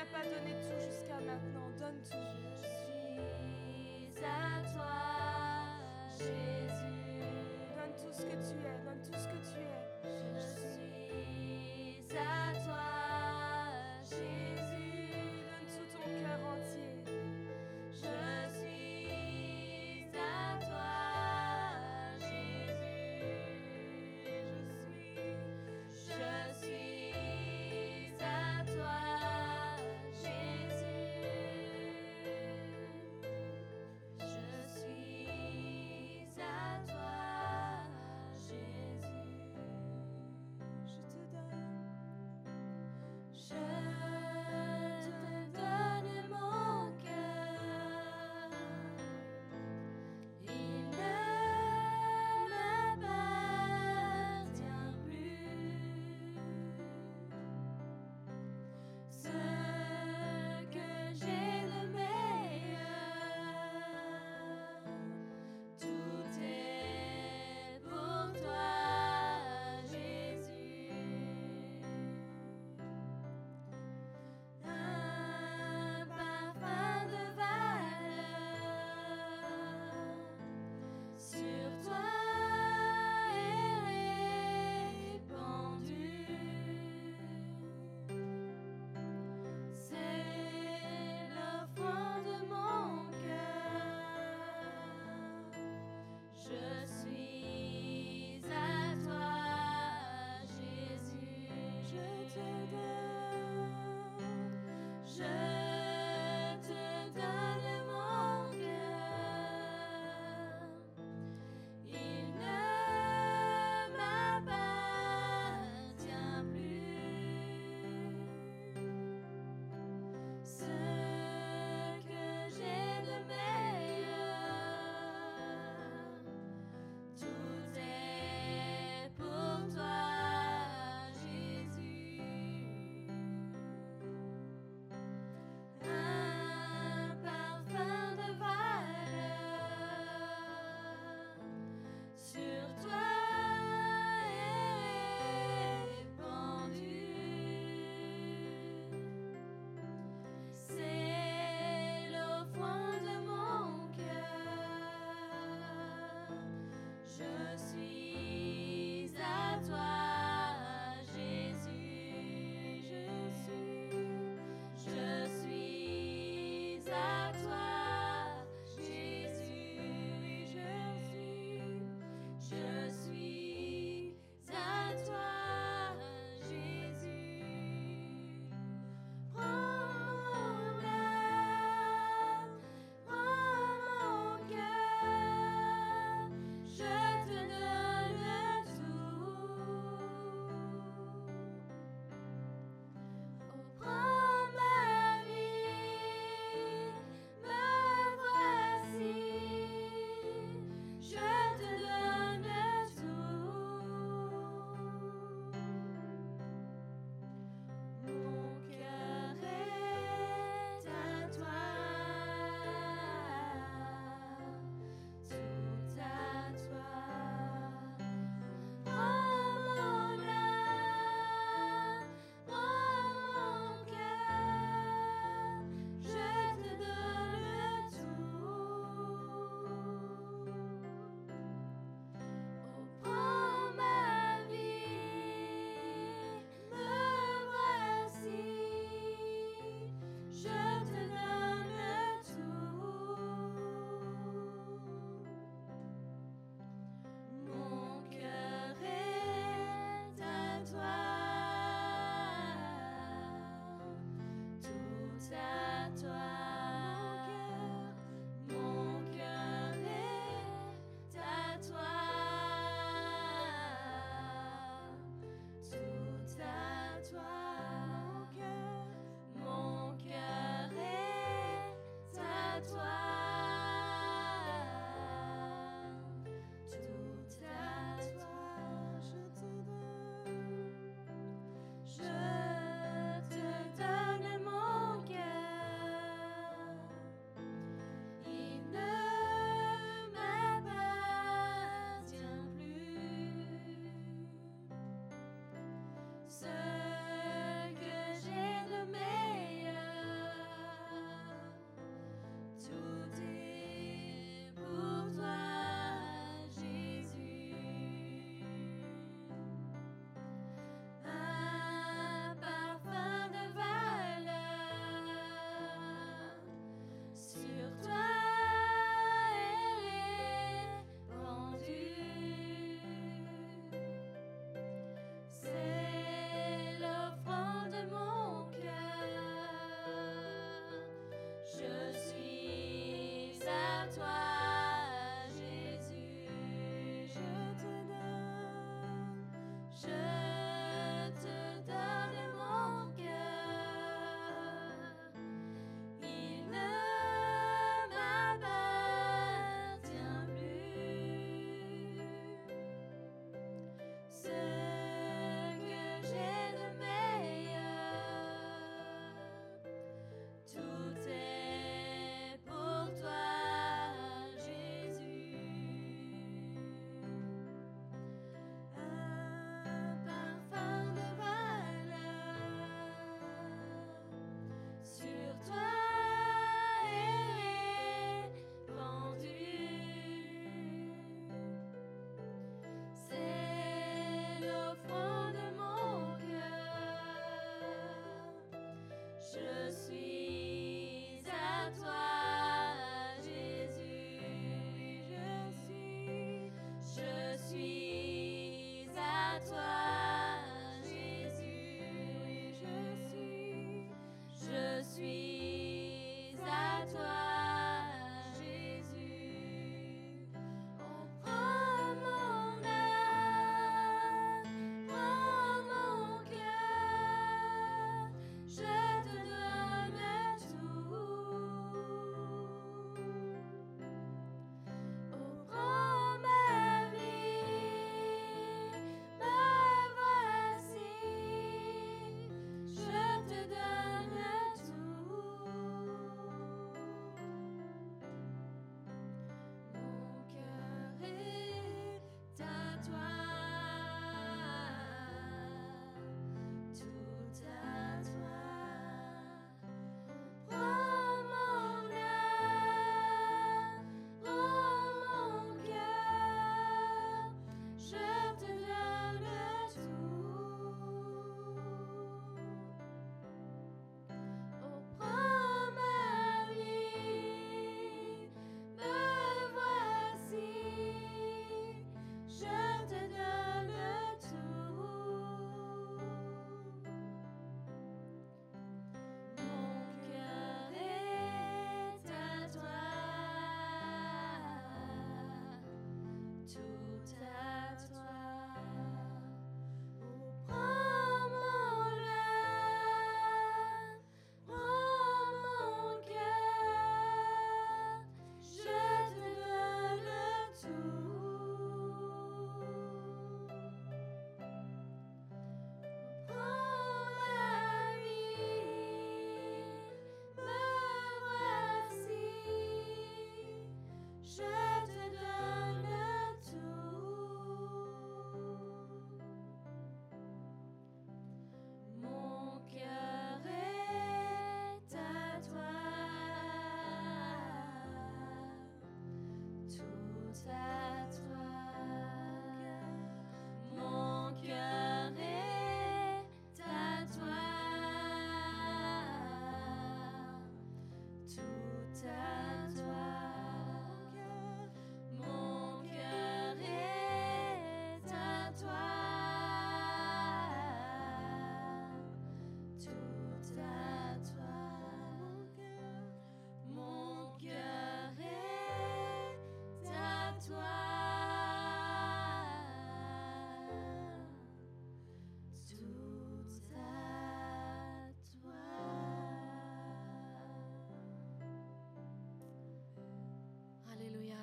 n'as pas donné tout jusqu'à maintenant, donne tout. Je suis à toi. 深。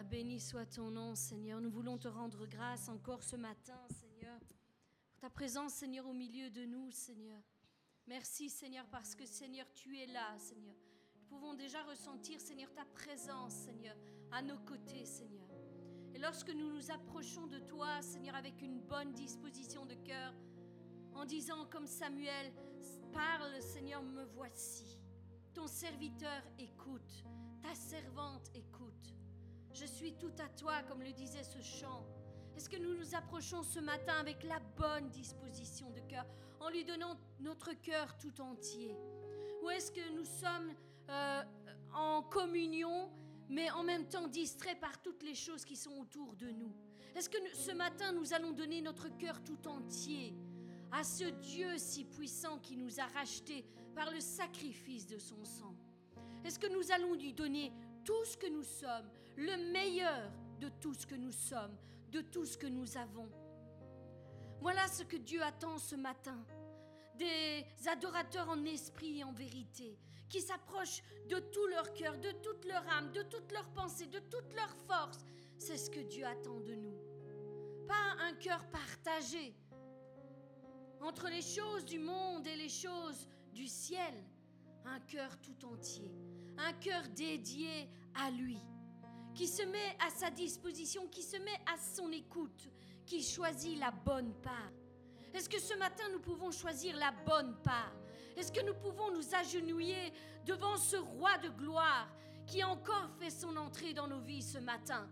Béni soit ton nom, Seigneur. Nous voulons te rendre grâce encore ce matin, Seigneur, pour ta présence, Seigneur, au milieu de nous, Seigneur. Merci, Seigneur, parce que, Seigneur, tu es là, Seigneur. Nous pouvons déjà ressentir, Seigneur, ta présence, Seigneur, à nos côtés, Seigneur. Et lorsque nous nous approchons de toi, Seigneur, avec une bonne disposition de cœur, en disant comme Samuel, parle, Seigneur, me voici. Ton serviteur écoute, ta servante écoute. Je suis tout à toi, comme le disait ce chant. Est-ce que nous nous approchons ce matin avec la bonne disposition de cœur, en lui donnant notre cœur tout entier? Ou est-ce que nous sommes euh, en communion, mais en même temps distraits par toutes les choses qui sont autour de nous? Est-ce que ce matin, nous allons donner notre cœur tout entier à ce Dieu si puissant qui nous a rachetés par le sacrifice de son sang? Est-ce que nous allons lui donner tout ce que nous sommes, le meilleur de tout ce que nous sommes, de tout ce que nous avons. Voilà ce que Dieu attend ce matin. Des adorateurs en esprit et en vérité, qui s'approchent de tout leur cœur, de toute leur âme, de toute leur pensée, de toute leur force. C'est ce que Dieu attend de nous. Pas un cœur partagé entre les choses du monde et les choses du ciel. Un cœur tout entier, un cœur dédié à lui qui se met à sa disposition, qui se met à son écoute, qui choisit la bonne part. Est-ce que ce matin nous pouvons choisir la bonne part? Est-ce que nous pouvons nous agenouiller devant ce roi de gloire qui a encore fait son entrée dans nos vies ce matin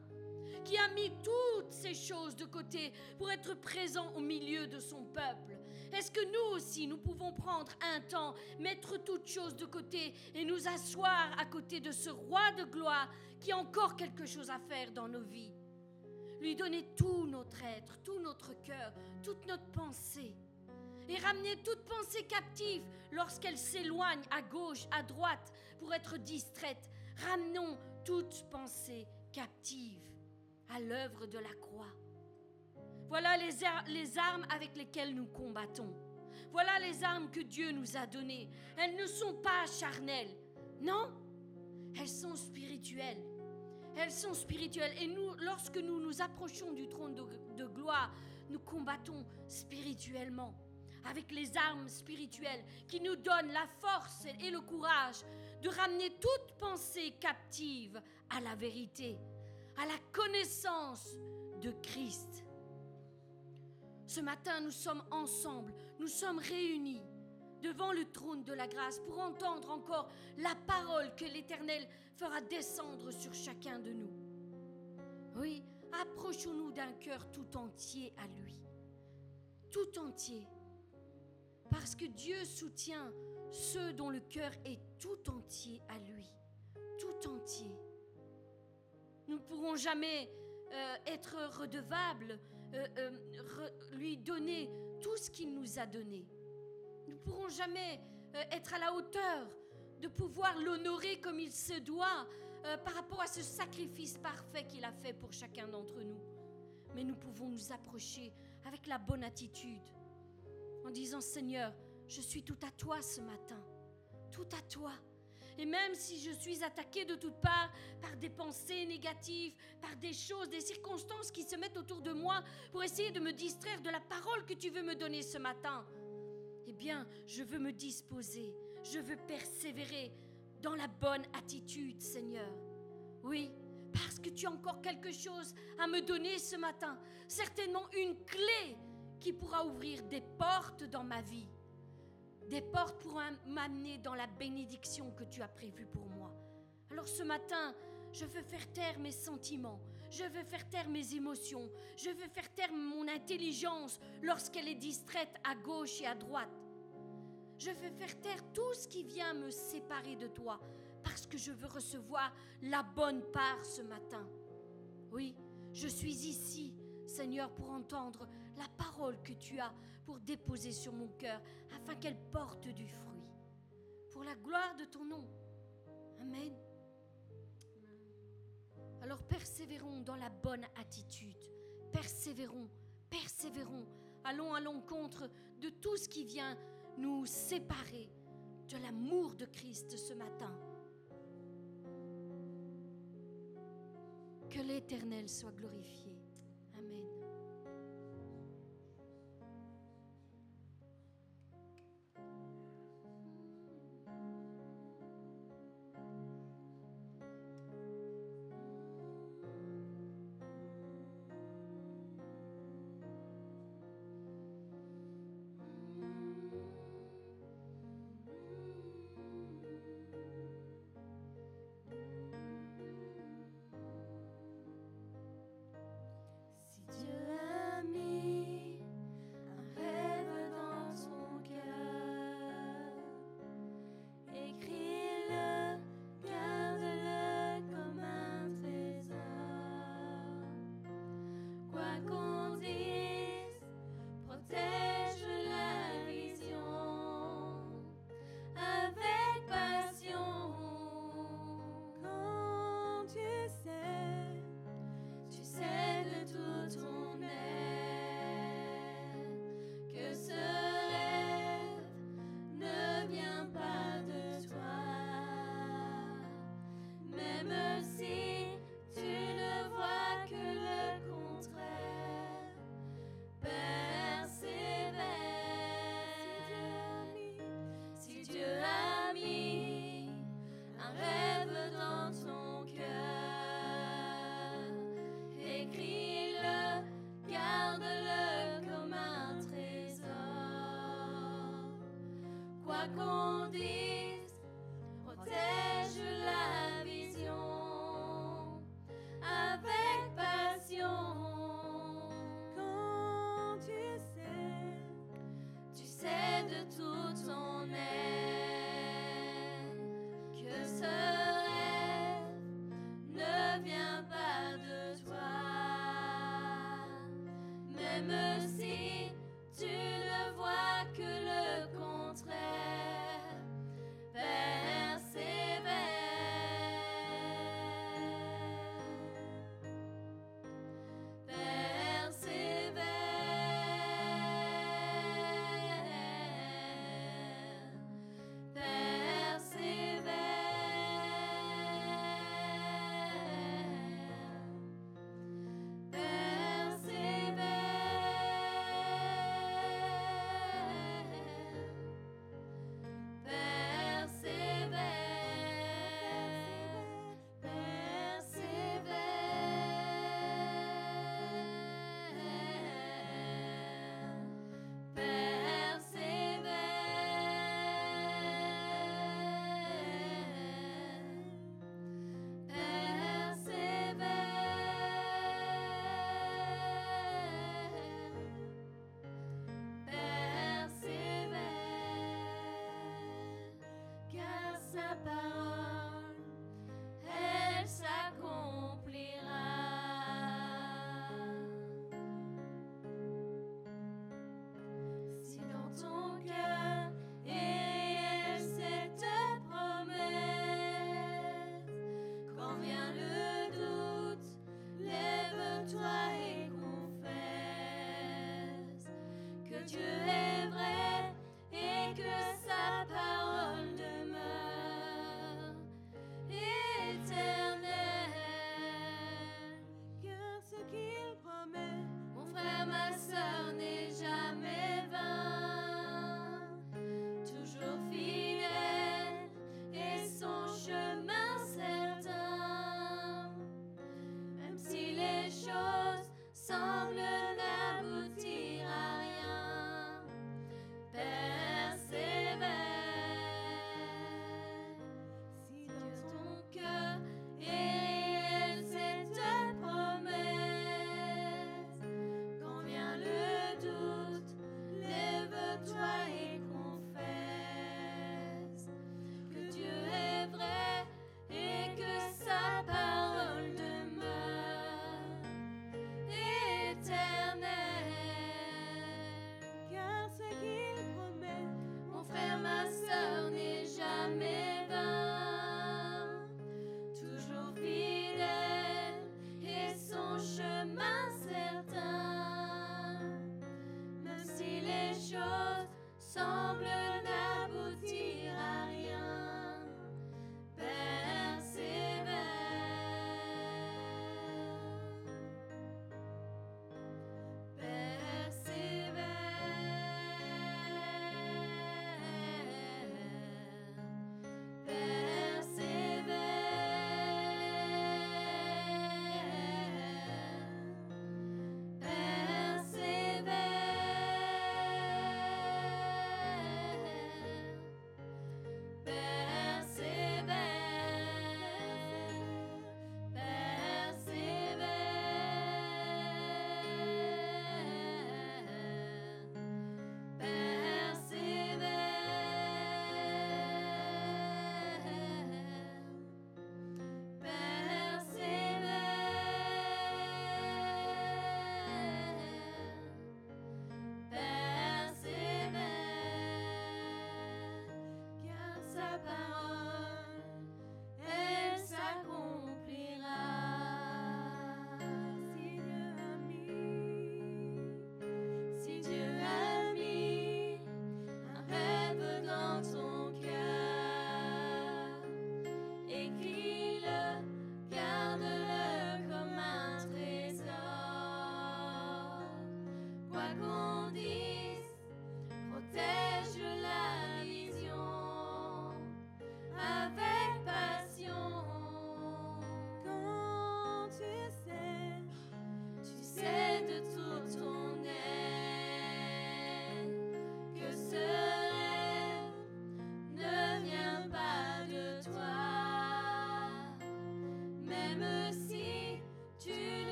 qui a mis toutes ces choses de côté pour être présent au milieu de son peuple? Est-ce que nous aussi, nous pouvons prendre un temps, mettre toutes choses de côté et nous asseoir à côté de ce roi de gloire qui a encore quelque chose à faire dans nos vies? Lui donner tout notre être, tout notre cœur, toute notre pensée et ramener toute pensée captive lorsqu'elle s'éloigne à gauche, à droite pour être distraite. Ramenons toute pensée captive à l'œuvre de la croix. Voilà les, armes avec lesquelles nous combattons. Voilà les armes que Dieu nous a données. Elles ne sont pas charnelles. Non, elles sont spirituelles. Elles sont spirituelles. Et nous, lorsque nous nous approchons du trône de gloire, nous combattons spirituellement avec les armes spirituelles qui nous donnent la force et le courage de ramener toute pensée captive à la vérité à la connaissance de Christ. Ce matin, nous sommes ensemble, nous sommes réunis devant le trône de la grâce pour entendre encore la parole que l'Éternel fera descendre sur chacun de nous. Oui, approchons-nous d'un cœur tout entier à lui. Tout entier. Parce que Dieu soutient ceux dont le cœur est tout entier à lui. Tout entier. Nous ne pourrons jamais euh, être redevables, euh, euh, lui donner tout ce qu'il nous a donné. Nous ne pourrons jamais être à la hauteur de pouvoir l'honorer comme il se doit par rapport à ce sacrifice parfait qu'il a fait pour chacun d'entre nous. Mais nous pouvons nous approcher avec la bonne attitude en disant Seigneur, je suis tout à toi ce matin, tout à toi. Et même si je suis attaquée de toutes parts par des pensées négatives, par des choses, des circonstances qui se mettent autour de moi pour essayer de me distraire de la parole que tu veux me donner ce matin, eh bien, je veux me disposer, je veux persévérer dans la bonne attitude, Seigneur. Oui, parce que tu as encore quelque chose à me donner ce matin, certainement une clé qui pourra ouvrir des portes dans ma vie des portes pour m'amener dans la bénédiction que tu as prévue pour moi. Alors ce matin, je veux faire taire mes sentiments, je veux faire taire mes émotions, je veux faire taire mon intelligence lorsqu'elle est distraite à gauche et à droite. Je veux faire taire tout ce qui vient me séparer de toi parce que je veux recevoir la bonne part ce matin. Oui, je suis ici, Seigneur, pour entendre la parole que tu as pour déposer sur mon cœur, afin qu'elle porte du fruit, pour la gloire de ton nom. Amen. Alors persévérons dans la bonne attitude, persévérons, persévérons, allons à l'encontre de tout ce qui vient nous séparer de l'amour de Christ ce matin. Que l'Éternel soit glorifié.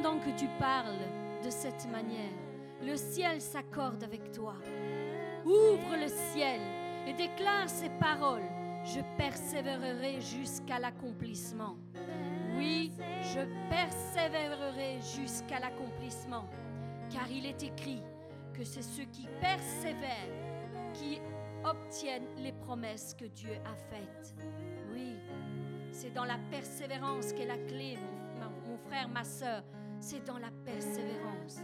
Pendant que tu parles de cette manière, le ciel s'accorde avec toi. Ouvre le ciel et déclare ces paroles. Je persévérerai jusqu'à l'accomplissement. Oui, je persévérerai jusqu'à l'accomplissement. Car il est écrit que c'est ceux qui persévèrent qui obtiennent les promesses que Dieu a faites. Oui, c'est dans la persévérance qu'est la clé, mon, frère, ma soeur. C'est dans la persévérance.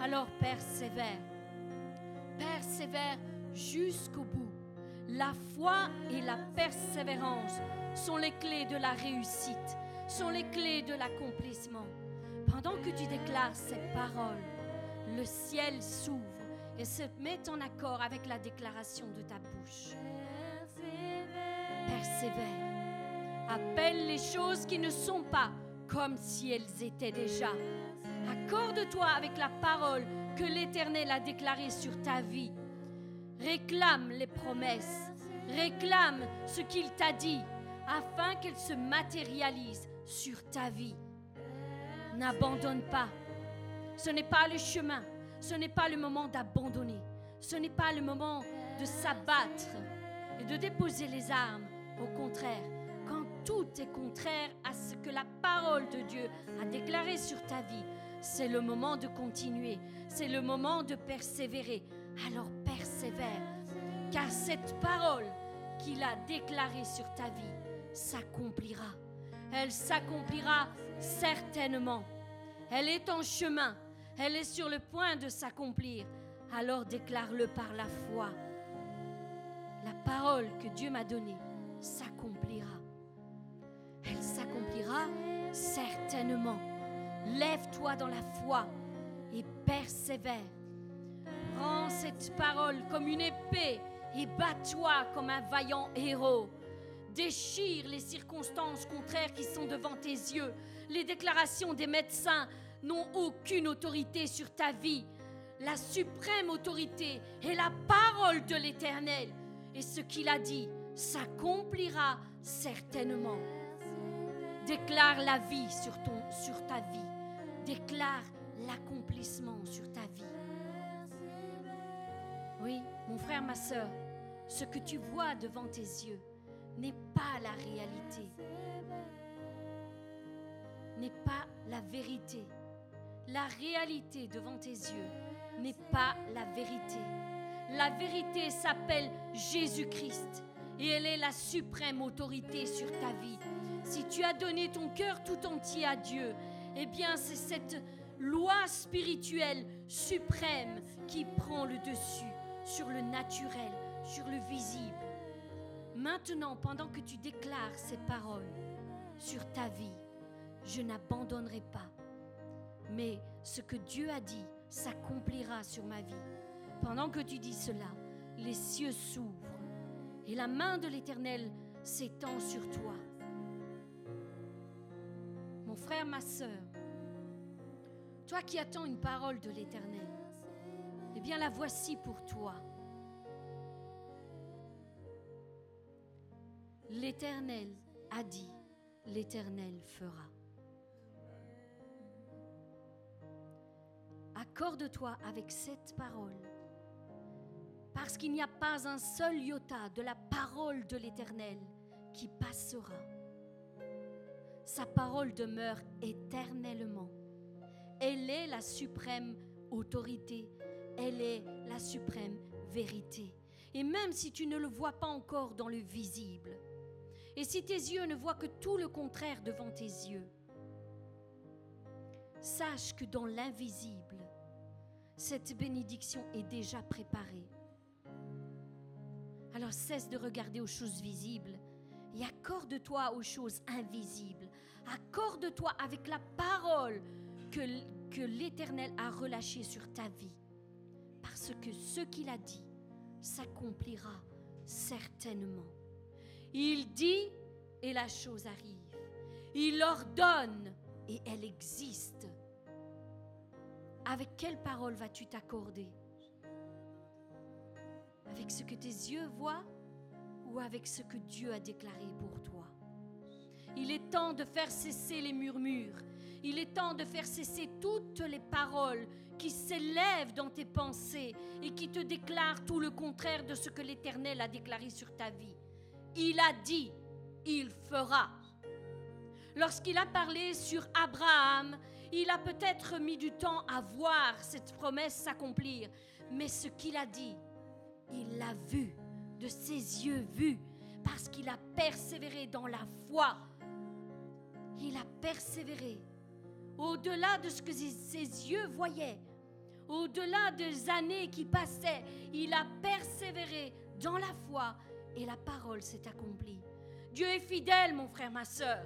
Alors persévère. Persévère jusqu'au bout. La foi et la persévérance sont les clés de la réussite, sont les clés de l'accomplissement. Pendant que tu déclares ces paroles, le ciel s'ouvre et se met en accord avec la déclaration de ta bouche. Persévère. Appelle les choses qui ne sont pas comme si elles étaient déjà. Accorde-toi avec la parole que l'Éternel a déclarée sur ta vie. Réclame les promesses. Réclame ce qu'il t'a dit afin qu'elles se matérialisent sur ta vie. N'abandonne pas. Ce n'est pas le chemin. Ce n'est pas le moment d'abandonner. Ce n'est pas le moment de s'abattre et de déposer les armes. Au contraire, tout est contraire à ce que la parole de Dieu a déclaré sur ta vie, c'est le moment de continuer. C'est le moment de persévérer. Alors persévère. Car cette parole qu'il a déclarée sur ta vie s'accomplira. Elle s'accomplira certainement. Elle est en chemin. Elle est sur le point de s'accomplir. Alors déclare-le par la foi. La parole que Dieu m'a donnée s'accomplira. Elle s'accomplira certainement. Lève-toi dans la foi et persévère. Prends cette parole comme une épée et bats-toi comme un vaillant héros. Déchire les circonstances contraires qui sont devant tes yeux. Les déclarations des médecins n'ont aucune autorité sur ta vie. La suprême autorité est la parole de l'Éternel. Et ce qu'il a dit s'accomplira certainement. Déclare la vie sur, ta vie. Déclare l'accomplissement sur ta vie. Oui, mon frère, ma soeur, ce que tu vois devant tes yeux n'est pas la réalité, n'est pas la vérité. La réalité devant tes yeux n'est pas la vérité. La vérité s'appelle Jésus-Christ et elle est la suprême autorité sur ta vie. Si tu as donné ton cœur tout entier à Dieu, eh bien c'est cette loi spirituelle suprême qui prend le dessus sur le naturel, sur le visible. Maintenant, pendant que tu déclares ces paroles sur ta vie, je n'abandonnerai pas. Mais ce que Dieu a dit s'accomplira sur ma vie. Pendant que tu dis cela, les cieux s'ouvrent et la main de l'Éternel s'étend sur toi. Frère, ma sœur, toi qui attends une parole de l'Éternel, eh bien la voici pour toi. L'Éternel a dit, l'Éternel fera. Accorde-toi avec cette parole, parce qu'il n'y a pas un seul iota de la parole de l'Éternel qui passera. Sa parole demeure éternellement. Elle est la suprême autorité, elle est la suprême vérité. Et même si tu ne le vois pas encore dans le visible, et si tes yeux ne voient que tout le contraire devant tes yeux, sache que dans l'invisible, cette bénédiction est déjà préparée. Alors cesse de regarder aux choses visibles et accorde-toi aux choses invisibles. Accorde-toi avec la parole que, l'Éternel a relâchée sur ta vie. Parce que ce qu'il a dit s'accomplira certainement. Il dit et la chose arrive. Il ordonne et elle existe. Avec quelle parole vas-tu t'accorder? Avec ce que tes yeux voient? Avec ce que Dieu a déclaré pour toi Il est temps de faire cesser les murmures. Il est temps de faire cesser toutes les paroles qui s'élèvent dans tes pensées et qui te déclarent tout le contraire de ce que l'Éternel a déclaré sur ta vie. Il a dit, il fera. Lorsqu'il a parlé sur Abraham, il a peut-être mis du temps à voir cette promesse s'accomplir, mais ce qu'il a dit, il l'a vu, de ses yeux vus, parce qu'il a persévéré dans la foi. Il a persévéré au-delà de ce que ses yeux voyaient, au-delà des années qui passaient, il a persévéré dans la foi et la parole s'est accomplie. Dieu est fidèle, mon frère, ma soeur.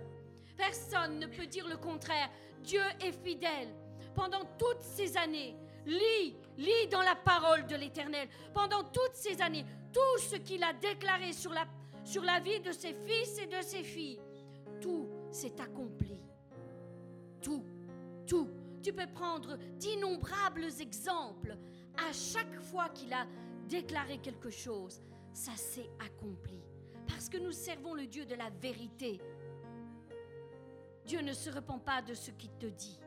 Personne ne peut dire le contraire. Dieu est fidèle. Pendant toutes ces années, lis, lis dans la parole de l'Éternel. Pendant toutes ces années, tout ce qu'il a déclaré sur la, vie de ses fils et de ses filles, tout s'est accompli. Tout, tout. Tu peux prendre d'innombrables exemples. À chaque fois qu'il a déclaré quelque chose, ça s'est accompli. Parce que nous servons le Dieu de la vérité. Dieu ne se repent pas de ce qu'il te dit.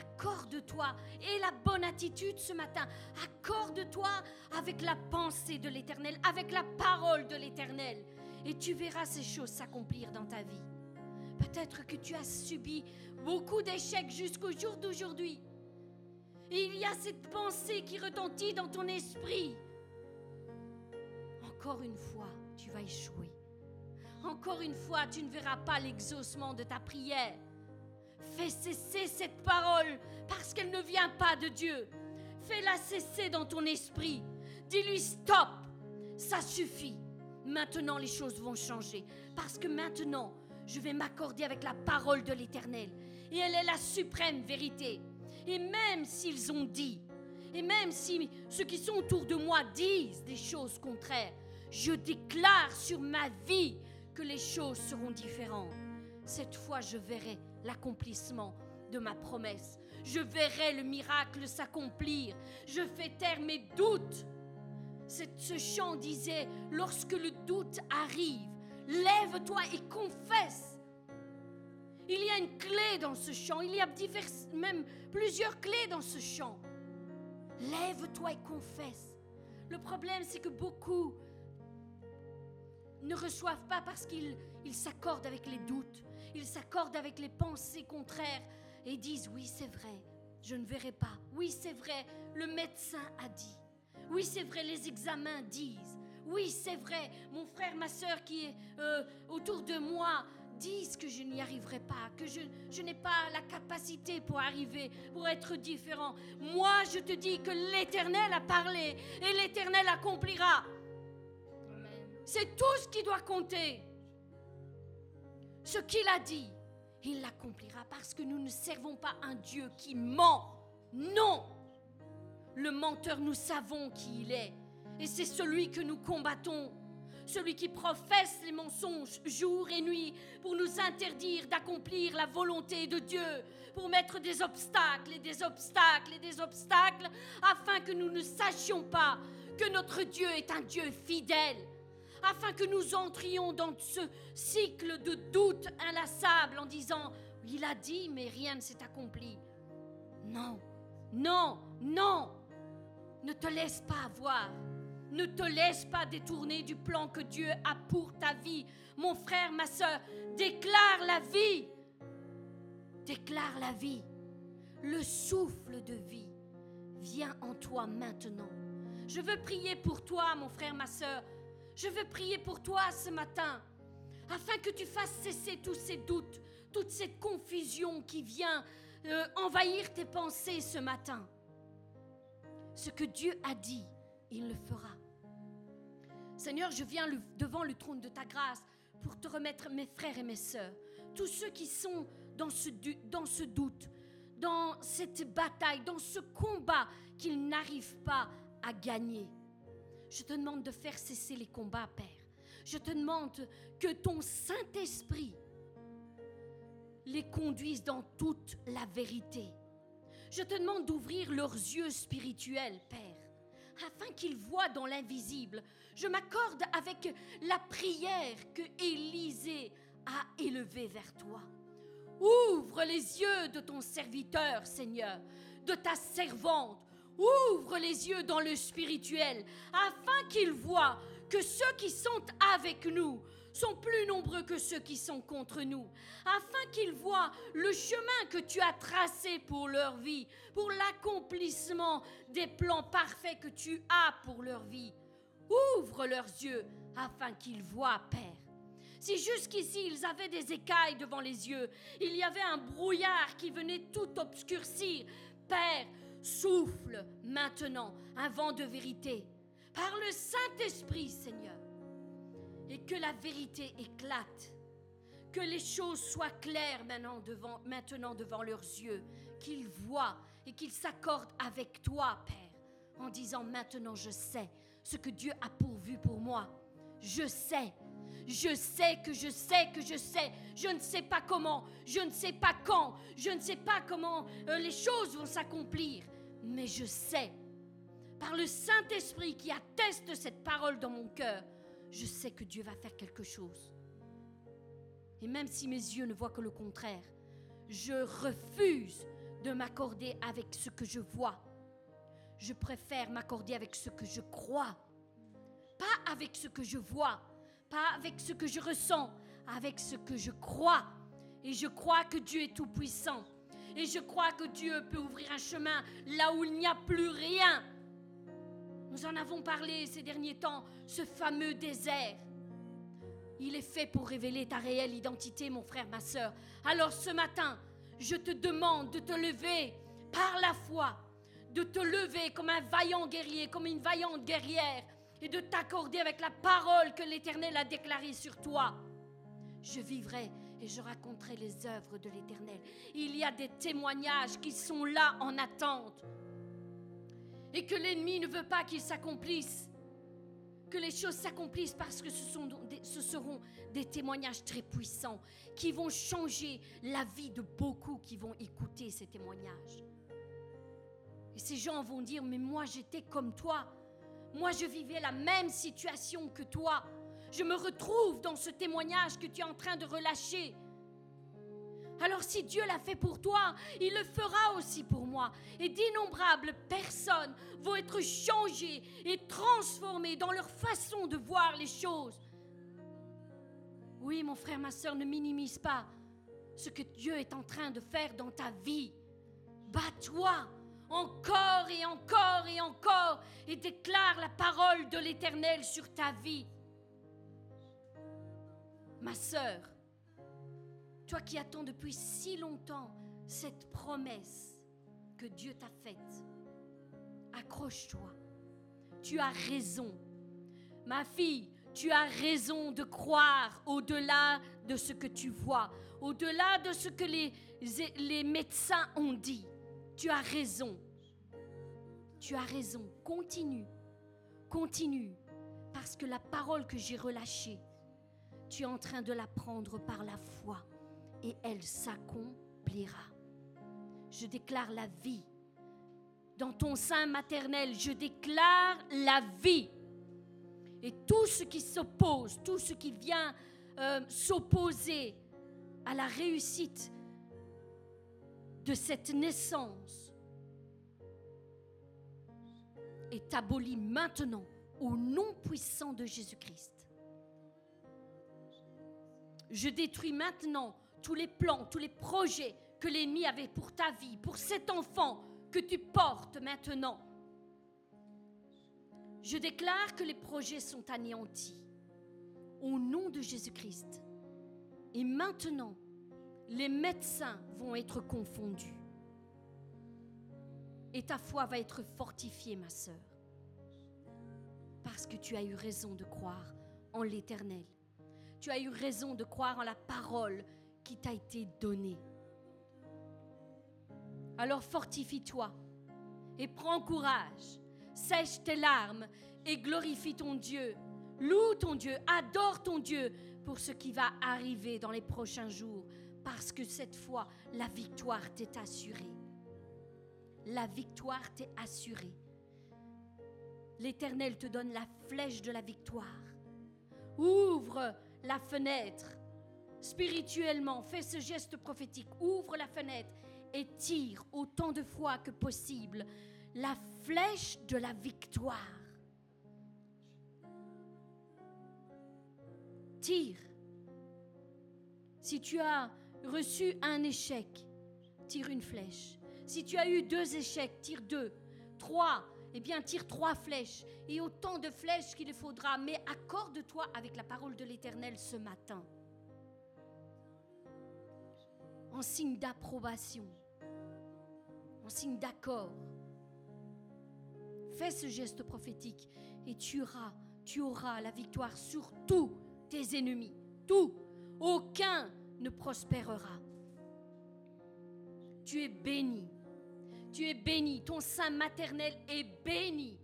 Accorde-toi et la bonne attitude ce matin. Accorde-toi avec la pensée de l'Éternel, avec la parole de l'Éternel. Et tu verras ces choses s'accomplir dans ta vie. Peut-être que tu as subi beaucoup d'échecs jusqu'au jour d'aujourd'hui. Il y a cette pensée qui retentit dans ton esprit. Encore une fois, tu vas échouer. Encore une fois, tu ne verras pas l'exaucement de ta prière. Fais cesser cette parole parce qu'elle ne vient pas de Dieu. Fais-la cesser dans ton esprit. Dis-lui stop, ça suffit. Maintenant, les choses vont changer. Parce que maintenant, je vais m'accorder avec la parole de l'Éternel. Et elle est la suprême vérité. Et même s'ils ont dit, et même si ceux qui sont autour de moi disent des choses contraires, je déclare sur ma vie que les choses seront différentes. Cette fois, je verrai l'accomplissement de ma promesse. Je verrai le miracle s'accomplir. Je fais taire mes doutes. ce chant disait, lorsque le doute arrive, lève-toi et confesse. Il y a une clé dans ce chant, il y a même plusieurs clés dans ce chant. Lève-toi et confesse. Le problème, c'est que beaucoup ne reçoivent pas parce qu'ils s'accordent avec les doutes, ils s'accordent avec les pensées contraires et disent oui c'est vrai, je ne verrai pas. Oui c'est vrai, le médecin a dit. Oui c'est vrai, les examens disent. Oui c'est vrai, mon frère, ma soeur qui est euh, autour de moi disent que je n'y arriverai pas, que je, je n'ai pas la capacité pour arriver, pour être différent. Moi, je te dis que l'Éternel a parlé et l'Éternel accomplira. C'est tout ce qui doit compter. Ce qu'il a dit, il l'accomplira parce que nous ne servons pas un Dieu qui ment. Non. Le menteur, nous savons qui il est. Et c'est celui que nous combattons. Celui qui professe les mensonges jour et nuit pour nous interdire d'accomplir la volonté de Dieu, pour mettre des obstacles et des obstacles et des obstacles, afin que nous ne sachions pas que notre Dieu est un Dieu fidèle, afin que nous entrions dans ce cycle de doute inlassable en disant, il a dit, mais rien ne s'est accompli. Non, non, non, ne te laisse pas avoir. Ne te laisse pas détourner du plan que Dieu a pour ta vie. Mon frère, ma soeur, déclare la vie. Déclare la vie. Le souffle de vie vient en toi maintenant. Je veux prier pour toi, mon frère, ma soeur. Je veux prier pour toi ce matin, afin que tu fasses cesser tous ces doutes, toute cette confusion qui vient euh, envahir tes pensées ce matin. Ce que Dieu a dit, il le fera. Seigneur, je viens devant le trône de ta grâce pour te remettre mes frères et mes sœurs, tous ceux qui sont dans ce, dans ce doute, dans cette bataille, dans ce combat qu'ils n'arrivent pas à gagner. Je te demande de faire cesser les combats, Père. Je te demande que ton Saint-Esprit les conduise dans toute la vérité. Je te demande d'ouvrir leurs yeux spirituels, Père, afin qu'ils voient dans l'invisible. Je m'accorde avec la prière que Élisée a élevée vers toi. Ouvre les yeux de ton serviteur, Seigneur, de ta servante. Ouvre les yeux dans le spirituel, afin qu'il voit que ceux qui sont avec nous sont plus nombreux que ceux qui sont contre nous, afin qu'ils voient le chemin que tu as tracé pour leur vie, pour l'accomplissement des plans parfaits que tu as pour leur vie. Ouvre leurs yeux afin qu'ils voient, Père. Si jusqu'ici ils avaient des écailles devant les yeux, il y avait un brouillard qui venait tout obscurcir, Père, souffle maintenant un vent de vérité. Par le Saint-Esprit, Seigneur, et que la vérité éclate, que les choses soient claires maintenant devant, maintenant devant leurs yeux, qu'ils voient et qu'ils s'accordent avec toi, Père, en disant maintenant je sais ce que Dieu a pourvu pour moi. Je sais. Je sais que je sais que je sais. Je ne sais pas comment, je ne sais pas quand, je ne sais pas comment euh, les choses vont s'accomplir, mais je sais. Par le Saint-Esprit qui atteste cette parole dans mon cœur, je sais que Dieu va faire quelque chose. Et même si mes yeux ne voient que le contraire, je refuse de m'accorder avec ce que je vois. Je préfère m'accorder avec ce que je crois. Pas avec ce que je vois, pas avec ce que je ressens, avec ce que je crois. Et je crois que Dieu est tout-puissant. Et je crois que Dieu peut ouvrir un chemin là où il n'y a plus rien. Nous en avons parlé ces derniers temps, ce fameux désert. Il est fait pour révéler ta réelle identité, mon frère, ma soeur. Alors ce matin, je te demande de te lever par la foi, de te lever comme un vaillant guerrier, comme une vaillante guerrière, et de t'accorder avec la parole que l'Éternel a déclarée sur toi. Je vivrai et je raconterai les œuvres de l'Éternel. Il y a des témoignages qui sont là en attente. Et que l'ennemi ne veut pas qu'ils s'accomplissent. Que les choses s'accomplissent parce que ce, sont seront des témoignages très puissants qui vont changer la vie de beaucoup qui vont écouter ces témoignages. Et ces gens vont dire, mais moi j'étais comme toi. Moi je vivais la même situation que toi. Je me retrouve dans ce témoignage que tu es en train de relâcher. Alors si Dieu l'a fait pour toi, il le fera aussi pour moi. Et d'innombrables personnes vont être changées et transformées dans leur façon de voir les choses. Oui, mon frère, ma soeur, ne minimise pas ce que Dieu est en train de faire dans ta vie. Bats-toi encore et encore et encore et déclare la parole de l'Éternel sur ta vie. Ma sœur, toi qui attends depuis si longtemps cette promesse que Dieu t'a faite, accroche-toi. Tu as raison. Ma fille, tu as raison de croire au-delà de ce que tu vois, au-delà de ce que les, les médecins ont dit. Tu as raison. Tu as raison. Continue. Continue. Parce que la parole que j'ai relâchée, tu es en train de la prendre par la foi et elle s'accomplira. Je déclare la vie. Dans ton sein maternel, je déclare la vie. Et tout ce qui s'oppose, tout ce qui vient euh, s'opposer à la réussite de cette naissance est aboli maintenant au nom puissant de Jésus-Christ. Je détruis maintenant tous les plans, tous les projets que l'ennemi avait pour ta vie, pour cet enfant que tu portes maintenant. Je déclare que les projets sont anéantis au nom de Jésus-Christ. Et maintenant, les médecins vont être confondus. Et ta foi va être fortifiée, ma sœur. Parce que tu as eu raison de croire en l'Éternel. Tu as eu raison de croire en la parole qui t'a été donnée. Alors fortifie-toi et prends courage. Sèche tes larmes et glorifie ton Dieu. Loue ton Dieu, adore ton Dieu pour ce qui va arriver dans les prochains jours. Parce que cette fois, la victoire t'est assurée. La victoire t'est assurée. L'Éternel te donne la flèche de la victoire. Ouvre la fenêtre spirituellement, fais ce geste prophétique, ouvre la fenêtre et tire autant de fois que possible la flèche de la victoire. Tire. Si tu as reçu un échec, tire une flèche. Si tu as eu deux échecs, tire deux. Trois, eh bien tire trois flèches. Et autant de flèches qu'il faudra. Mais accorde-toi avec la parole de l'Éternel ce matin. En signe d'approbation. En signe d'accord. Fais ce geste prophétique et tu auras, tu auras la victoire sur tous tes ennemis. Tout. Aucun ne prospérera. Tu es béni. Tu es béni. Ton sein maternel est béni.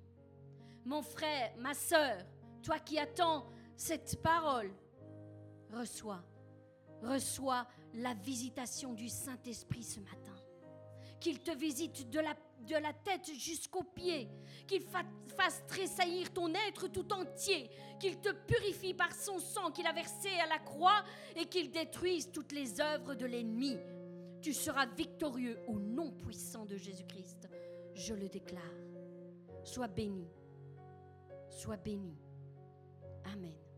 Mon frère, ma sœur, toi qui attends cette parole, reçois, reçois la visitation du Saint-Esprit ce matin. Qu'il te visite de la, tête jusqu'aux pieds, qu'il fa- fasse tressaillir ton être tout entier, qu'il te purifie par son sang qu'il a versé à la croix et qu'il détruise toutes les œuvres de l'ennemi. Tu seras victorieux au nom puissant de Jésus-Christ. Je le déclare. Sois béni. Sois béni. Amen.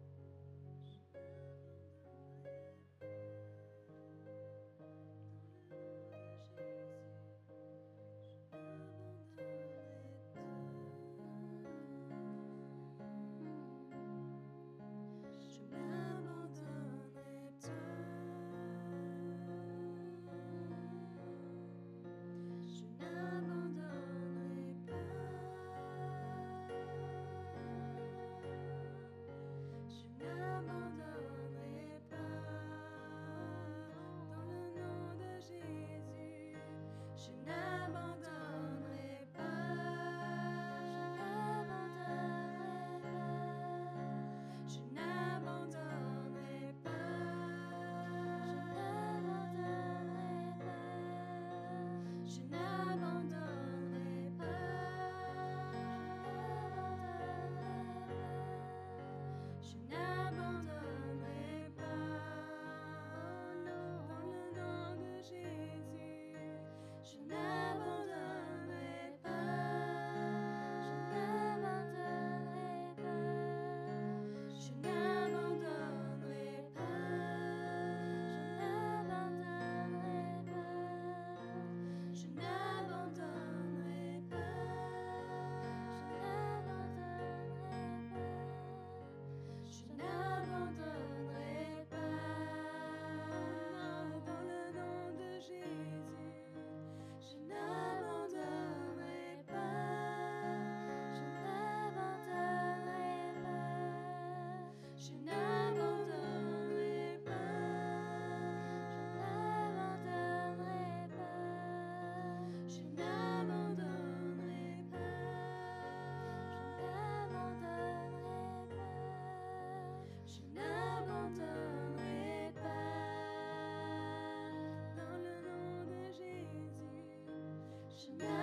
Je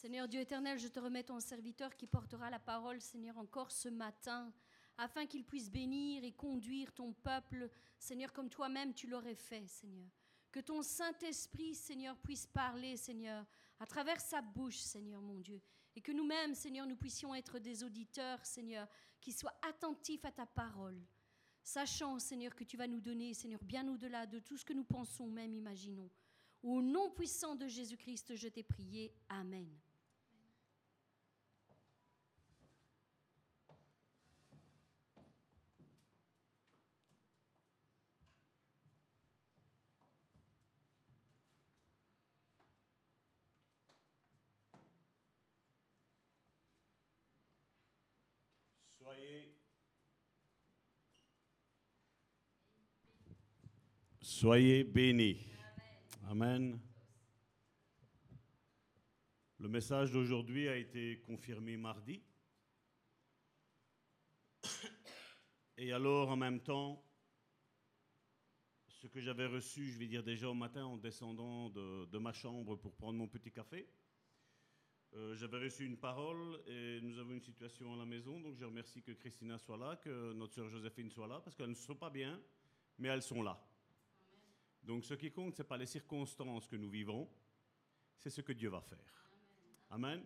Seigneur Dieu éternel, je te remets ton serviteur qui portera la parole, Seigneur, encore ce matin afin qu'il puisse bénir et conduire ton peuple, Seigneur, comme toi-même tu l'aurais fait, Seigneur. Que ton Saint-Esprit, Seigneur, puisse parler, Seigneur, à travers sa bouche, Seigneur mon Dieu. Et que nous-mêmes, Seigneur, nous puissions être des auditeurs, Seigneur, qui soient attentifs à ta parole. Sachant, Seigneur, que tu vas nous donner, Seigneur, bien au-delà de tout ce que nous pensons, même imaginons. Au nom puissant de Jésus-Christ, je t'ai prié. Amen. Soyez, soyez bénis. Amen. Le message d'aujourd'hui a été confirmé mardi. Et alors, en même temps, ce que j'avais reçu, je vais dire déjà au matin en descendant de, ma chambre pour prendre mon petit café, euh, j'avais reçu une parole et nous avons une situation à la maison, donc je remercie que Christina soit là, que notre sœur Joséphine soit là, parce qu'elles ne sont pas bien, mais elles sont là. Donc ce qui compte, ce n'est pas les circonstances que nous vivons, c'est ce que Dieu va faire. Amen.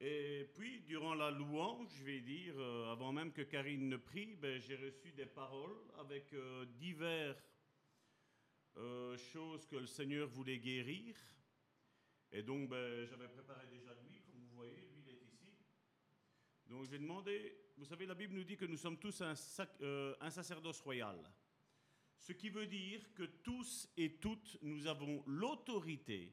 Et puis, durant la louange, je vais dire, euh, avant même que Karine ne prie, ben, j'ai reçu des paroles avec euh, divers euh, choses que le Seigneur voulait guérir. Et donc, ben, j'avais préparé déjà l'huile, comme vous voyez, l'huile est ici. Donc, je vais demander, vous savez, la Bible nous dit que nous sommes tous un, euh, un sacerdoce royal. Ce qui veut dire que tous et toutes, nous avons l'autorité,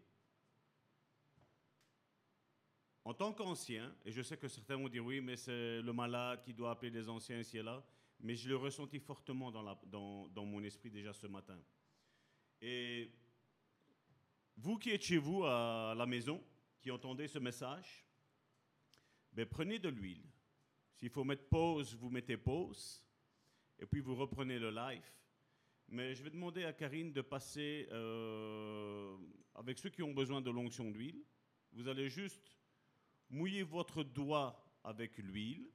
en tant qu'anciens, et je sais que certains vont dire oui, mais c'est le malade qui doit appeler les anciens ici et là, mais je le ressentis fortement dans- dans mon esprit déjà ce matin. Et vous qui êtes chez vous à la maison, qui entendez ce message, ben prenez de l'huile. S'il faut mettre pause, vous mettez pause, et puis vous reprenez le live. Mais je vais demander à Karine de passer euh, avec ceux qui ont besoin de l'onction d'huile. Vous allez juste mouiller votre doigt avec l'huile.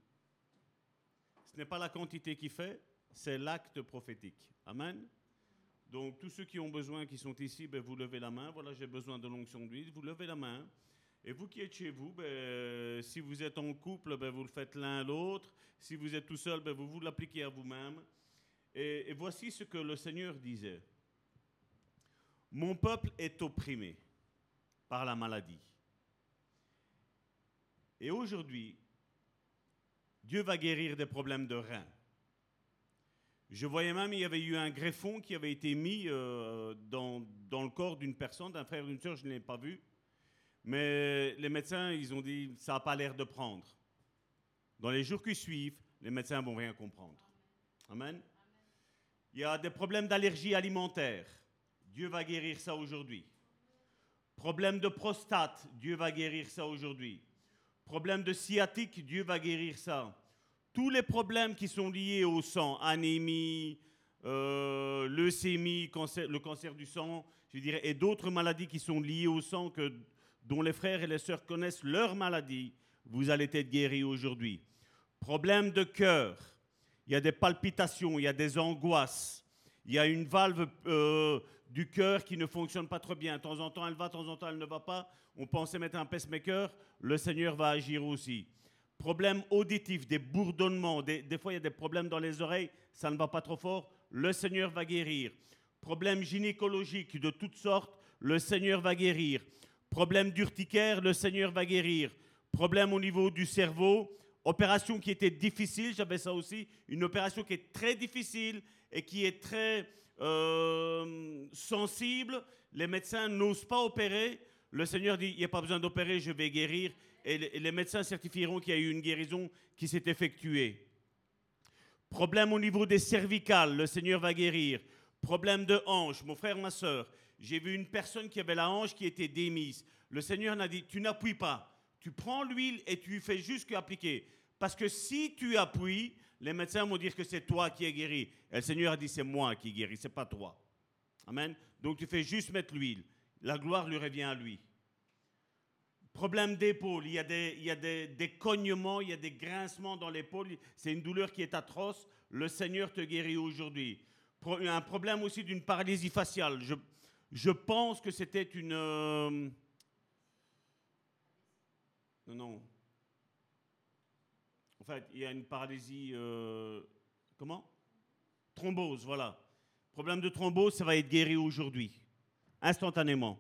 Ce n'est pas la quantité qui fait, c'est l'acte prophétique. Amen. Donc tous ceux qui ont besoin, qui sont ici, ben, vous levez la main. Voilà, j'ai besoin de l'onction d'huile. Vous levez la main. Et vous qui êtes chez vous, ben, si vous êtes en couple, ben, vous le faites l'un à l'autre. Si vous êtes tout seul, vous vous l'appliquez à vous-même. Et, voici ce que le Seigneur disait. Mon peuple est opprimé par la maladie. Et aujourd'hui, Dieu va guérir des problèmes de reins. Je voyais même, il y avait eu un greffon qui avait été mis euh, dans, dans le corps d'une personne, d'un frère, d'une soeur, je ne l'ai pas vu. Mais les médecins, ils ont dit, ça n'a pas l'air de prendre. Dans les jours qui suivent, les médecins vont rien comprendre. Amen. Il y a des problèmes d'allergie alimentaire. Dieu va guérir ça aujourd'hui. Problème de prostate, Dieu va guérir ça aujourd'hui. Problème de sciatique, Dieu va guérir ça. Tous les problèmes qui sont liés au sang, anémie, euh, leucémie, le cancer du sang, je dirais, et d'autres maladies qui sont liées au sang, dont les frères et les sœurs connaissent leur maladie, vous allez être guéris aujourd'hui. Problème de cœur, il y a des palpitations, il y a des angoisses, il y a une valve euh, du cœur qui ne fonctionne pas très bien. De temps en temps, elle va, de temps en temps, elle ne va pas. On pensait mettre un pacemaker, le Seigneur va agir aussi. Problème auditif, des bourdonnements, des, des fois il y a des problèmes dans les oreilles, ça ne va pas trop fort, le Seigneur va guérir. Problème gynécologique de toutes sortes, le Seigneur va guérir. Problème d'urticaire, le Seigneur va guérir. Problème au niveau du cerveau, opération qui était difficile, j'avais ça aussi, une opération qui est très difficile et qui est très euh, sensible. Les médecins n'osent pas opérer. Le Seigneur dit, il n'y a pas besoin d'opérer, je vais guérir. Et les- médecins certifieront qu'il y a eu une guérison qui s'est effectuée. Problème au niveau des cervicales, le Seigneur va guérir. Problème de hanche, mon frère, ma soeur, j'ai vu une personne qui avait la hanche qui était démise. Le Seigneur n'a dit, tu n'appuies pas. Tu prends l'huile et tu fais juste qu'appliquer. Parce que si tu appuies, les médecins vont dire que c'est toi qui es guéri. Et le Seigneur a dit, c'est moi qui guéris, c'est pas toi. Amen. Donc tu fais juste mettre l'huile. La gloire lui revient à lui. Problème d'épaule, il y a, des, il y a des, des cognements, il y a des grincements dans l'épaule. C'est une douleur qui est atroce. Le Seigneur te guérit aujourd'hui. Un problème aussi d'une paralysie faciale. Je, je pense que c'était une... euh, Non, non. En fait, il y a une paralysie... euh, Comment? Thrombose, voilà. Problème de thrombose, ça va être guéri aujourd'hui, instantanément.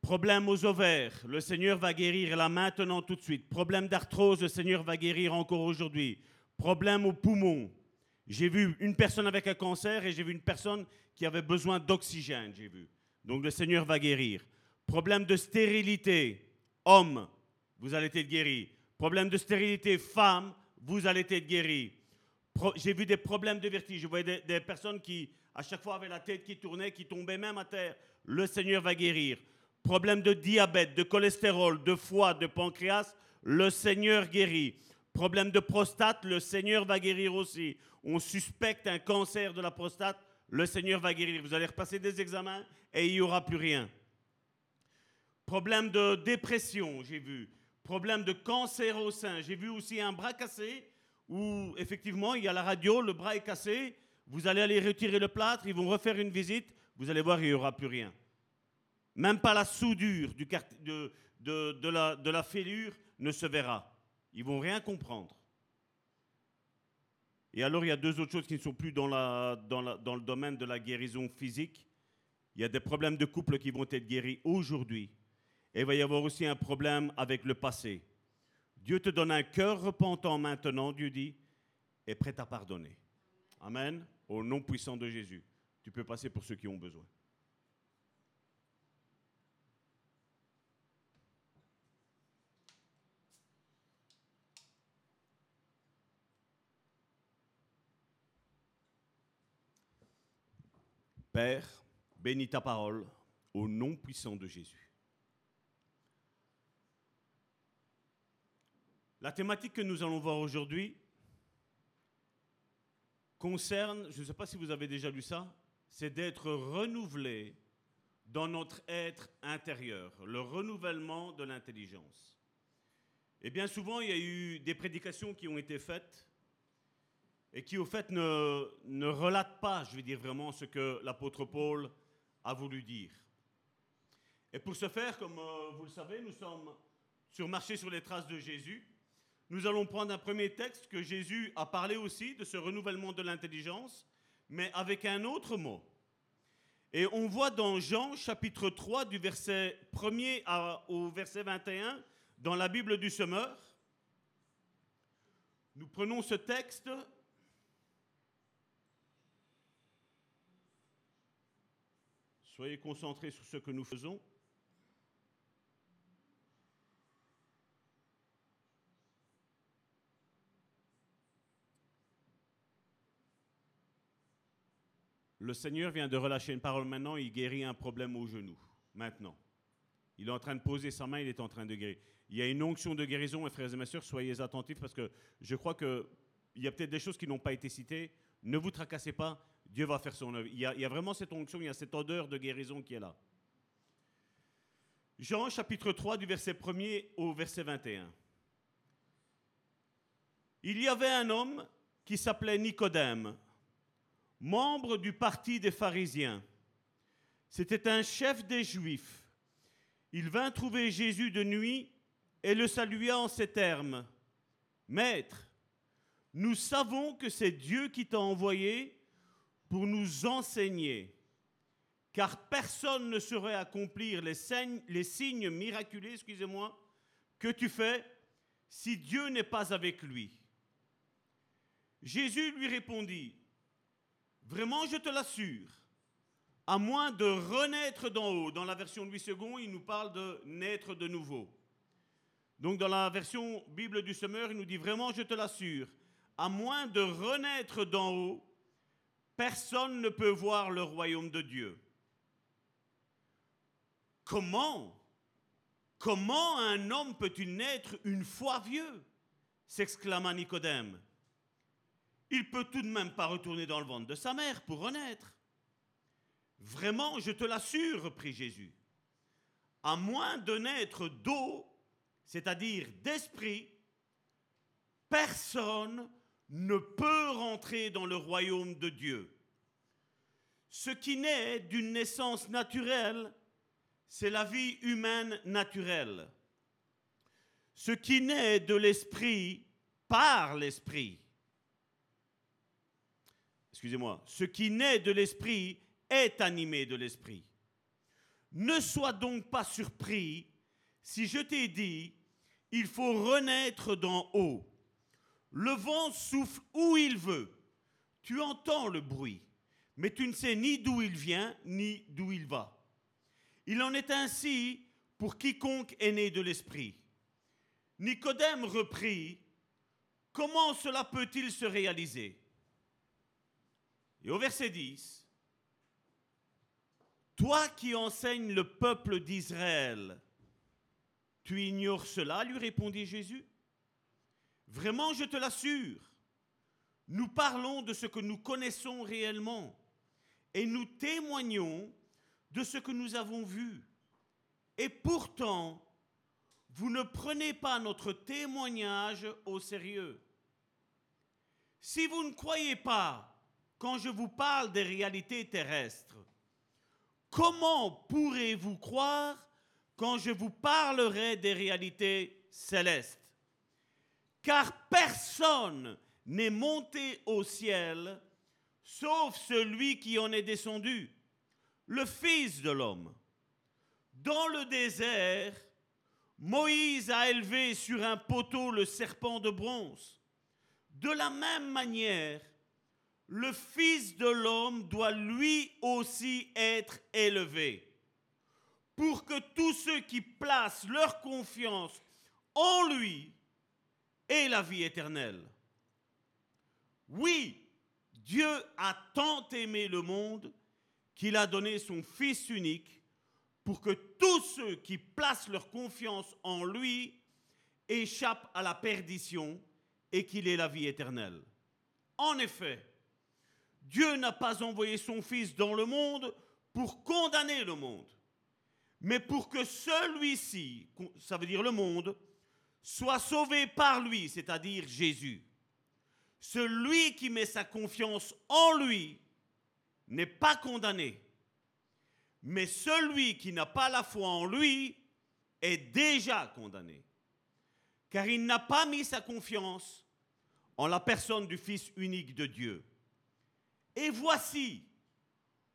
Problème aux ovaires, le Seigneur va guérir là maintenant tout de suite. Problème d'arthrose, le Seigneur va guérir encore aujourd'hui. Problème aux poumons. J'ai vu une personne avec un cancer et j'ai vu une personne qui avait besoin d'oxygène, j'ai vu. Donc le Seigneur va guérir. Problème de stérilité, homme, vous allez être guéri. Problème de stérilité, femme, vous allez être guéri. J'ai vu des problèmes de vertige. Je voyais des, des personnes qui, à chaque fois, avaient la tête qui tournait, qui tombaient même à terre. Le Seigneur va guérir. Problème de diabète, de cholestérol, de foie, de pancréas, le Seigneur guérit. Problème de prostate, le Seigneur va guérir aussi. On suspecte un cancer de la prostate, le Seigneur va guérir. Vous allez repasser des examens et il n'y aura plus rien. Problème de dépression, j'ai vu. Problème de cancer au sein. J'ai vu aussi un bras cassé où effectivement il y a la radio, le bras est cassé. Vous allez aller retirer le plâtre, ils vont refaire une visite. Vous allez voir, il n'y aura plus rien. Même pas la soudure de, la, fêlure ne se verra. Ils vont rien comprendre. Et alors, il y a deux autres choses qui ne sont plus dans, dans le domaine de la guérison physique. Il y a des problèmes de couple qui vont être guéris aujourd'hui. Et il va y avoir aussi un problème avec le passé. Dieu te donne un cœur repentant maintenant, Dieu dit, et prêt à pardonner. Amen. Au nom puissant de Jésus. Tu peux passer pour ceux qui ont besoin. Père, bénis ta parole au nom puissant de Jésus. La thématique que nous allons voir aujourd'hui concerne, je ne sais pas si vous avez déjà lu ça, c'est d'être renouvelé dans notre être intérieur, le renouvellement de l'intelligence. Et bien souvent, il y a eu des prédications qui ont été faites et qui au fait ne, ne relatent pas, je vais dire vraiment, ce que l'apôtre Paul a voulu dire. Et pour ce faire, comme euh, vous le savez, nous sommes sur marcher sur les traces de Jésus. Nous allons prendre un premier texte que Jésus a parlé aussi de ce renouvellement de l'intelligence, mais avec un autre mot. Et on voit dans Jean chapitre 3 du verset 1er à- au verset 21 dans la Bible du semeur. Nous prenons ce texte Soyez concentrés sur ce que nous faisons. Le Seigneur vient de relâcher une parole maintenant, il guérit un problème au genou, maintenant. Il est en train de poser sa main, il est en train de guérir. Il y a une onction de guérison, et frères et mes soyez attentifs parce que je crois qu'il y a peut-être des choses qui n'ont pas été citées. Ne vous tracassez pas, Dieu va faire son œuvre. Il y, a, il y a vraiment cette onction, il y a cette odeur de guérison qui est là. Jean chapitre 3 du verset 1er au verset 21. Il y avait un homme qui s'appelait Nicodème, membre du parti des pharisiens. C'était un chef des Juifs. Il vint trouver Jésus de nuit et le salua en ces termes. Maître, nous savons que c'est Dieu qui t'a envoyé pour nous enseigner, car personne ne saurait accomplir les, signes- les signes miraculeux, excusez-moi, que tu fais si Dieu n'est pas avec lui. Jésus lui répondit, Vraiment, je te l'assure, à moins de renaître d'en haut. Dans la version Louis II, il nous parle de naître de nouveau. Donc dans la version Bible du Semeur, il nous dit vraiment, je te l'assure, à moins de renaître d'en haut, personne ne peut voir le royaume de Dieu. Comment Comment un homme peut-il naître une fois vieux? s'exclama Nicodème. Il peut tout de même pas retourner dans le ventre de sa mère pour renaître. Vraiment, je te l'assure, reprit Jésus. à moins de naître d'eau, c'est-à-dire d'esprit, personne ne peut rentrer dans le royaume de Dieu. Ce qui naît d'une naissance naturelle, c'est la vie humaine naturelle. Ce qui naît de l'esprit par l'esprit. Excusez-moi. Ce qui naît de l'esprit est animé de l'esprit. Ne sois donc pas surpris si je t'ai dit, il faut renaître d'en haut. Le vent souffle où il veut. Tu entends le bruit, mais tu ne sais ni d'où il vient, ni d'où il va. Il en est ainsi pour quiconque est né de l'Esprit. Nicodème reprit, Comment cela peut-il se réaliser? Et au verset 10, Toi qui enseignes le peuple d'Israël, tu ignores cela lui répondit Jésus. Vraiment, je te l'assure, nous parlons de ce que nous connaissons réellement et nous témoignons de ce que nous avons vu. Et pourtant, vous ne prenez pas notre témoignage au sérieux. Si vous ne croyez pas quand je vous parle des réalités terrestres, comment pourrez-vous croire quand je vous parlerai des réalités célestes? Car personne n'est monté au ciel sauf celui qui en est descendu, le Fils de l'homme. Dans le désert, Moïse a élevé sur un poteau le serpent de bronze. De la même manière, le Fils de l'homme doit lui aussi être élevé, pour que tous ceux qui placent leur confiance en lui aient la vie éternelle. Oui, Dieu a tant aimé le monde qu'il a donné son Fils unique pour que tous ceux qui placent leur confiance en lui échappent à la perdition et qu'il ait la vie éternelle. En effet, Dieu n'a pas envoyé son Fils dans le monde pour condamner le monde, mais pour que celui-ci, ça veut dire le monde, soit sauvé par lui, c'est-à-dire Jésus. Celui qui met sa confiance en lui n'est pas condamné, mais celui qui n'a pas la foi en lui est déjà condamné, car il n'a pas mis sa confiance en la personne du Fils unique de Dieu. Et voici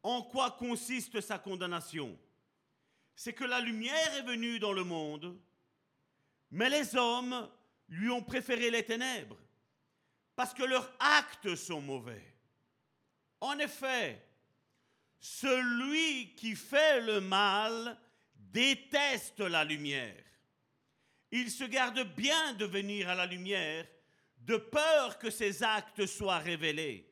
en quoi consiste sa condamnation. C'est que la lumière est venue dans le monde, mais les hommes lui ont préféré les ténèbres, parce que leurs actes sont mauvais. En effet, celui qui fait le mal déteste la lumière. Il se garde bien de venir à la lumière, de peur que ses actes soient révélés.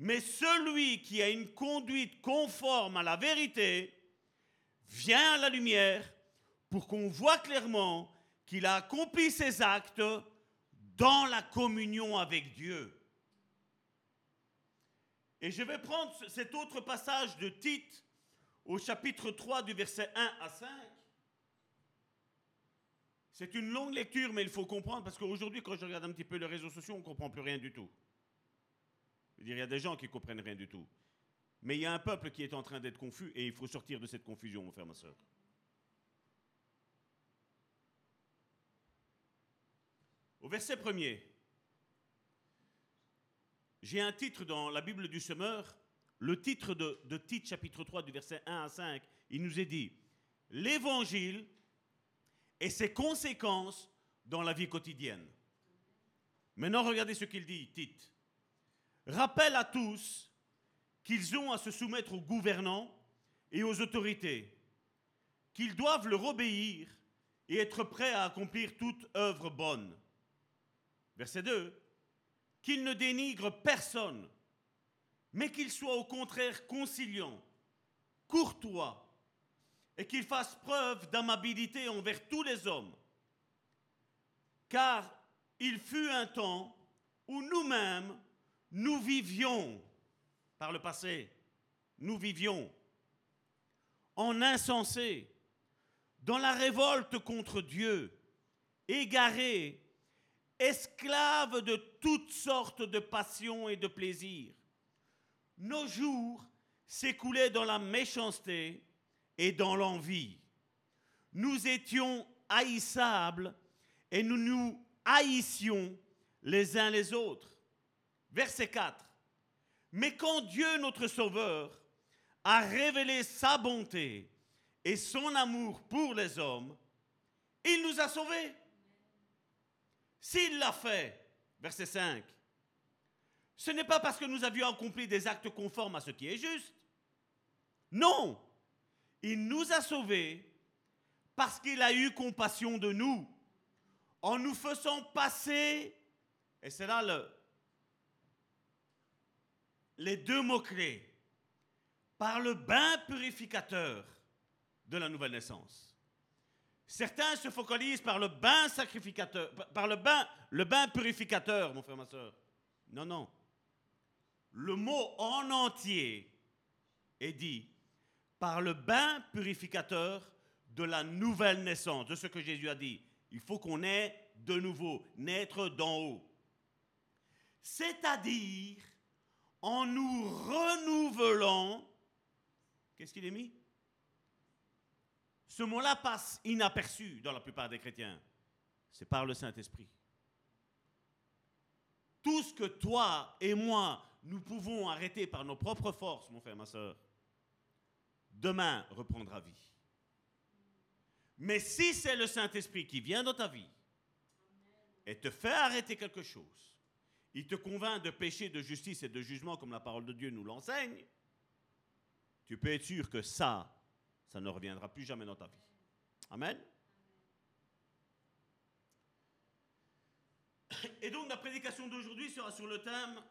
Mais celui qui a une conduite conforme à la vérité vient à la lumière pour qu'on voit clairement qu'il a accompli ses actes dans la communion avec Dieu. Et je vais prendre cet autre passage de Tite au chapitre 3 du verset 1 à 5. C'est une longue lecture, mais il faut comprendre, parce qu'aujourd'hui, quand je regarde un petit peu les réseaux sociaux, on ne comprend plus rien du tout. Il y a des gens qui ne comprennent rien du tout. Mais il y a un peuple qui est en train d'être confus, et il faut sortir de cette confusion, mon frère, ma soeur. Au verset premier, j'ai un titre dans la Bible du Semeur, le titre de, de Tite chapitre 3 du verset 1 à 5, il nous est dit, l'Évangile et ses conséquences dans la vie quotidienne. Maintenant, regardez ce qu'il dit, Tite. Rappelle à tous qu'ils ont à se soumettre aux gouvernants et aux autorités, qu'ils doivent leur obéir et être prêts à accomplir toute œuvre bonne. Verset 2 qu'il ne dénigre personne, mais qu'il soit au contraire conciliant, courtois, et qu'il fasse preuve d'amabilité envers tous les hommes. Car il fut un temps où nous-mêmes, nous vivions, par le passé, nous vivions en insensés, dans la révolte contre Dieu, égarés, esclaves de toutes sortes de passions et de plaisirs. Nos jours s'écoulaient dans la méchanceté et dans l'envie. Nous étions haïssables et nous nous haïssions les uns les autres. Verset 4. Mais quand Dieu, notre Sauveur, a révélé sa bonté et son amour pour les hommes, il nous a sauvés. S'il l'a fait, verset 5, ce n'est pas parce que nous avions accompli des actes conformes à ce qui est juste. Non, il nous a sauvés parce qu'il a eu compassion de nous en nous faisant passer, et c'est là le, les deux mots-clés, par le bain purificateur de la nouvelle naissance. Certains se focalisent par le bain sacrificateur, par le bain, le bain purificateur, mon frère, ma soeur. Non, non. Le mot en entier est dit par le bain purificateur de la nouvelle naissance, de ce que Jésus a dit. Il faut qu'on ait de nouveau, naître d'en haut. C'est-à-dire en nous renouvelant. Qu'est-ce qu'il est mis? Ce mot-là passe inaperçu dans la plupart des chrétiens. C'est par le Saint-Esprit. Tout ce que toi et moi, nous pouvons arrêter par nos propres forces, mon frère, ma soeur, demain reprendra vie. Mais si c'est le Saint-Esprit qui vient dans ta vie et te fait arrêter quelque chose, il te convainc de péché, de justice et de jugement comme la parole de Dieu nous l'enseigne, tu peux être sûr que ça, ça ne reviendra plus jamais dans ta vie. Amen. Et donc la prédication d'aujourd'hui sera sur le thème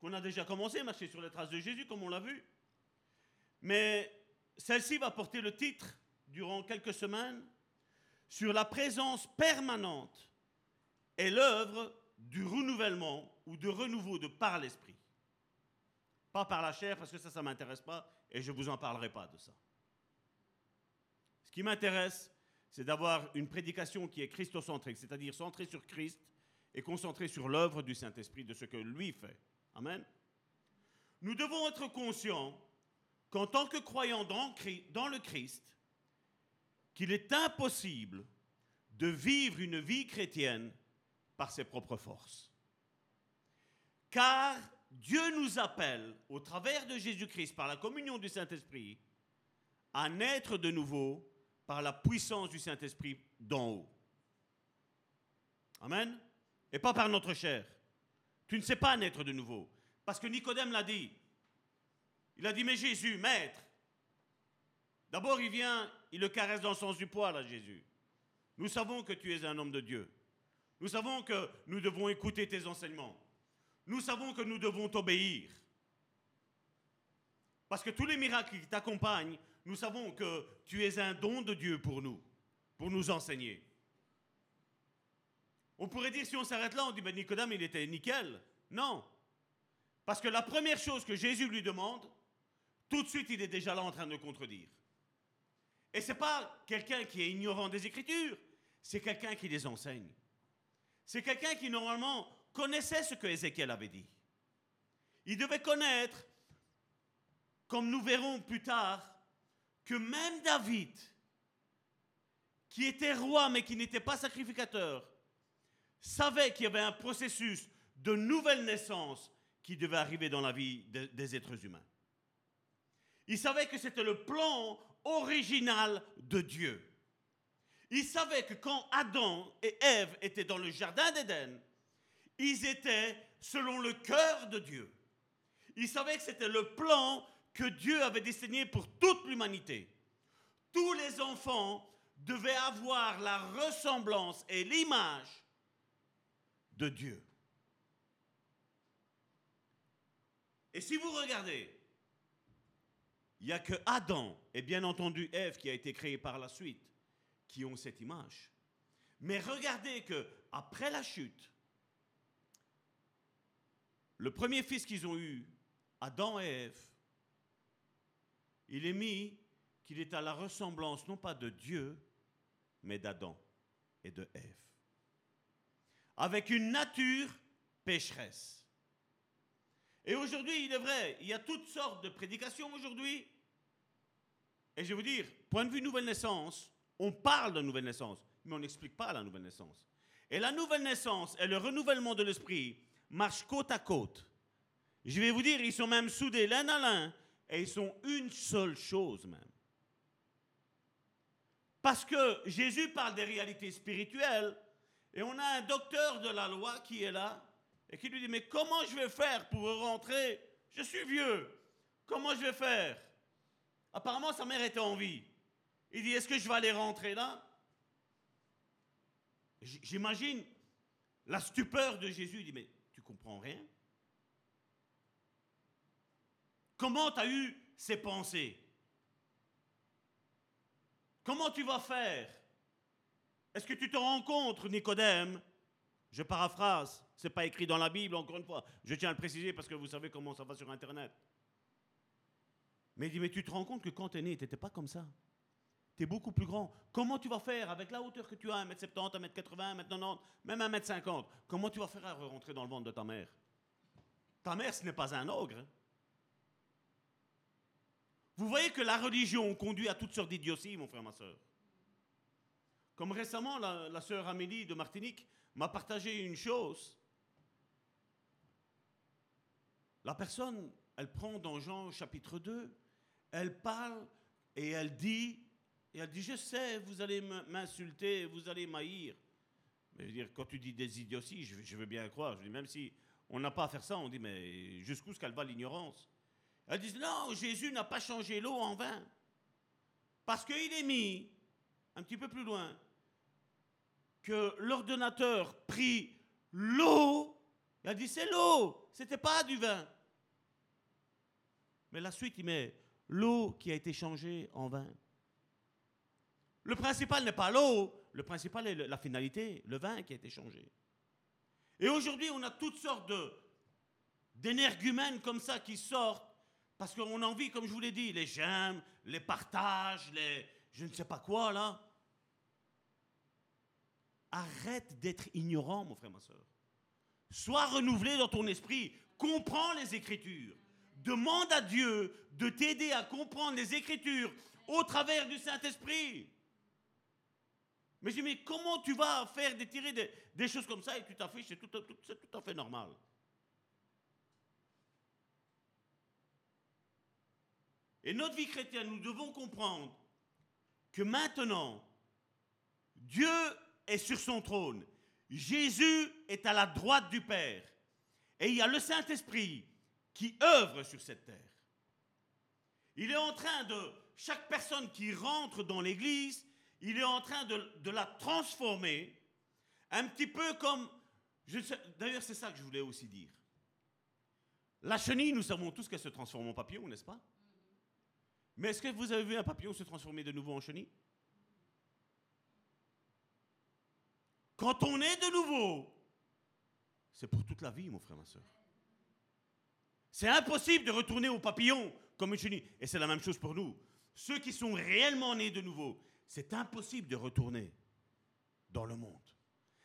qu'on a déjà commencé, marcher sur les traces de Jésus, comme on l'a vu. Mais celle-ci va porter le titre, durant quelques semaines, sur la présence permanente et l'œuvre du renouvellement ou de renouveau de par l'esprit. Pas par la chair, parce que ça, ça ne m'intéresse pas, et je ne vous en parlerai pas de ça. Ce qui m'intéresse, c'est d'avoir une prédication qui est christocentrique, c'est-à-dire centrée sur Christ et concentrée sur l'œuvre du Saint-Esprit, de ce que lui fait. Amen. Nous devons être conscients qu'en tant que croyants dans, le Christ, qu'il est impossible de vivre une vie chrétienne par ses propres forces. Car Dieu nous appelle, au travers de Jésus-Christ, par la communion du Saint-Esprit, à naître de nouveau par la puissance du Saint-Esprit d'en haut. Amen. Et pas par notre chair. Tu ne sais pas naître de nouveau. Parce que Nicodème l'a dit. Il a dit, mais Jésus, maître. D'abord, il vient, il le caresse dans le sens du poil à Jésus. Nous savons que tu es un homme de Dieu. Nous savons que nous devons écouter tes enseignements. Nous savons que nous devons t'obéir. Parce que tous les miracles qui t'accompagnent, nous savons que tu es un don de Dieu pour nous, pour nous enseigner. On pourrait dire, si on s'arrête là, on dit, ben Nicodème, il était nickel. Non. Parce que la première chose que Jésus lui demande, tout de suite, il est déjà là en train de contredire. Et ce n'est pas quelqu'un qui est ignorant des Écritures, c'est quelqu'un qui les enseigne. C'est quelqu'un qui normalement connaissait ce que Ézéchiel avait dit. Il devait connaître, comme nous verrons plus tard, que même David, qui était roi mais qui n'était pas sacrificateur, savait qu'il y avait un processus de nouvelle naissance qui devait arriver dans la vie des êtres humains. Il savait que c'était le plan original de Dieu. Il savait que quand Adam et Ève étaient dans le jardin d'Éden, ils étaient selon le cœur de Dieu. Il savait que c'était le plan que Dieu avait dessiné pour toute l'humanité. Tous les enfants devaient avoir la ressemblance et l'image de Dieu. Et si vous regardez, il n'y a que Adam et bien entendu Ève qui a été créé par la suite qui ont cette image. Mais regardez que après la chute, le premier fils qu'ils ont eu, Adam et Ève, il est mis qu'il est à la ressemblance non pas de Dieu, mais d'Adam et de Ève. Avec une nature pécheresse. Et aujourd'hui, il est vrai, il y a toutes sortes de prédications aujourd'hui. Et je vais vous dire, point de vue nouvelle naissance, on parle de nouvelle naissance, mais on n'explique pas la nouvelle naissance. Et la nouvelle naissance et le renouvellement de l'esprit marchent côte à côte. Je vais vous dire, ils sont même soudés l'un à l'un et ils sont une seule chose même. Parce que Jésus parle des réalités spirituelles et on a un docteur de la loi qui est là et qui lui dit, mais comment je vais faire pour rentrer? Je suis vieux. Comment je vais faire? Apparemment, sa mère était en vie. Il dit, est-ce que je vais aller rentrer là? J'imagine la stupeur de Jésus. Il dit, mais tu comprends rien Comment tu as eu ces pensées? Comment tu vas faire? Est-ce que tu te rends compte, Nicodème? Je paraphrase, ce n'est pas écrit dans la Bible, encore une fois. Je tiens à le préciser parce que vous savez comment ça va sur Internet. Mais il dit, mais tu te rends compte que quand tu es né, tu n'étais pas comme ça. Tu es beaucoup plus grand. Comment tu vas faire avec la hauteur que tu as, 1m70, 1m80, 1m90, même 1m50 Comment tu vas faire à rentrer dans le ventre de ta mère? Ta mère, ce n'est pas un ogre. Hein. Vous voyez que la religion conduit à toutes sortes d'idioties, mon frère, ma soeur. Comme récemment, la, la sœur Amélie de Martinique m'a partagé une chose. La personne, elle prend dans Jean chapitre 2, elle parle et elle dit, et elle dit, je sais, vous allez m'insulter, vous allez m'haïr. Mais je veux dire, quand tu dis des idioties, je, veux bien croire. Je dis, même si on n'a pas à faire ça, on dit, mais jusqu'où ce qu'elle va l'ignorance? Elles disent, non, Jésus n'a pas changé l'eau en vin. Parce qu'il est mis, un petit peu plus loin, que l'ordonnateur prit l'eau. A dit, c'est l'eau, c'était pas du vin. Mais la suite, il met l'eau qui a été changée en vin. Le principal n'est pas l'eau, le principal est la finalité, le vin qui a été changé. Et aujourd'hui, on a toutes sortes d'énergumènes comme ça qui sortent parce qu'on a envie, comme je vous l'ai dit, les j'aime, les partages, les je ne sais pas quoi là. Arrête d'être ignorant, mon frère, ma soeur. Sois renouvelé dans ton esprit. Comprends les Écritures. Demande à Dieu de t'aider à comprendre les Écritures au travers du Saint-Esprit. Mais je dis, mais comment tu vas faire détirer des, des choses comme ça et tu t'affiches, c'est tout à fait normal. Et notre vie chrétienne, nous devons comprendre que maintenant, Dieu est sur son trône. Jésus est à la droite du Père. Et il y a le Saint-Esprit qui œuvre sur cette terre. Il est en train de, chaque personne qui rentre dans l'Église, il est en train de, la transformer, un petit peu comme, d'ailleurs c'est ça que je voulais aussi dire. La chenille, nous savons tous qu'elle se transforme en papillon, n'est-ce pas? Mais est-ce que vous avez vu un papillon se transformer de nouveau en chenille? Quand on est de nouveau, c'est pour toute la vie, mon frère, ma soeur. C'est impossible de retourner au papillon comme une chenille. Et c'est la même chose pour nous. Ceux qui sont réellement nés de nouveau, c'est impossible de retourner dans le monde.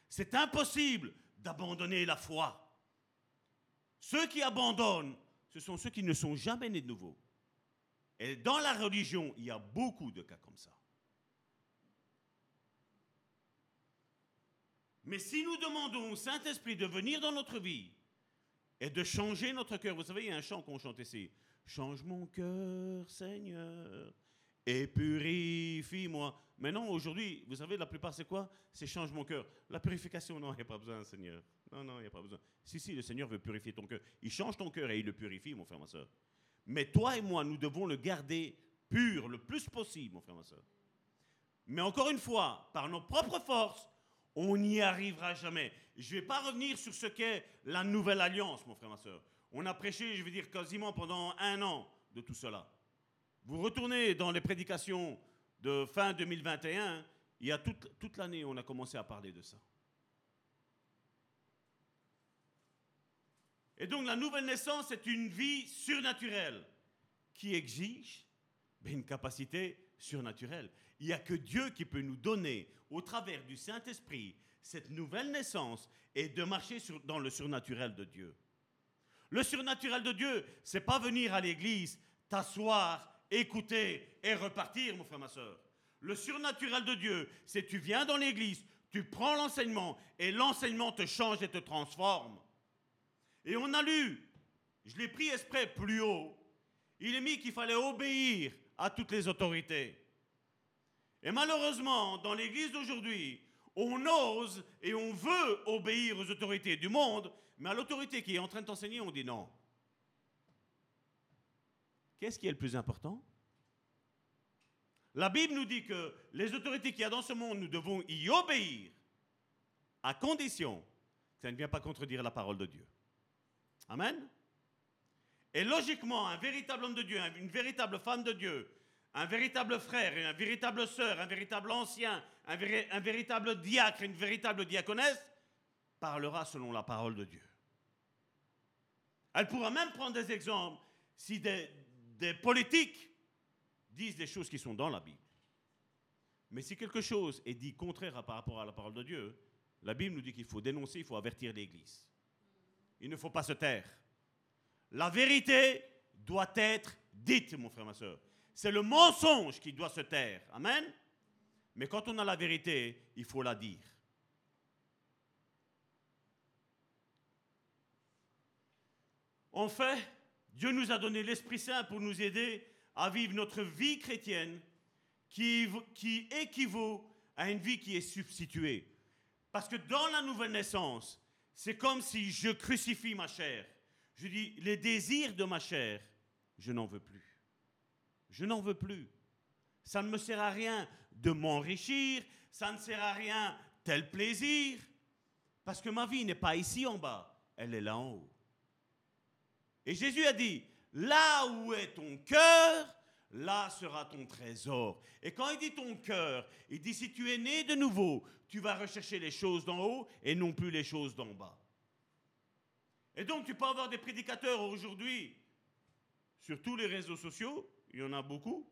C'est impossible d'abandonner la foi. Ceux qui abandonnent, ce sont ceux qui ne sont jamais nés de nouveau. Et dans la religion, il y a beaucoup de cas comme ça. Mais si nous demandons au Saint-Esprit de venir dans notre vie et de changer notre cœur, vous savez, il y a un chant qu'on chante ici. Change mon cœur, Seigneur, et purifie-moi. Mais non, aujourd'hui, vous savez, la plupart, c'est quoi? C'est change mon cœur. La purification, non, il n'y a pas besoin, Seigneur. Non, non, il n'y a pas besoin. Si, si, le Seigneur veut purifier ton cœur. Il change ton cœur et il le purifie, mon frère, ma soeur. Mais toi et moi, nous devons le garder pur le plus possible, mon frère, ma soeur. Mais encore une fois, par nos propres forces, on n'y arrivera jamais. Je ne vais pas revenir sur ce qu'est la nouvelle alliance, mon frère, ma soeur. On a prêché, je veux dire, quasiment pendant un an de tout cela. Vous retournez dans les prédications de fin 2021, il y a toute, l'année, on a commencé à parler de ça. Et donc la nouvelle naissance est une vie surnaturelle qui exige une capacité surnaturelle. Il n'y a que Dieu qui peut nous donner, au travers du Saint-Esprit, cette nouvelle naissance et de marcher dans le surnaturel de Dieu. Le surnaturel de Dieu, c'est pas venir à l'église, t'asseoir, écouter et repartir, mon frère, ma soeur. Le surnaturel de Dieu, c'est tu viens dans l'église, tu prends l'enseignement et l'enseignement te change et te transforme. Et on a lu, je l'ai pris exprès plus haut, il est mis qu'il fallait obéir à toutes les autorités. Et malheureusement, dans l'église d'aujourd'hui, on ose et on veut obéir aux autorités du monde, mais à l'autorité qui est en train de t'enseigner, on dit non. Qu'est-ce qui est le plus important? La Bible nous dit que les autorités qu'il y a dans ce monde, nous devons y obéir, à condition que ça ne vient pas contredire la parole de Dieu. Amen? Et logiquement, un véritable homme de Dieu, un- une véritable femme de Dieu, un véritable frère, et un véritable sœur, un véritable ancien, un, un véritable diacre, une véritable diaconesse, parlera selon la parole de Dieu. Elle pourra même prendre des exemples si des, des politiques disent des choses qui sont dans la Bible. Mais si quelque chose est dit contraire à- par rapport à la parole de Dieu, la Bible nous dit qu'il faut dénoncer, il faut avertir l'Église. Il ne faut pas se taire. La vérité doit être dite, mon frère, ma soeur. C'est le mensonge qui doit se taire. Amen. Mais quand on a la vérité, il faut la dire. En fait, Dieu nous a donné l'Esprit Saint pour nous aider à vivre notre vie chrétienne qui, qui équivaut à une vie qui est substituée. Parce que dans la nouvelle naissance, c'est comme si je crucifie ma chair. Je dis, les désirs de ma chair, je n'en veux plus. Je n'en veux plus. Ça ne me sert à rien de m'enrichir, ça ne sert à rien tel plaisir, parce que ma vie n'est pas ici en bas, elle est là en haut. Et Jésus a dit, là où est ton cœur, là sera ton trésor. Et quand il dit ton cœur, il dit, si tu es né de nouveau, tu vas rechercher les choses d'en haut et non plus les choses d'en bas. Et donc tu peux avoir des prédicateurs aujourd'hui sur tous les réseaux sociaux, il y en a beaucoup.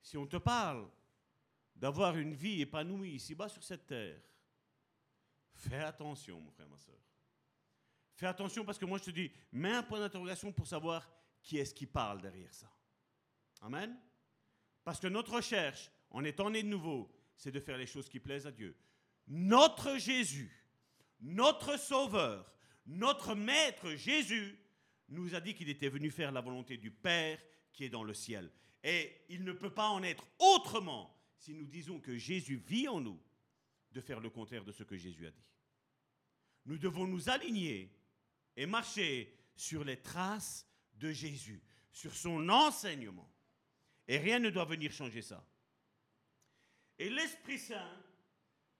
Si on te parle d'avoir une vie épanouie ici-bas sur cette terre, fais attention, mon frère, ma soeur. Fais attention parce que moi je te dis, mets un point d'interrogation pour savoir qui est-ce qui parle derrière ça. Amen? Parce que notre recherche, en étant né de nouveau, c'est de faire les choses qui plaisent à Dieu. Notre Jésus, notre Sauveur, notre Maître Jésus nous a dit qu'il était venu faire la volonté du Père qui est dans le ciel. Et il ne peut pas en être autrement si nous disons que Jésus vit en nous de faire le contraire de ce que Jésus a dit. Nous devons nous aligner et marcher sur les traces de Jésus, sur son enseignement. Et rien ne doit venir changer ça. Et l'Esprit Saint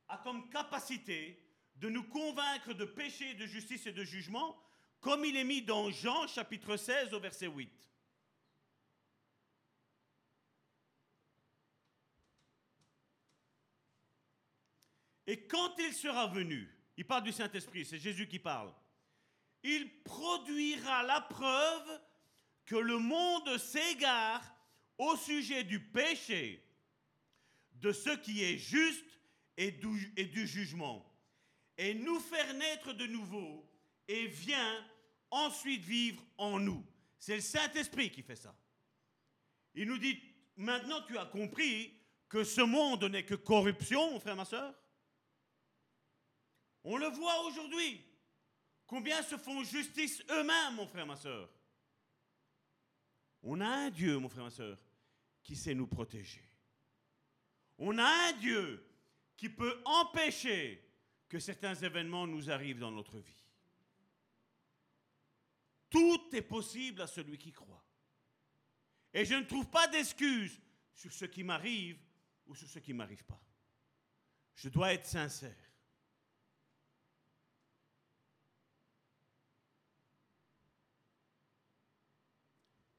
a comme capacité de nous convaincre de péché, de justice et de jugement, comme il est mis dans Jean chapitre 16 au verset 8. Et quand il sera venu, il parle du Saint-Esprit, c'est Jésus qui parle, il produira la preuve que le monde s'égare au sujet du péché, de ce qui est juste et du, jugement, et nous faire naître de nouveau, et vient ensuite vivre en nous. C'est le Saint-Esprit qui fait ça. Il nous dit, maintenant tu as compris que ce monde n'est que corruption, mon frère, ma soeur. On le voit aujourd'hui. Combien se font justice eux-mêmes, mon frère, ma soeur On a un Dieu, mon frère, ma soeur, qui sait nous protéger. On a un Dieu qui peut empêcher que certains événements nous arrivent dans notre vie. Tout est possible à celui qui croit. Et je ne trouve pas d'excuses sur ce qui m'arrive ou sur ce qui ne m'arrive pas. Je dois être sincère.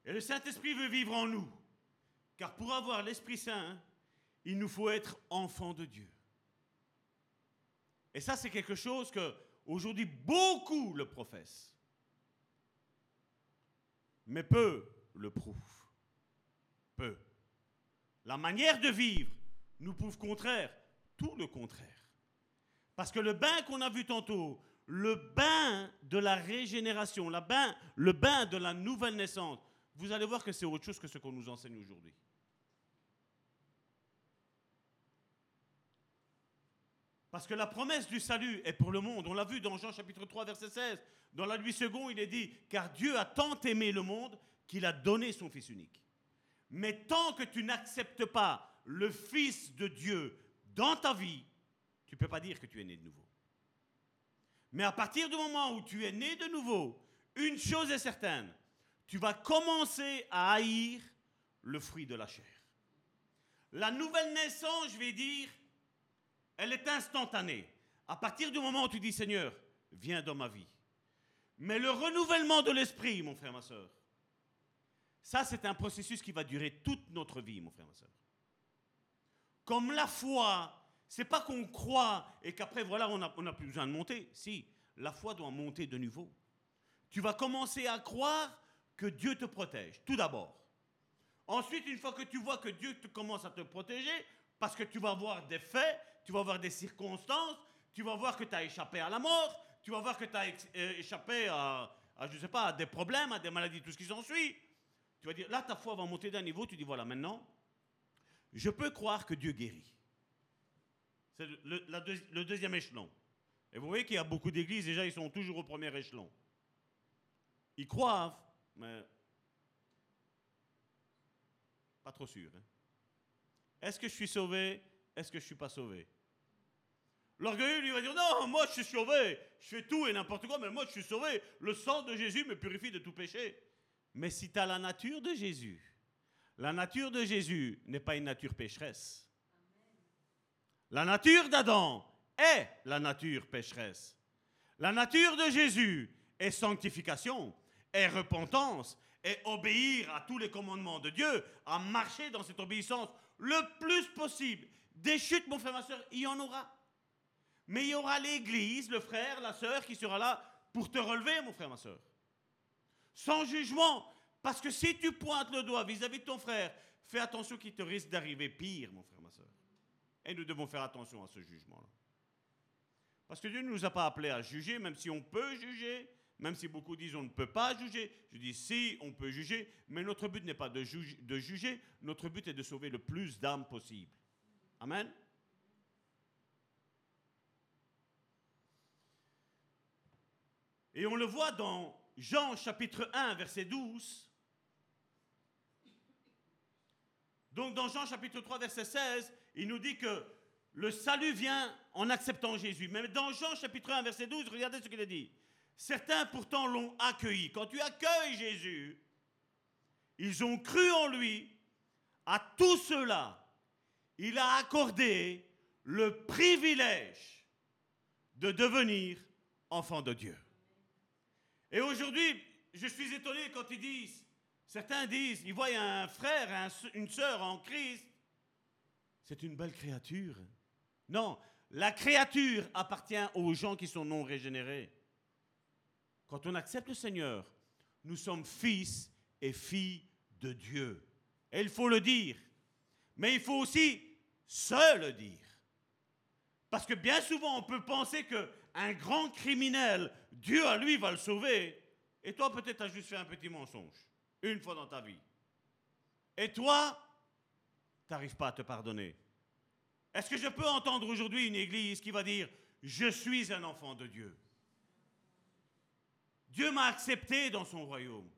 Et le Saint-Esprit veut vivre en nous. Car pour avoir l'Esprit Saint, il nous faut être enfant de Dieu. Et ça, c'est quelque chose que aujourd'hui beaucoup le professent. Mais peu le prouvent. Peu. la manière de vivre nous prouve contraire, tout le contraire. Parce que le bain qu'on a vu tantôt, le bain de la régénération, le bain de la nouvelle naissance, vous allez voir que c'est autre chose que ce qu'on nous enseigne aujourd'hui. Parce que la promesse du salut est pour le monde. On l'a vu dans Jean chapitre 3, verset 16. Dans la nuit seconde, il est dit, car Dieu a tant aimé le monde qu'il a donné son Fils unique. Mais tant que tu n'acceptes pas le Fils de Dieu dans ta vie, tu ne peux pas dire que tu es né de nouveau. Mais à partir du moment où tu es né de nouveau, une chose est certaine, tu vas commencer à haïr le fruit de la chair. La nouvelle naissance, je vais dire, elle est instantanée. À partir du moment où tu dis Seigneur, viens dans ma vie. Mais le renouvellement de l'esprit, mon frère, ma soeur, ça c'est un processus qui va durer toute notre vie, mon frère, ma soeur. Comme la foi, c'est pas qu'on croit et qu'après, voilà, on n'a on plus besoin de monter. Si, la foi doit monter de nouveau. Tu vas commencer à croire que Dieu te protège, tout d'abord. Ensuite, une fois que tu vois que Dieu te commence à te protéger, parce que tu vas voir des faits, tu vas voir des circonstances, tu vas voir que tu as échappé à la mort, tu vas voir que tu as euh, échappé à, à, je sais pas, à des problèmes, à des maladies, tout ce qui s'ensuit. Tu vas dire, là, ta foi va monter d'un niveau, tu dis, voilà, maintenant, je peux croire que Dieu guérit. C'est le, le, deuxième échelon. Et vous voyez qu'il y a beaucoup d'églises, déjà, ils sont toujours au premier échelon. Ils croient, mais pas trop sûr. Hein. Est-ce que je suis sauvé? Est-ce que je ne suis pas sauvé? L'orgueilleux lui va dire non, moi je suis sauvé, je fais tout et n'importe quoi, mais moi je suis sauvé. Le sang de Jésus me purifie de tout péché. Mais si tu as la nature de Jésus, la nature de Jésus n'est pas une nature pécheresse. La nature d'Adam est la nature pécheresse. La nature de Jésus est sanctification, est repentance, est obéir à tous les commandements de Dieu, à marcher dans cette obéissance le plus possible. Des chutes, mon frère, ma soeur, il y en aura. Mais il y aura l'église, le frère, la soeur qui sera là pour te relever, mon frère, ma soeur. Sans jugement. Parce que si tu pointes le doigt vis-à-vis de ton frère, fais attention qu'il te risque d'arriver pire, mon frère, ma soeur. Et nous devons faire attention à ce jugement-là. Parce que Dieu ne nous a pas appelés à juger, même si on peut juger, même si beaucoup disent on ne peut pas juger. Je dis si, on peut juger, mais notre but n'est pas de, juger, notre but est de sauver le plus d'âmes possible. Amen. Et on le voit dans Jean chapitre 1, verset 12. Donc dans Jean chapitre 3, verset 16, il nous dit que le salut vient en acceptant Jésus. Mais dans Jean chapitre 1, verset 12, regardez ce qu'il a dit. Certains pourtant l'ont accueilli. Quand tu accueilles Jésus, ils ont cru en lui. À tous ceux-là, il a accordé le privilège de devenir enfant de Dieu. Et aujourd'hui, je suis étonné quand ils disent, certains disent, ils voient un frère, une sœur en Christ, c'est une belle créature. Non, la créature appartient aux gens qui sont non régénérés. Quand on accepte le Seigneur, nous sommes fils et filles de Dieu. Et il faut le dire. Mais il faut aussi se le dire. Parce que bien souvent, on peut penser que un grand criminel, Dieu à lui va le sauver. Et toi, peut-être, as juste fait un petit mensonge, une fois dans ta vie. Et toi, tu n'arrives pas à te pardonner. Est-ce que je peux entendre aujourd'hui une église qui va dire, je suis un enfant de Dieu? Dieu m'a accepté dans son royaume.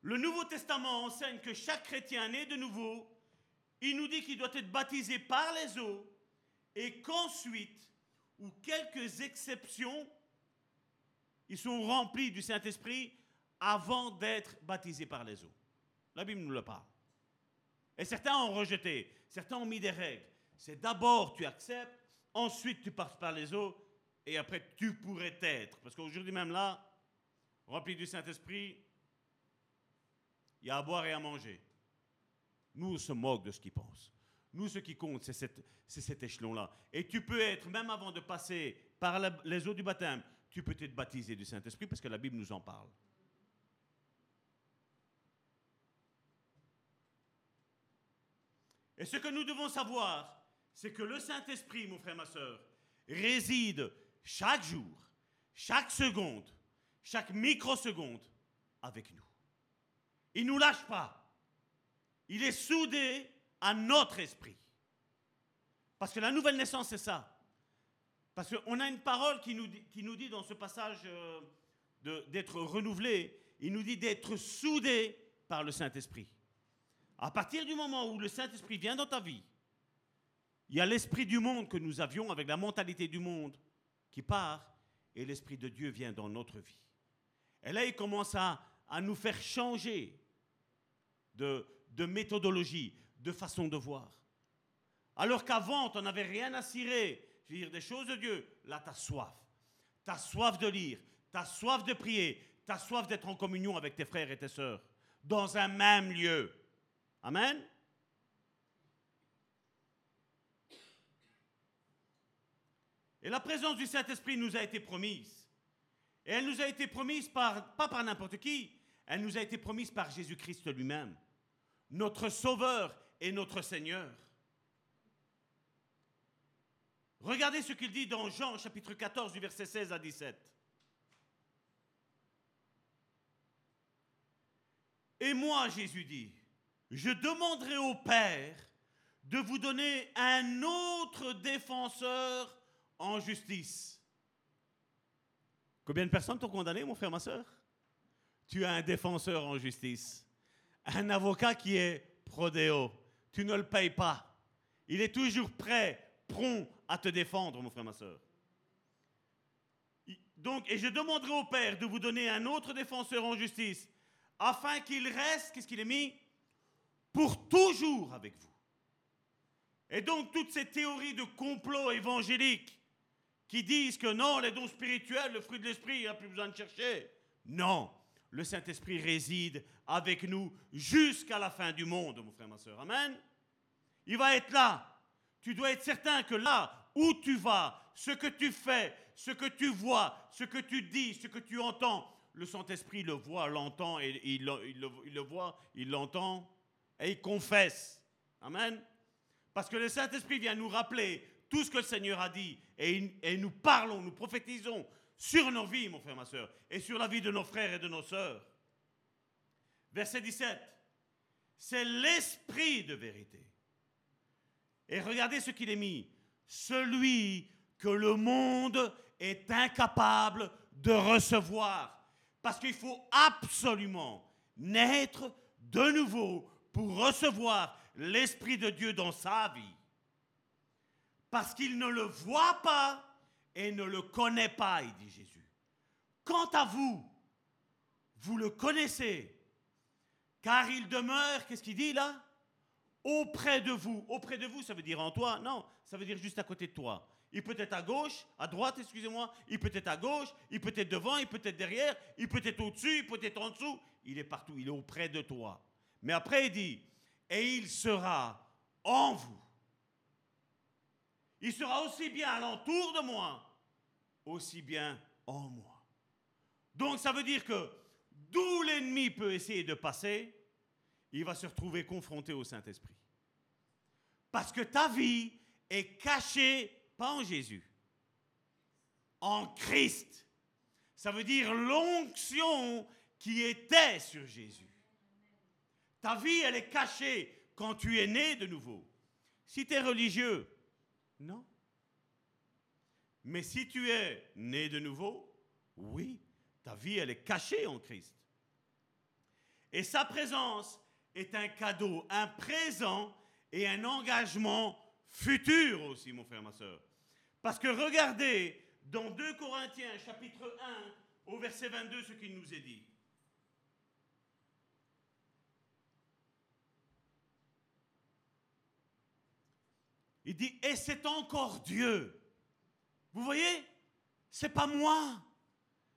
Le Nouveau Testament enseigne que chaque chrétien né de nouveau, il nous dit qu'il doit être baptisé par les eaux et qu'ensuite, ou quelques exceptions, ils sont remplis du Saint-Esprit avant d'être baptisés par les eaux. La Bible nous le parle. Et certains ont rejeté, certains ont mis des règles. C'est d'abord tu acceptes, ensuite tu passes par les eaux, et après tu pourrais être. Parce qu'aujourd'hui même là, rempli du Saint-Esprit, il y a à boire et à manger. Nous, on se moque de ce qu'ils pensent. Nous, ce qui compte, c'est cet échelon-là. Et tu peux être, même avant de passer par les eaux du baptême, tu peux être baptisé du Saint-Esprit parce que la Bible nous en parle. Et ce que nous devons savoir, c'est que le Saint-Esprit, mon frère, ma soeur, réside chaque jour, chaque seconde, chaque microseconde avec nous. Il ne nous lâche pas. Il est soudé à notre esprit. Parce que la nouvelle naissance, c'est ça. Parce qu'on a une parole qui nous dit, qui nous dit dans ce passage euh, d'être renouvelé, il nous dit d'être soudé par le Saint-Esprit. À partir du moment où le Saint-Esprit vient dans ta vie, il y a l'esprit du monde que nous avions avec la mentalité du monde qui part et l'esprit de Dieu vient dans notre vie. Et là, il commence à, à nous faire changer de, de méthodologie, de façon de voir. Alors qu'avant, tu n'avais rien à cirer, je veux dire, des choses de Dieu. Là, tu as soif. Tu as soif de lire, tu as soif de prier, tu as soif d'être en communion avec tes frères et tes sœurs, dans un même lieu. Amen? Et la présence du Saint-Esprit nous a été promise. Et elle nous a été promise pas par n'importe qui, elle nous a été promise par Jésus-Christ lui-même, notre Sauveur et notre Seigneur. Regardez ce qu'il dit dans Jean chapitre 14 du verset 16 à 17. Et moi, Jésus dit, je demanderai au Père de vous donner un autre défenseur en justice. Combien de personnes t'ont condamné, mon frère, ma soeur Tu as un défenseur en justice. Un avocat qui est prodéo. Tu ne le payes pas. Il est toujours prêt, prompt à te défendre, mon frère, ma soeur. Donc, et je demanderai au Père de vous donner un autre défenseur en justice, afin qu'il reste, qu'est-ce qu'il est mis? Pour toujours avec vous. Et donc, toutes ces théories de complot évangélique qui disent que non, les dons spirituels, le fruit de l'esprit, il n'y a plus besoin de chercher. Non, le Saint-Esprit réside avec nous jusqu'à la fin du monde, mon frère, ma soeur. Amen. Il va être là. Tu dois être certain que là où tu vas, ce que tu fais, ce que tu vois, ce que tu dis, ce que tu entends, le Saint-Esprit le voit, l'entend, et il, le- voit, il l'entend, et il confesse. Amen. Parce que le Saint-Esprit vient nous rappeler tout ce que le Seigneur a dit, et, nous parlons, nous prophétisons sur nos vies, mon frère, ma soeur, et sur la vie de nos frères et de nos sœurs. Verset 17. C'est l'esprit de vérité. Et regardez ce qu'il est mis. Celui que le monde est incapable de recevoir. Parce qu'il faut absolument naître de nouveau pour recevoir l'Esprit de Dieu dans sa vie. Parce qu'il ne le voit pas et ne le connaît pas, il dit Jésus. Quant à vous, vous le connaissez, car il demeure, qu'est-ce qu'il dit là? Auprès de vous. Auprès de vous, ça veut dire en toi Non, ça veut dire juste à côté de toi. Il peut être à gauche, à droite, excusez-moi, il peut être à gauche, il peut être devant, il peut être derrière, il peut être au-dessus, il peut être en dessous, il est partout, il est auprès de toi. Mais après, il dit, et il sera en vous. Il sera aussi bien alentour de moi, aussi bien en moi. Donc ça veut dire que d'où l'ennemi peut essayer de passer, il va se retrouver confronté au Saint-Esprit. Parce que ta vie est cachée, pas en Jésus, en Christ. Ça veut dire l'onction qui était sur Jésus. Ta vie, elle est cachée quand tu es né de nouveau. Si tu es religieux, non. Mais si tu es né de nouveau, oui, ta vie, elle est cachée en Christ. Et sa présence est un cadeau, un présent et un engagement futur aussi, mon frère, ma soeur. Parce que regardez dans 2 Corinthiens chapitre 1 au verset 22 ce qu'il nous est dit. Il dit, et c'est encore Dieu. Vous voyez? C'est pas moi.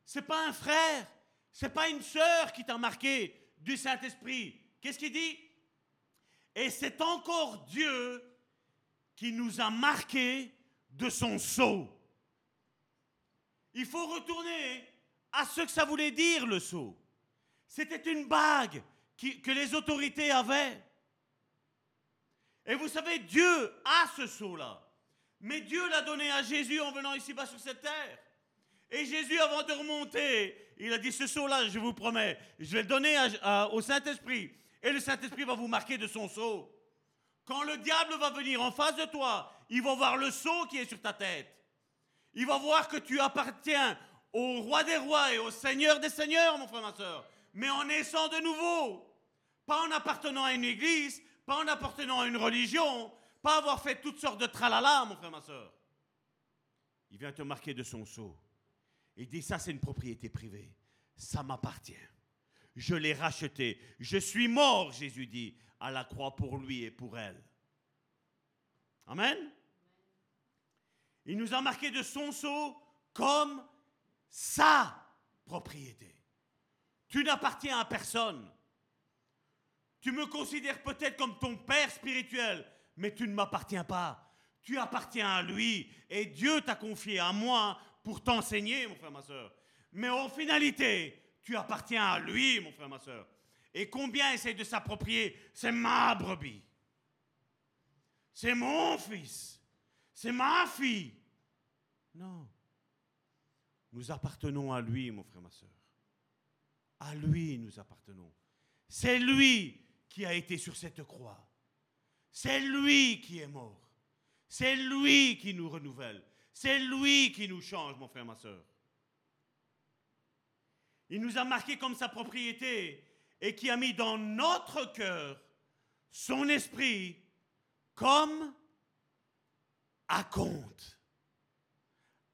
C'est pas un frère. C'est pas une sœur qui t'a marqué du Saint-Esprit. Qu'est-ce qu'il dit? Et c'est encore Dieu qui nous a marqué de son sceau. Il faut retourner à ce que ça voulait dire le sceau. C'était une bague que les autorités avaient. Et vous savez, Dieu a ce sceau-là. Mais Dieu l'a donné à Jésus en venant ici-bas sur cette terre. Et Jésus, avant de remonter, il a dit, ce sceau-là, je vous promets, je vais le donner au Saint-Esprit. Et le Saint-Esprit va vous marquer de son sceau. Quand le diable va venir en face de toi, il va voir le sceau qui est sur ta tête. Il va voir que tu appartiens au roi des rois et au seigneur des seigneurs, mon frère, ma soeur. Mais en naissant de nouveau. Pas en appartenant à une église, pas en appartenant à une religion, pas avoir fait toutes sortes de tralala, mon frère, ma soeur. Il vient te marquer de son sceau. Il dit, ça c'est une propriété privée. Ça m'appartient. Je l'ai racheté. Je suis mort, Jésus dit, à la croix pour lui et pour elle. Amen. Il nous a marqué de son sceau comme sa propriété. Tu n'appartiens à personne. Tu me considères peut-être comme ton père spirituel, mais tu ne m'appartiens pas. Tu appartiens à lui et Dieu t'a confié à moi pour t'enseigner, mon frère, ma soeur. Mais en finalité, tu appartiens à lui, mon frère, ma soeur. Et combien essaie de s'approprier C'est ma brebis. C'est mon fils. C'est ma fille. Non. Nous appartenons à lui, mon frère, ma soeur. À lui nous appartenons. C'est lui qui a été sur cette croix. C'est lui qui est mort. C'est lui qui nous renouvelle. C'est lui qui nous change, mon frère, ma soeur. Il nous a marqué comme sa propriété et qui a mis dans notre cœur son esprit comme à compte.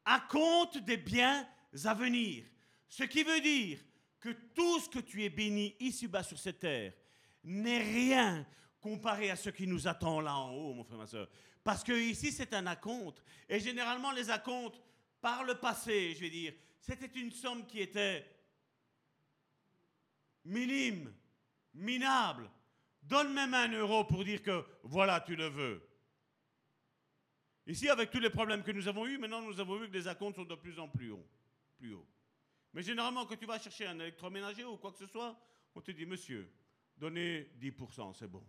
À compte des biens à venir. Ce qui veut dire que tout ce que tu es béni ici-bas sur cette terre n'est rien comparé à ce qui nous attend là en haut, mon frère, ma soeur. Parce que ici, c'est un acompte. Et généralement, les acomptes, par le passé, je vais dire, c'était une somme qui était minime, minable. Donne même un euro pour dire que voilà, tu le veux. Ici, avec tous les problèmes que nous avons eus, maintenant nous avons vu que les acomptes sont de plus en plus hauts. Plus. Mais généralement, quand tu vas chercher un électroménager ou quoi que ce soit, on te dit, monsieur, donnez 10%, c'est bon.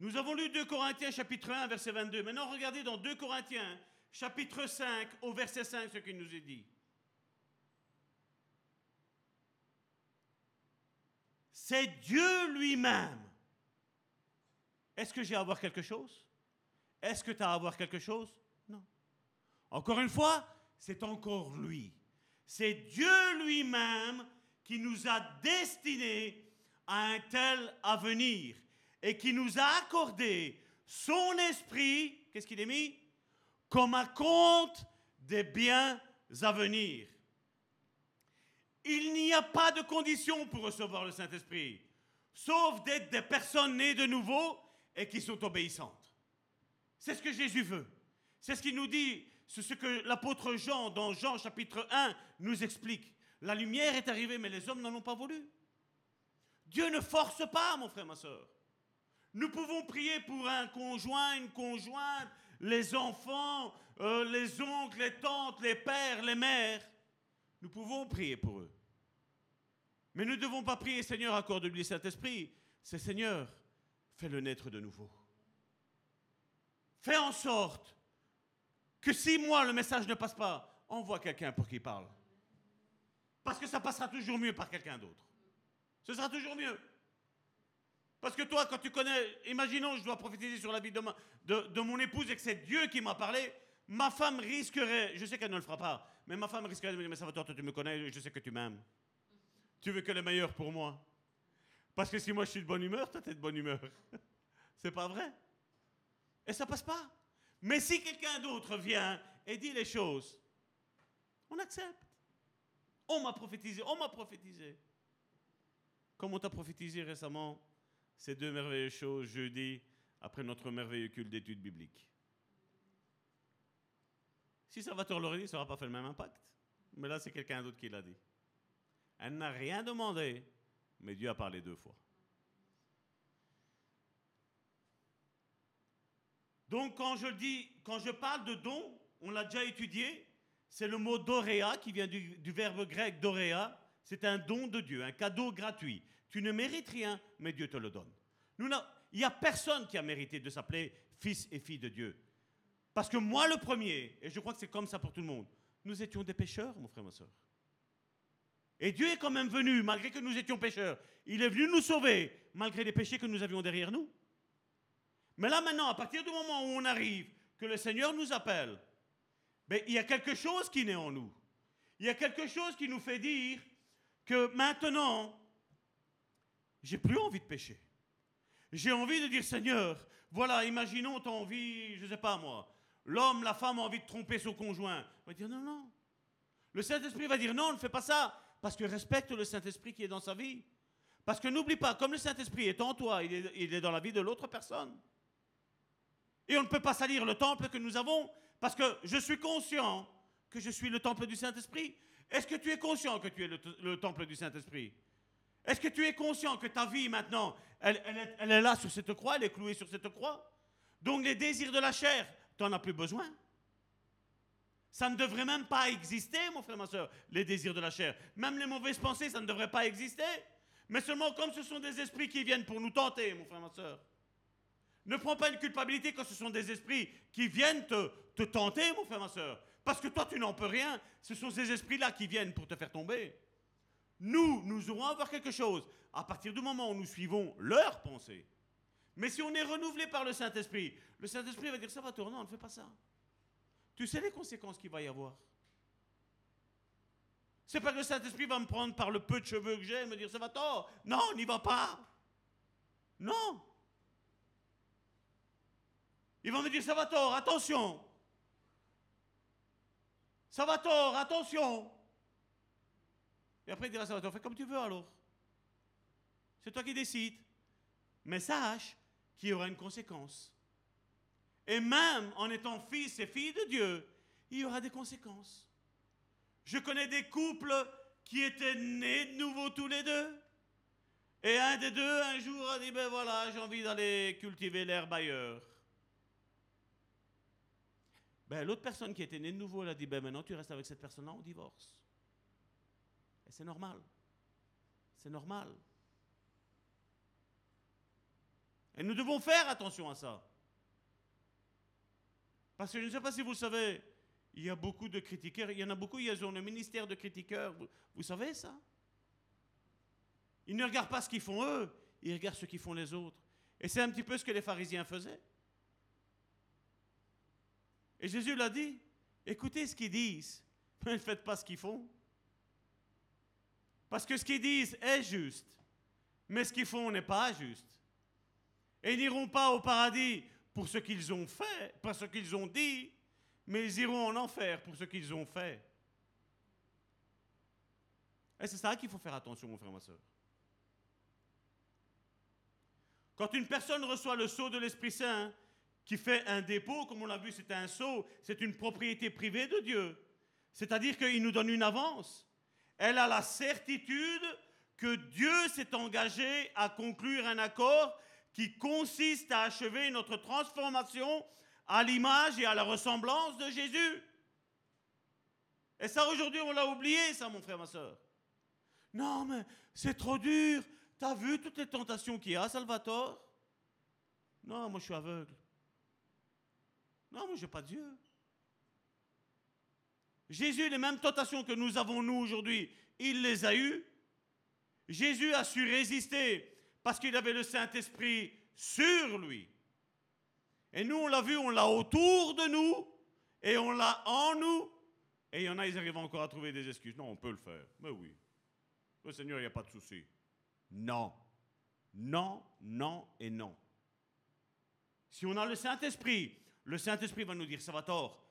Nous avons lu 2 Corinthiens chapitre 1 verset 22. Maintenant regardez dans 2 Corinthiens chapitre 5 au verset 5 ce qu'il nous est dit. C'est Dieu lui-même. Est-ce que j'ai à avoir quelque chose? Est-ce que tu as à avoir quelque chose? Non. Encore une fois, c'est encore lui. C'est Dieu lui-même qui nous a destinés à un tel avenir et qui nous a accordé son esprit, qu'est-ce qu'il est mis? Comme un compte des biens à venir. Il n'y a pas de condition pour recevoir le Saint-Esprit, sauf d'être des personnes nées de nouveau et qui sont obéissantes. C'est ce que Jésus veut. C'est ce qu'il nous dit, c'est ce que l'apôtre Jean, dans Jean chapitre 1, nous explique. La lumière est arrivée, mais les hommes n'en ont pas voulu. Dieu ne force pas, mon frère, ma soeur. Nous pouvons prier pour un conjoint, une conjointe, les enfants, euh, les oncles, les tantes, les pères, les mères. Nous pouvons prier pour eux. Mais nous ne devons pas prier, Seigneur, accorde-lui Saint-Esprit. C'est Seigneur, fais-le naître de nouveau. Fais en sorte que si moi le message ne passe pas, envoie quelqu'un pour qu'il parle. Parce que ça passera toujours mieux par quelqu'un d'autre. Ce sera toujours mieux. Parce que toi, quand tu connais, imaginons, je dois prophétiser sur la vie de, mon épouse et que c'est Dieu qui m'a parlé, ma femme risquerait, je sais qu'elle ne le fera pas, mais ma femme risquerait de me dire, mais ça va, toi, tu me connais, je sais que tu m'aimes. Tu veux que le meilleur pour moi. Parce que si moi je suis de bonne humeur, toi tu es de bonne humeur. c'est pas vrai. Et ça passe pas. Mais si quelqu'un d'autre vient et dit les choses, on accepte. On m'a prophétisé, on m'a prophétisé. Comme on t'a prophétisé récemment, ces deux merveilleuses choses jeudi après notre merveilleux culte d'études bibliques. Si Salvatore l'aurait dit, ça n'aurait pas fait le même impact. Mais là, c'est quelqu'un d'autre qui l'a dit. Elle n'a rien demandé, mais Dieu a parlé deux fois. Donc, quand je quand je parle de don, on l'a déjà étudié, c'est le mot doréa qui vient du, verbe grec doréa. C'est un don de Dieu, un cadeau gratuit. Tu ne mérites rien, mais Dieu te le donne. Il n'y a personne qui a mérité de s'appeler fils et fille de Dieu. Parce que moi, le premier, et je crois que c'est comme ça pour tout le monde, nous étions des pécheurs, mon frère, ma soeur. Et Dieu est quand même venu, malgré que nous étions pécheurs. Il est venu nous sauver, malgré les péchés que nous avions derrière nous. Mais là maintenant, à partir du moment où on arrive, que le Seigneur nous appelle, ben, il y a quelque chose qui naît en nous. Il y a quelque chose qui nous fait dire que maintenant, j'ai plus envie de pécher. J'ai envie de dire, Seigneur, voilà, imaginons, tu as envie, je ne sais pas moi, l'homme, la femme a envie de tromper son conjoint. On va dire, non, non. Le Saint-Esprit va dire, non, ne fais pas ça, parce que respecte le Saint-Esprit qui est dans sa vie. Parce que n'oublie pas, comme le Saint-Esprit est en toi, il est dans la vie de l'autre personne. Et on ne peut pas salir le temple que nous avons, parce que je suis conscient que je suis le temple du Saint-Esprit. Est-ce que tu es conscient que tu es le, le temple du Saint-Esprit? Est-ce que tu es conscient que ta vie maintenant, elle, elle est, elle est là sur cette croix, elle est clouée sur cette croix? Donc les désirs de la chair, tu n'en as plus besoin. Ça ne devrait même pas exister, mon frère, ma soeur, les désirs de la chair. Même les mauvaises pensées, ça ne devrait pas exister. Mais seulement comme ce sont des esprits qui viennent pour nous tenter, mon frère, ma soeur. Ne prends pas une culpabilité quand ce sont des esprits qui viennent te, te tenter, mon frère, ma soeur. Parce que toi, tu n'en peux rien. Ce sont ces esprits-là qui viennent pour te faire tomber. Nous, nous aurons à voir quelque chose à partir du moment où nous suivons leurs pensées. Mais si on est renouvelé par le Saint-Esprit, le Saint-Esprit va dire ça va tourner, on ne fait pas ça. Tu sais les conséquences qu'il va y avoir. C'est pas que le Saint-Esprit va me prendre par le peu de cheveux que j'ai et me dire ça va tort. Non, n'y va pas. Non. Il va me dire ça va tort, attention. Ça va tort, attention. Et après il dira ça va tort, fais comme tu veux alors. C'est toi qui décides. Mais sache qu'il y aura une conséquence. Et même en étant fils et fille de Dieu, il y aura des conséquences. Je connais des couples qui étaient nés de nouveau tous les deux. Et un des deux, un jour, a dit, ben voilà, j'ai envie d'aller cultiver l'herbe ailleurs. Ben, l'autre personne qui était née de nouveau, elle a dit, ben maintenant tu restes avec cette personne-là, on divorce. Et c'est normal. C'est normal. Et nous devons faire attention à ça. Parce que je ne sais pas si vous savez, il y a beaucoup de critiqueurs, il y en a beaucoup, ils ont le ministère de critiqueurs. Vous savez ça? Ils ne regardent pas ce qu'ils font eux, ils regardent ce qu'ils font les autres. Et c'est un petit peu ce que les pharisiens faisaient. Et Jésus l'a dit, écoutez ce qu'ils disent, mais ne faites pas ce qu'ils font. Parce que ce qu'ils disent est juste, mais ce qu'ils font n'est pas juste. Et ils n'iront pas au paradis pour ce qu'ils ont fait, pas ce qu'ils ont dit, mais ils iront en enfer pour ce qu'ils ont fait. Et c'est ça qu'il faut faire attention, mon frère, ma soeur. Quand une personne reçoit le sceau de l'Esprit Saint, qui fait un dépôt, comme on l'a vu, c'est un sceau, c'est une propriété privée de Dieu. C'est-à-dire qu'il nous donne une avance. Elle a la certitude que Dieu s'est engagé à conclure un accord qui consiste à achever notre transformation à l'image et à la ressemblance de Jésus. Et ça, aujourd'hui, on l'a oublié, ça, mon frère, ma soeur. Non, mais c'est trop dur. T'as vu toutes les tentations qu'il y a, Salvatore? Non, moi, je suis aveugle. Non, moi, je n'ai pas Dieu. Jésus, les mêmes tentations que nous avons, nous, aujourd'hui, il les a eues. Jésus a su résister parce qu'il avait le Saint-Esprit sur lui. Et nous, on l'a vu, on l'a autour de nous et on l'a en nous. Et il y en a, ils arrivent encore à trouver des excuses. Non, on peut le faire. Mais oui. Le Seigneur, il n'y a pas de souci. Non. Non, non et non. Si on a le Saint-Esprit, le Saint-Esprit va nous dire, ça va tort,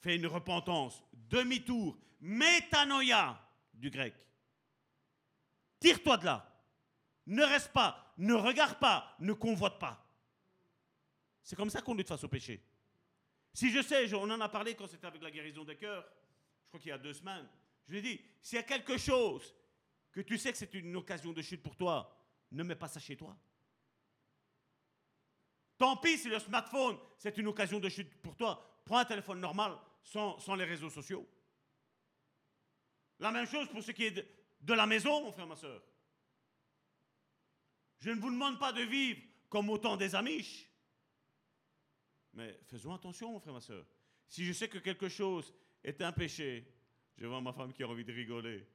fais une repentance, demi-tour, métanoïa du grec. Tire-toi de là. Ne reste pas, ne regarde pas, ne convoite pas. C'est comme ça qu'on lutte face au péché. Si je sais, on en a parlé quand c'était avec la guérison des cœurs, je crois qu'il y a deux semaines, je lui ai dit, s'il y a quelque chose que tu sais que c'est une occasion de chute pour toi, ne mets pas ça chez toi. Tant pis si le smartphone, c'est une occasion de chute pour toi. Prends un téléphone normal sans, les réseaux sociaux. La même chose pour ce qui est de, la maison, mon frère, ma soeur. Je ne vous demande pas de vivre comme au temps des Amish. Mais faisons attention, mon frère, ma soeur. Si je sais que quelque chose est un péché, je vois ma femme qui a envie de rigoler.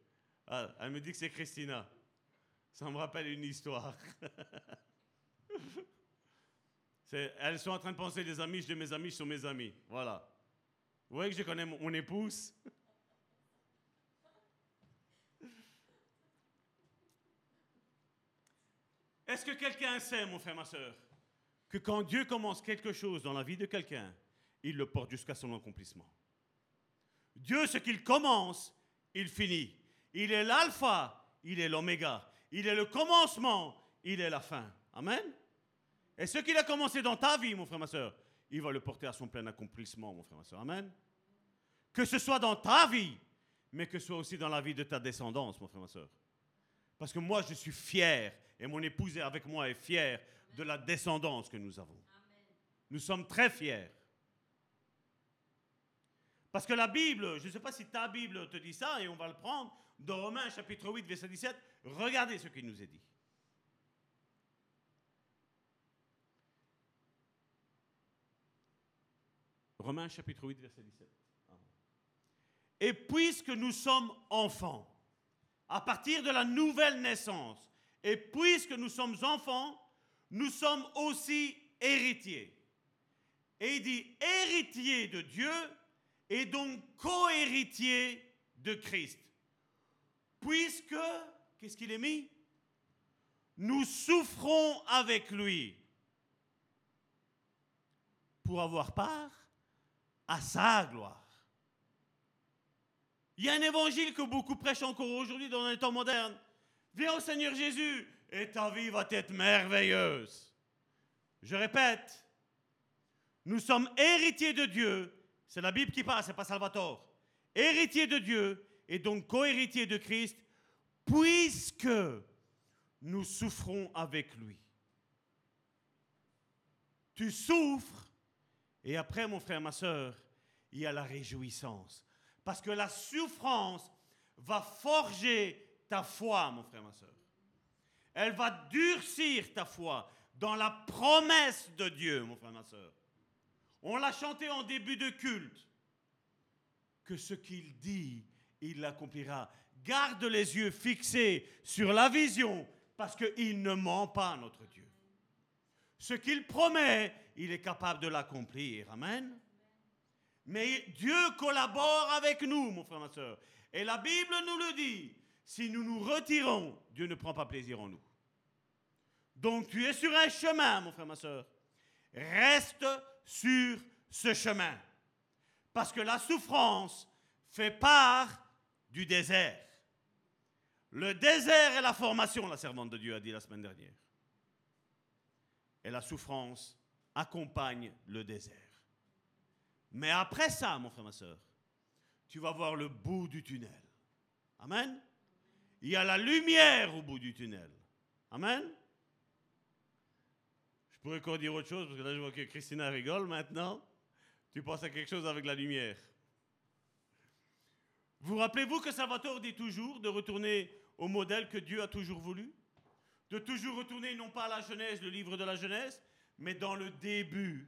Ah, elle me dit que c'est Christina. Ça me rappelle une histoire. Elles sont en train de penser les amis de mes amis sont mes amis. Voilà. Vous voyez que je connais mon épouse? Est-ce que quelqu'un sait, mon frère, ma soeur, que quand Dieu commence quelque chose dans la vie de quelqu'un, il le porte jusqu'à son accomplissement? Dieu, ce qu'il commence, il finit. Il est l'alpha, il est l'oméga. Il est le commencement, il est la fin. Amen? Et ce qu'il a commencé dans ta vie, mon frère, ma soeur, il va le porter à son plein accomplissement, mon frère, ma soeur. Amen. Que ce soit dans ta vie, mais que ce soit aussi dans la vie de ta descendance, mon frère, ma soeur. Parce que moi, je suis fier, et mon épouse est avec moi est fière de la descendance que nous avons. Nous sommes très fiers. Parce que la Bible, je ne sais pas si ta Bible te dit ça, et on va le prendre, dans Romains chapitre 8, verset 17, regardez ce qu'il nous est dit. Romains chapitre 8, verset 17. Et puisque nous sommes enfants, à partir de la nouvelle naissance, et puisque nous sommes enfants, nous sommes aussi héritiers. Et il dit héritier de Dieu et donc co-héritier de Christ. Puisque, qu'est-ce qu'il est mis? Nous souffrons avec lui pour avoir part à sa gloire. Il y a un évangile que beaucoup prêchent encore aujourd'hui dans les temps modernes. Viens au Seigneur Jésus et ta vie va être merveilleuse. Je répète, nous sommes héritiers de Dieu. C'est la Bible qui parle, c'est pas Salvatore. Héritiers de Dieu et donc co-héritiers de Christ, puisque nous souffrons avec lui. Tu souffres et après, mon frère, ma soeur, il y a la réjouissance. Parce que la souffrance va forger ta foi, mon frère, ma soeur. Elle va durcir ta foi dans la promesse de Dieu, mon frère, ma soeur. On l'a chanté en début de culte. Que ce qu'il dit, il l'accomplira. Garde les yeux fixés sur la vision, parce qu'il ne ment pas, notre Dieu. Ce qu'il promet, il est capable de l'accomplir. Amen. Mais Dieu collabore avec nous, mon frère, ma soeur. Et la Bible nous le dit. Si nous nous retirons, Dieu ne prend pas plaisir en nous. Donc tu es sur un chemin, mon frère, ma soeur. Reste sur ce chemin. Parce que la souffrance fait part du désert. Le désert est la formation, la servante de Dieu a dit la semaine dernière. Et la souffrance accompagne le désert. Mais après ça, mon frère, ma soeur, tu vas voir le bout du tunnel. Amen. Il y a la lumière au bout du tunnel. Amen. Je pourrais encore dire autre chose, parce que là, je vois que Christina rigole maintenant. Tu penses à quelque chose avec la lumière. Vous rappelez-vous que Salvatore dit toujours de retourner au modèle que Dieu a toujours voulu? De toujours retourner non pas à la Genèse, le livre de la Genèse, mais dans le début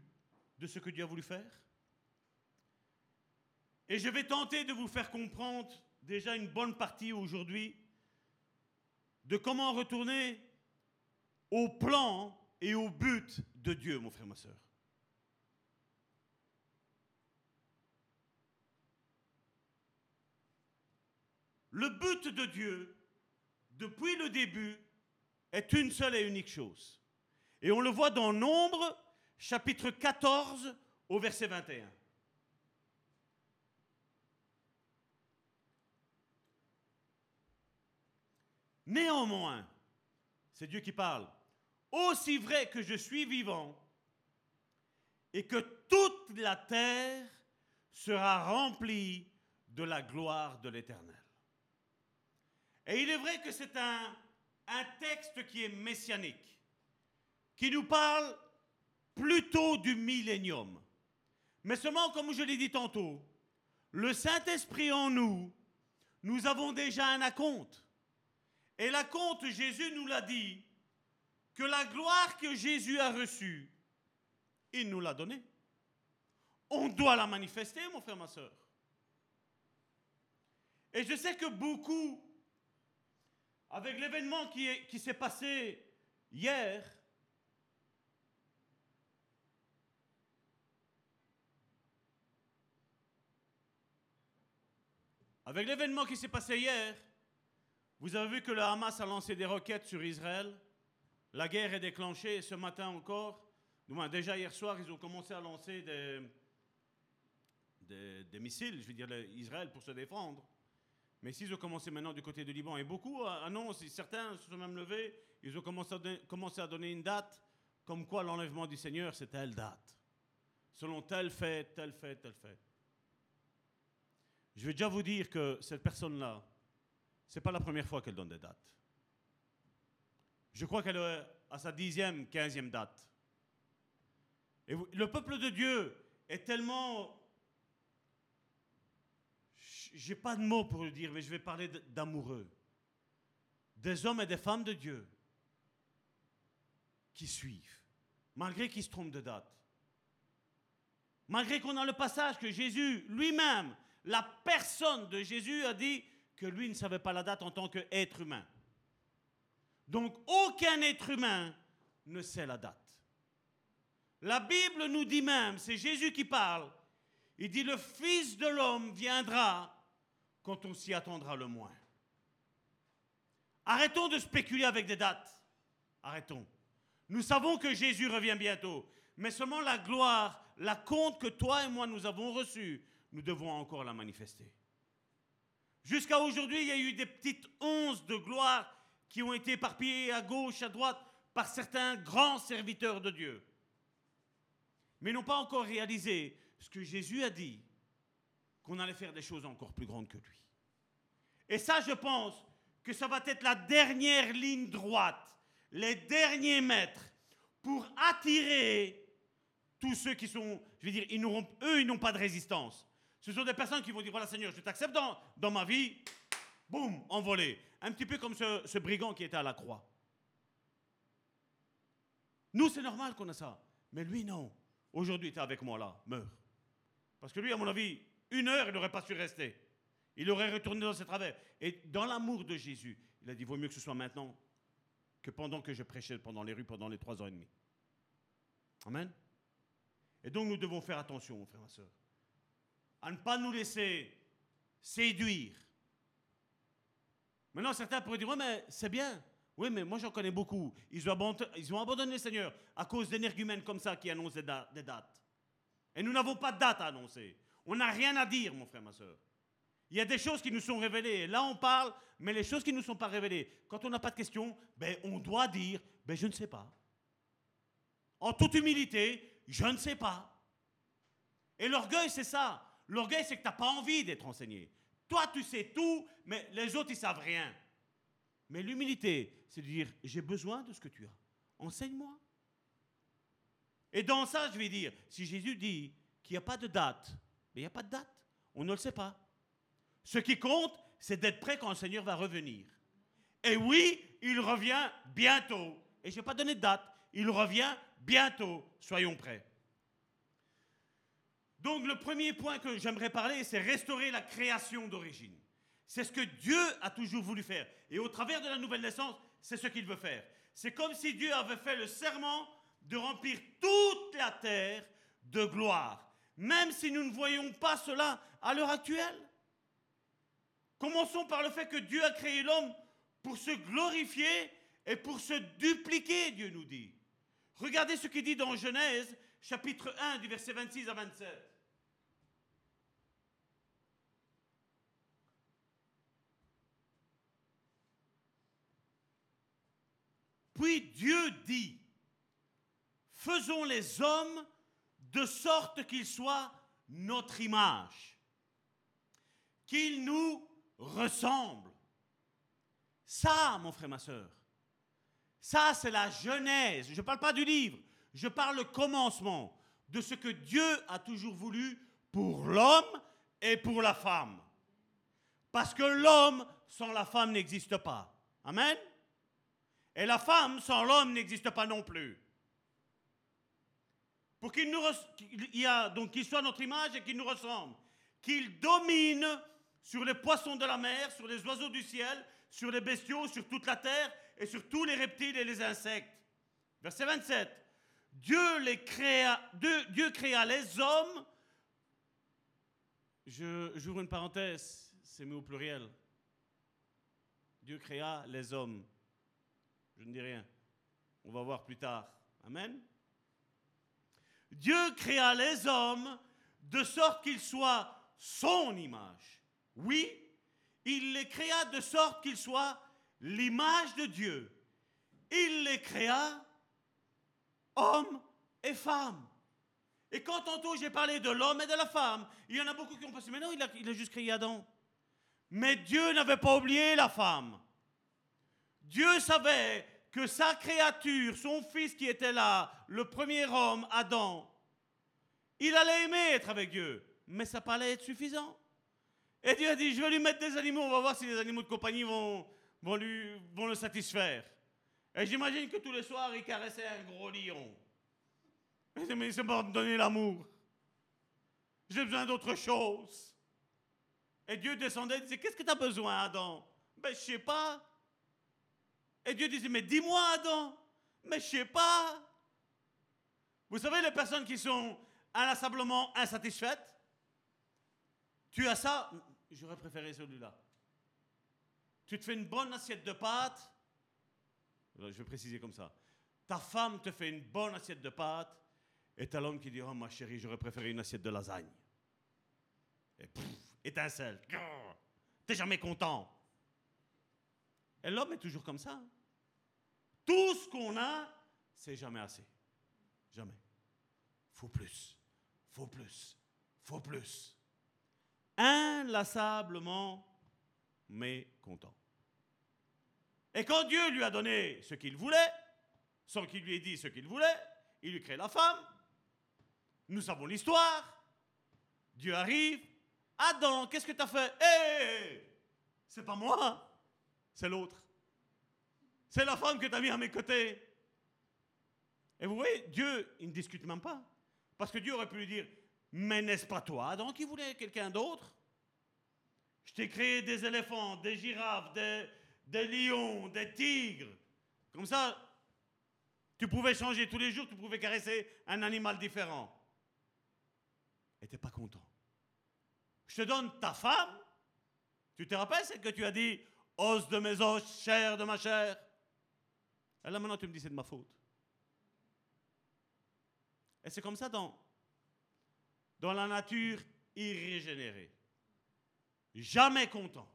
de ce que Dieu a voulu faire Et je vais tenter de vous faire comprendre déjà une bonne partie aujourd'hui de comment retourner au plan et au but de Dieu, mon frère, ma soeur. Le but de Dieu, depuis le début, est une seule et unique chose. Et on le voit dans Nombre, chapitre 14, au verset 21. Néanmoins, c'est Dieu qui parle, aussi vrai que je suis vivant et que toute la terre sera remplie de la gloire de l'Éternel. Et il est vrai que c'est un, un texte qui est messianique, qui nous parle plutôt du millénium. Mais seulement, comme je l'ai dit tantôt, le Saint-Esprit en nous, nous avons déjà un acompte. Et l'acompte, Jésus nous l'a dit, que la gloire que Jésus a reçue, il nous l'a donnée. On doit la manifester, mon frère, ma soeur. Et je sais que beaucoup, avec l'événement qui, est- qui s'est passé hier, avec l'événement qui s'est passé hier, vous avez vu que le Hamas a lancé des roquettes sur Israël. La guerre est déclenchée ce matin encore, déjà hier soir, ils ont commencé à lancer des, missiles, je veux dire, Israël pour se défendre. Mais s'ils ont commencé maintenant du côté du Liban, et beaucoup euh, annoncent, certains se sont même levés, ils ont commencé à, donner une date, comme quoi l'enlèvement du Seigneur, c'est telle date. Selon tel fait, tel fait, tel fait. Je vais déjà vous dire que cette personne-là, c'est pas la première fois qu'elle donne des dates. Je crois qu'elle est à sa dixième, quinzième date. Et le peuple de Dieu est tellement... J'ai pas de mots pour le dire, mais je vais parler d'amoureux. Des hommes et des femmes de Dieu qui suivent, malgré qu'ils se trompent de date. Malgré qu'on a le passage que Jésus lui-même, la personne de Jésus a dit que lui ne savait pas la date en tant qu'être humain. Donc aucun être humain ne sait la date. La Bible nous dit même, c'est Jésus qui parle, il dit le Fils de l'homme viendra quand on s'y attendra le moins. Arrêtons de spéculer avec des dates. Arrêtons. Nous savons que Jésus revient bientôt, mais seulement la gloire, la compte que toi et moi nous avons reçue, nous devons encore la manifester. Jusqu'à aujourd'hui, il y a eu des petites onces de gloire qui ont été éparpillées à gauche, à droite, par certains grands serviteurs de Dieu. Mais n'ont pas encore réalisé ce que Jésus a dit, qu'on allait faire des choses encore plus grandes que lui. Et ça, je pense que ça va être la dernière ligne droite, les derniers mètres, pour attirer tous ceux qui sont, je veux dire, ils eux, ils n'ont pas de résistance. Ce sont des personnes qui vont dire, voilà Seigneur, je t'accepte dans, dans ma vie, boum, envolé. Un petit peu comme ce, ce brigand qui était à la croix. Nous, c'est normal qu'on a ça. Mais lui, non. Aujourd'hui, il était avec moi là, meurt. Parce que lui, à mon avis, une heure, il n'aurait pas su rester. Il aurait retourné dans ses travers. Et dans l'amour de Jésus, il a dit, vaut mieux que ce soit maintenant que pendant que je prêchais pendant les rues pendant les trois ans et demi. Amen. Et donc nous devons faire attention, mon frère, ma soeur, à ne pas nous laisser séduire. Maintenant, certains pourraient dire, oui, mais c'est bien. Oui, mais moi j'en connais beaucoup. Ils ont, abandonné, le Seigneur à cause d'énergumènes comme ça qui annoncent des, des dates. Et nous n'avons pas de date à annoncer. On n'a rien à dire, mon frère, ma soeur. Il y a des choses qui nous sont révélées. Là, on parle, mais les choses qui ne nous sont pas révélées, quand on n'a pas de questions, ben, on doit dire, ben, je ne sais pas. En toute humilité, je ne sais pas. Et l'orgueil, c'est ça. L'orgueil, c'est que tu n'as pas envie d'être enseigné. Toi, tu sais tout, mais les autres, ils savent rien. Mais l'humilité, c'est de dire, j'ai besoin de ce que tu as. Enseigne-moi. Et dans ça, je vais dire, si Jésus dit qu'il n'y a pas de date, mais il n'y a pas de date. On ne le sait pas. Ce qui compte, c'est d'être prêt quand le Seigneur va revenir. Et oui, il revient bientôt. Et je n'ai pas donné de date. Il revient bientôt. Soyons prêts. Donc le premier point que j'aimerais parler, c'est restaurer la création d'origine. C'est ce que Dieu a toujours voulu faire. Et au travers de la nouvelle naissance, c'est ce qu'il veut faire. C'est comme si Dieu avait fait le serment de remplir toute la terre de gloire, même si nous ne voyons pas cela à l'heure actuelle. Commençons par le fait que Dieu a créé l'homme pour se glorifier et pour se dupliquer, Dieu nous dit. Regardez ce qu'il dit dans Genèse, chapitre 1, du verset 26 à 27. Puis Dieu dit, faisons les hommes de sorte qu'ils soient notre image, qu'ils nous ressemblent. Ça, mon frère, ma soeur, ça c'est la genèse. Je ne parle pas du livre, je parle le commencement de ce que Dieu a toujours voulu pour l'homme et pour la femme. Parce que l'homme sans la femme n'existe pas. Amen. Et la femme sans l'homme n'existe pas non plus. Pour qu'il soit notre image et qu'il nous ressemble, qu'il domine sur les poissons de la mer, sur les oiseaux du ciel, sur les bestiaux, sur toute la terre et sur tous les reptiles et les insectes. Verset 27. Dieu les créa, Dieu, créa les hommes. J'ouvre une parenthèse, c'est mis au pluriel. Dieu créa les hommes. Je ne dis rien. On va voir plus tard. Amen. Dieu créa les hommes de sorte qu'ils soient son image. Oui, il les créa de sorte qu'ils soient l'image de Dieu. Il les créa hommes et femmes. Et quand tantôt j'ai parlé de l'homme et de la femme, il y en a beaucoup qui ont pensé, mais non, il a, il juste créé Adam. Mais Dieu n'avait pas oublié la femme. Dieu savait que sa créature, son fils qui était là, le premier homme, Adam, il allait aimer être avec Dieu, mais ça parlait être suffisant. Et Dieu a dit, je vais lui mettre des animaux, on va voir si les animaux de compagnie vont, vont, lui, vont le satisfaire. Et j'imagine que tous les soirs, il caressait un gros lion. Il mais c'est pas me l'amour. J'ai besoin d'autre chose. Et Dieu descendait et disait, qu'est-ce que tu as besoin, Adam? Ben, je sais pas. Et Dieu disait, mais dis-moi, Adam. Mais je sais pas. Vous savez, les personnes qui sont inlassablement insatisfaites, tu as ça, j'aurais préféré celui-là. Tu te fais une bonne assiette de pâtes, je vais préciser comme ça. Ta femme te fait une bonne assiette de pâtes, et t'as l'homme qui dit, oh ma chérie, j'aurais préféré une assiette de lasagne. Et pff, étincelle. T'es jamais content. Et l'homme est toujours comme ça. Tout ce qu'on a, c'est jamais assez. Jamais. Faut plus. Faut plus. Faut plus. Inlassablement mécontent. Et quand Dieu lui a donné ce qu'il voulait, sans qu'il lui ait dit ce qu'il voulait, il lui crée la femme. Nous savons l'histoire. Dieu arrive. Adam, qu'est-ce que tu as fait Hé C'est pas moi, c'est l'autre. C'est la femme que tu as mis à mes côtés. Et vous voyez, Dieu, il ne discute même pas. Parce que Dieu aurait pu lui dire Mais n'est-ce pas toi, Adam, qui voulait quelqu'un d'autre? Je t'ai créé des éléphants, des girafes, des, des lions, des tigres. Comme ça, tu pouvais changer tous les jours, tu pouvais caresser un animal différent. Et t'es pas content. Je te donne ta femme. Tu te rappelles celle que tu as dit? Os de mes os, chair de ma chair Et là maintenant tu me dis c'est de ma faute. Et c'est comme ça dans, dans la nature irrégénérée. Jamais content.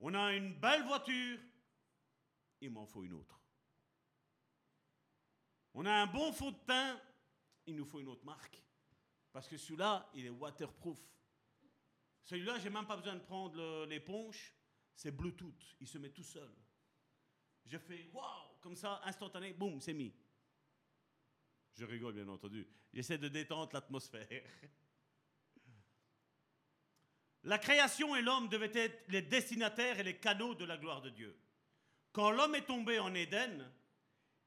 On a une belle voiture, il m'en faut une autre. On a un bon fond de teint, il nous faut une autre marque. Parce que celui-là, il est waterproof. Celui-là, j'ai même pas besoin de prendre l'éponge, c'est Bluetooth, il se met tout seul. Je fais waouh, comme ça, instantané, boum, c'est mis. Je rigole, bien entendu. J'essaie de détendre l'atmosphère. La création et l'homme devaient être les destinataires et les canaux de la gloire de Dieu. Quand l'homme est tombé en Éden,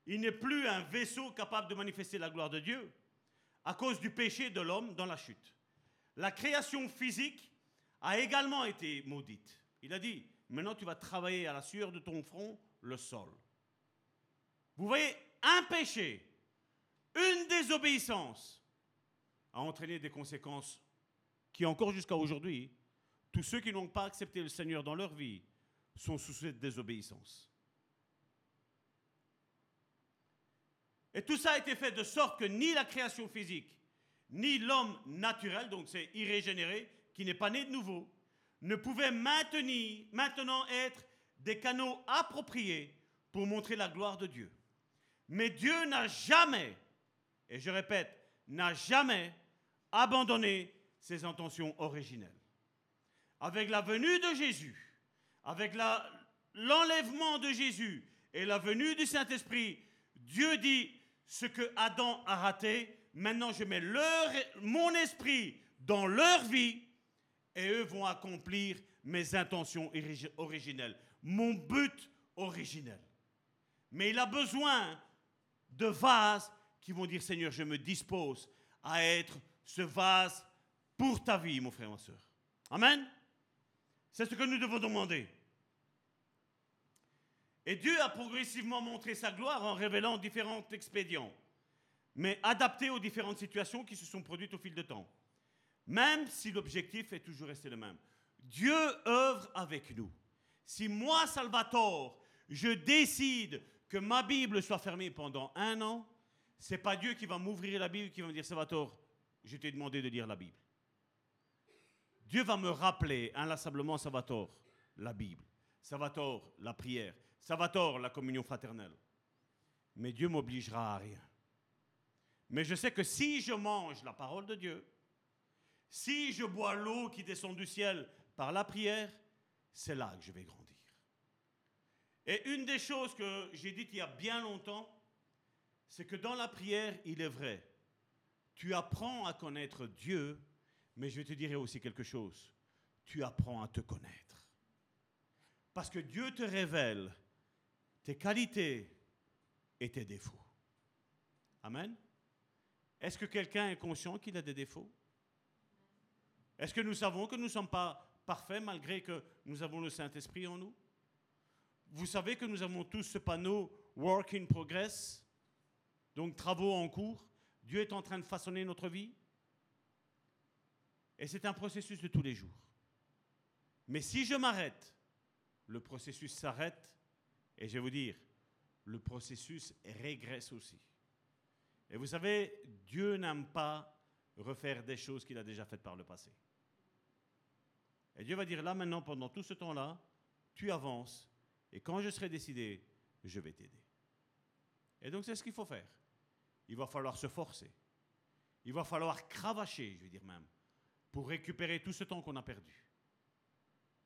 il n'est plus un vaisseau capable de manifester la gloire de Dieu à cause du péché de l'homme dans la chute. La création physique a également été maudite. Il a dit, maintenant tu vas travailler à la sueur de ton front le sol. Vous voyez, un péché, une désobéissance a entraîné des conséquences qui encore jusqu'à aujourd'hui, tous ceux qui n'ont pas accepté le Seigneur dans leur vie sont sous cette désobéissance. Et tout ça a été fait de sorte que ni la création physique, ni l'homme naturel, donc c'est irrégénéré, qui n'est pas né de nouveau, ne pouvaient maintenir, maintenant être des canaux appropriés pour montrer la gloire de Dieu. Mais Dieu n'a jamais, et je répète, n'a jamais abandonné ses intentions originelles. Avec la venue de Jésus, avec l'enlèvement de Jésus et la venue du Saint-Esprit, Dieu dit, ce que Adam a raté, maintenant je mets leur- mon esprit dans leur vie et eux vont accomplir mes intentions origi- originelles. Mon but originel. Mais il a besoin de vases qui vont dire Seigneur, je me dispose à être ce vase pour ta vie, mon frère, ma soeur. Amen. C'est ce que nous devons demander. Et Dieu a progressivement montré sa gloire en révélant différents expédients, mais adaptés aux différentes situations qui se sont produites au fil de temps. Même si l'objectif est toujours resté le même. Dieu œuvre avec nous. Si moi, Salvatore, je décide que ma Bible soit fermée pendant un an, c'est pas Dieu qui va m'ouvrir la Bible, qui va me dire Salvatore, je t'ai demandé de lire la Bible. Dieu va me rappeler inlassablement Salvatore, la Bible. Salvatore, la prière. Salvatore, la communion fraternelle. Mais Dieu m'obligera à rien. Mais je sais que si je mange la parole de Dieu, si je bois l'eau qui descend du ciel par la prière, c'est là que je vais grandir. Et une des choses que j'ai dites il y a bien longtemps, c'est que dans la prière, il est vrai, tu apprends à connaître Dieu, mais je te dirai aussi quelque chose, tu apprends à te connaître. Parce que Dieu te révèle tes qualités et tes défauts. Amen. Est-ce que quelqu'un est conscient qu'il a des défauts? Est-ce que nous savons que nous ne sommes pas parfaits malgré que nous avons le Saint-Esprit en nous Vous savez que nous avons tous ce panneau Work in Progress, donc travaux en cours. Dieu est en train de façonner notre vie. Et c'est un processus de tous les jours. Mais si je m'arrête, le processus s'arrête et je vais vous dire, le processus régresse aussi. Et vous savez, Dieu n'aime pas refaire des choses qu'il a déjà faites par le passé. Et Dieu va dire, là maintenant, pendant tout ce temps-là, tu avances, et quand je serai décidé, je vais t'aider. Et donc c'est ce qu'il faut faire. Il va falloir se forcer. Il va falloir cravacher, je veux dire même, pour récupérer tout ce temps qu'on a perdu.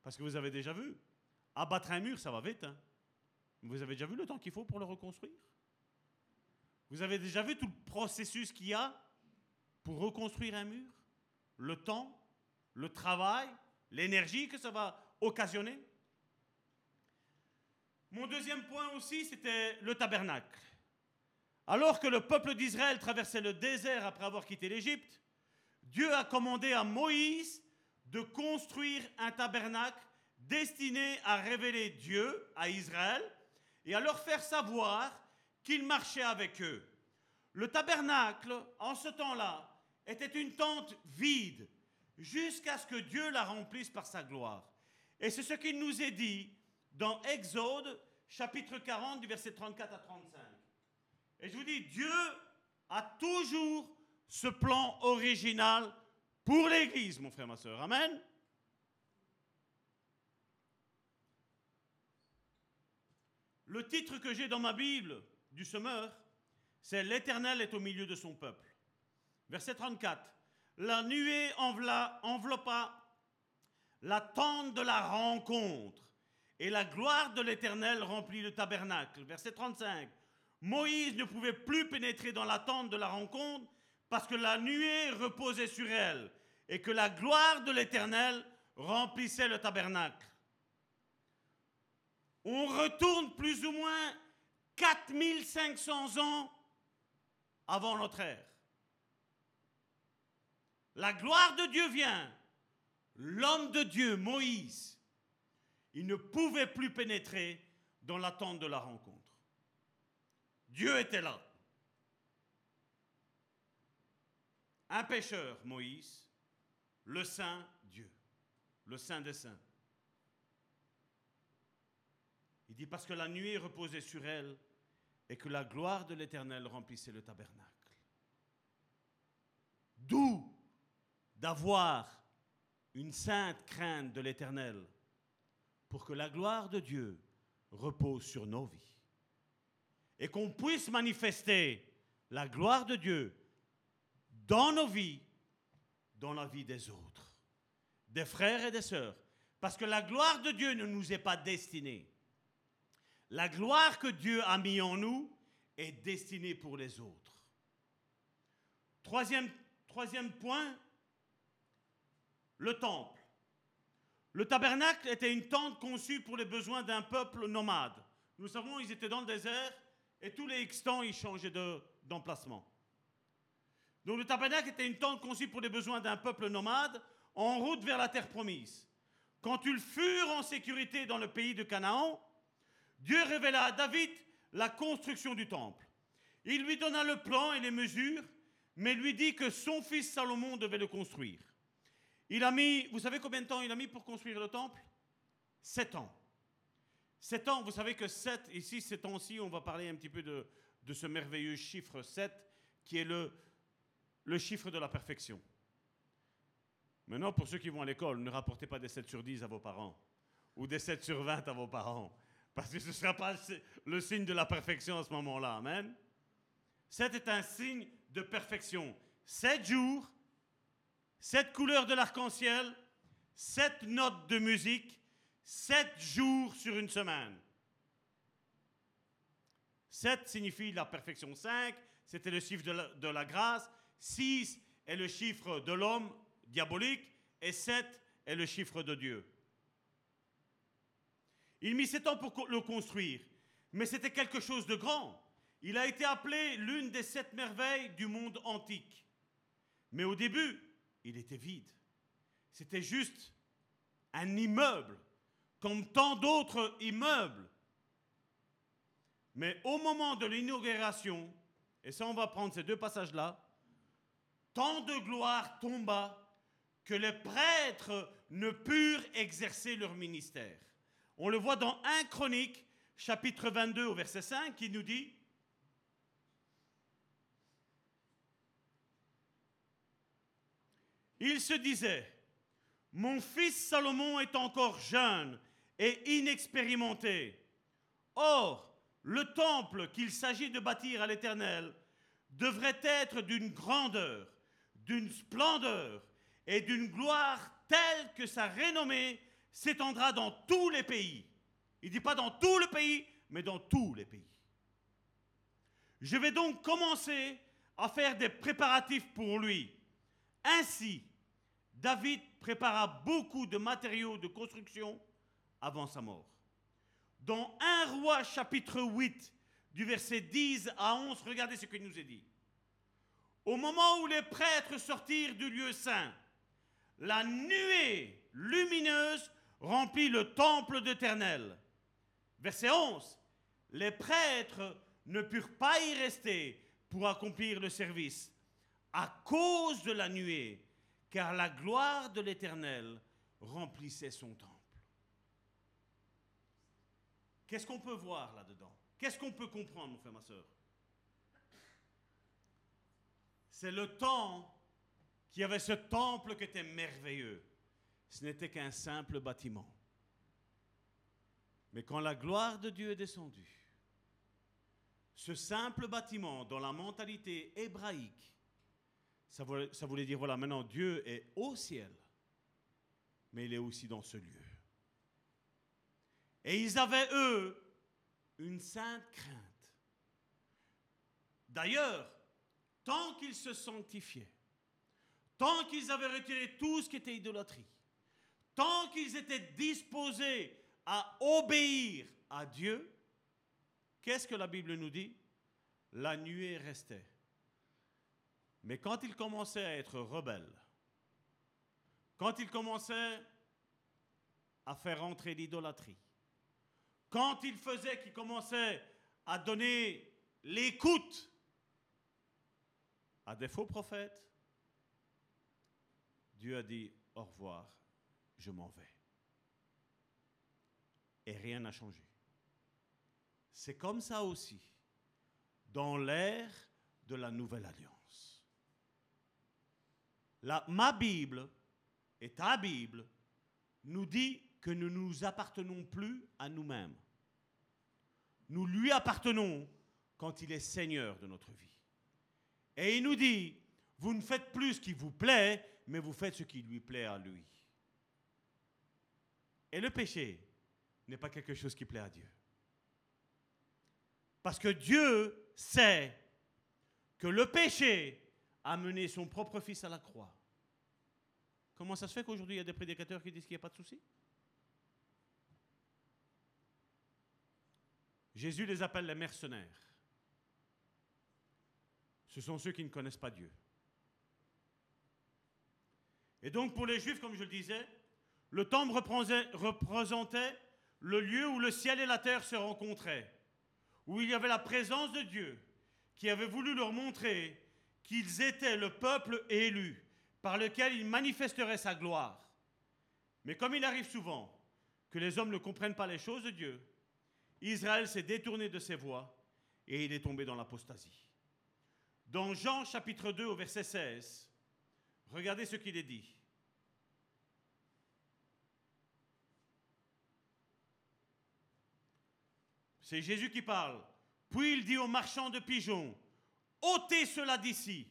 Parce que vous avez déjà vu, abattre un mur, ça va vite. Hein. Vous avez déjà vu le temps qu'il faut pour le reconstruire? Vous avez déjà vu tout le processus qu'il y a pour reconstruire un mur? Le temps, le travail, l'énergie que ça va occasionner Mon deuxième point aussi, c'était le tabernacle. Alors que le peuple d'Israël traversait le désert après avoir quitté l'Égypte, Dieu a commandé à Moïse de construire un tabernacle destiné à révéler Dieu à Israël et à leur faire savoir qu'il marchait avec eux. Le tabernacle, en ce temps-là, était une tente vide jusqu'à ce que Dieu la remplisse par sa gloire. Et c'est ce qu'il nous est dit dans Exode chapitre 40 du verset 34 à 35. Et je vous dis, Dieu a toujours ce plan original pour l'Église, mon frère, ma soeur. Amen. Le titre que j'ai dans ma Bible du semeur, c'est L'Éternel est au milieu de son peuple. Verset 34. La nuée enveloppa la tente de la rencontre, et la gloire de l'Éternel remplit le tabernacle. Verset 35. Moïse ne pouvait plus pénétrer dans la tente de la rencontre parce que la nuée reposait sur elle et que la gloire de l'Éternel remplissait le tabernacle on retourne plus ou moins 4500 ans avant notre ère. La gloire de Dieu vient. L'homme de Dieu, Moïse, il ne pouvait plus pénétrer dans l'attente de la rencontre. Dieu était là. Un pécheur, Moïse, le Saint Dieu, le Saint des Saints. Il dit parce que la nuit reposait sur elle et que la gloire de l'Éternel remplissait le tabernacle. D'où d'avoir une sainte crainte de l'Éternel pour que la gloire de Dieu repose sur nos vies et qu'on puisse manifester la gloire de Dieu dans nos vies, dans la vie des autres, des frères et des sœurs. Parce que la gloire de Dieu ne nous est pas destinée la gloire que Dieu a mis en nous est destinée pour les autres. Troisième, troisième point, le temple. Le tabernacle était une tente conçue pour les besoins d'un peuple nomade, Nous savons, ils étaient dans le désert et tous les X ils changeaient de- d'emplacement. Donc le tabernacle était une tente conçue pour les besoins d'un peuple nomade en route vers la terre promise. Quand ils furent en sécurité dans le pays de Canaan, Dieu révéla à David la construction du temple. Il lui donna le plan et les mesures, mais lui dit que son fils Salomon devait le construire. Il a mis, vous savez combien de temps il a mis pour construire le temple? Sept ans. Sept ans, vous savez que sept, ici, ces temps-ci, on va parler un petit peu de, de ce merveilleux chiffre 7, qui est le, le chiffre de la perfection. Maintenant, pour ceux qui vont à l'école, ne rapportez pas des 7 sur 10 à vos parents, ou des 7 sur 20 à vos parents, parce que ce ne sera pas le si- le signe de la perfection à ce moment-là. Amen. 7 est un signe de perfection. 7 jours, 7 couleurs de l'arc-en-ciel, 7 notes de musique, 7 jours sur une semaine. 7 signifie la perfection. 5, c'était le chiffre de la, de la grâce. 6 est le chiffre de l'homme diabolique. Et 7 est le chiffre de Dieu. Il mit 7 ans pour le construire. Mais c'était quelque chose de grand. Il a été appelé l'une des sept merveilles du monde antique. Mais au début, il était vide. C'était juste un immeuble, comme tant d'autres immeubles. Mais au moment de l'inauguration, et ça on va prendre ces deux passages-là, tant de gloire tomba que les prêtres ne purent exercer leur ministère. On le voit dans 1 Chronique, chapitre 22 au verset 5, qui nous dit, Il se disait, mon fils Salomon est encore jeune et inexpérimenté. Or, le temple qu'il s'agit de bâtir à l'Éternel devrait être d'une grandeur, d'une splendeur et d'une gloire telle que sa renommée s'étendra dans tous les pays. Il ne dit pas dans tout le pays, mais dans tous les pays. Je vais donc commencer à faire des préparatifs pour lui. Ainsi, David prépara beaucoup de matériaux de construction avant sa mort. Dans 1 roi chapitre 8, du verset 10 à 11, regardez ce qu'il nous est dit. Au moment où les prêtres sortirent du lieu saint, la nuée lumineuse remplit le temple d'Éternel. Verset 11. Les prêtres ne purent pas y rester pour accomplir le service à cause de la nuée, car la gloire de l'Éternel remplissait son temple. Qu'est-ce qu'on peut voir là-dedans? Qu'est-ce qu'on peut comprendre, mon frère, ma soeur C'est le temps qui avait ce temple qui était merveilleux. Ce n'était qu'un simple bâtiment. Mais quand la gloire de Dieu est descendue, ce simple bâtiment, dans la mentalité hébraïque, ça voulait, dire, voilà, maintenant Dieu est au ciel, mais il est aussi dans ce lieu. Et ils avaient, eux, une sainte crainte. D'ailleurs, tant qu'ils se sanctifiaient, tant qu'ils avaient retiré tout ce qui était idolâtrie, tant qu'ils étaient disposés à obéir à Dieu, qu'est-ce que la Bible nous dit? La nuée restait. Mais quand ils commençaient à être rebelles, quand ils commençaient à faire entrer l'idolâtrie, quand ils faisaient, qu'ils commençaient à donner l'écoute à des faux prophètes, Dieu a dit au revoir, je m'en vais. Et rien n'a changé. C'est comme ça aussi dans l'ère de la nouvelle alliance. La, ma Bible et ta Bible nous dit que nous ne nous appartenons plus à nous-mêmes. Nous lui appartenons quand il est Seigneur de notre vie. Et il nous dit, vous ne faites plus ce qui vous plaît, mais vous faites ce qui lui plaît à lui. Et le péché n'est pas quelque chose qui plaît à Dieu. Parce que Dieu sait que le péché a mené son propre fils à la croix. Comment ça se fait qu'aujourd'hui il y a des prédicateurs qui disent qu'il n'y a pas de souci? Jésus les appelle les mercenaires. Ce sont ceux qui ne connaissent pas Dieu. Et donc pour les Juifs, comme je le disais, le temple représentait le lieu où le ciel et la terre se rencontraient, où il y avait la présence de Dieu, qui avait voulu leur montrer qu'ils étaient le peuple élu, par lequel il manifesterait sa gloire. Mais comme il arrive souvent que les hommes ne comprennent pas les choses de Dieu, Israël s'est détourné de ses voies et il est tombé dans l'apostasie. Dans Jean chapitre 2 au verset 16, regardez ce qu'il est dit. C'est Jésus qui parle. Puis il dit aux marchands de pigeons, ôtez cela d'ici.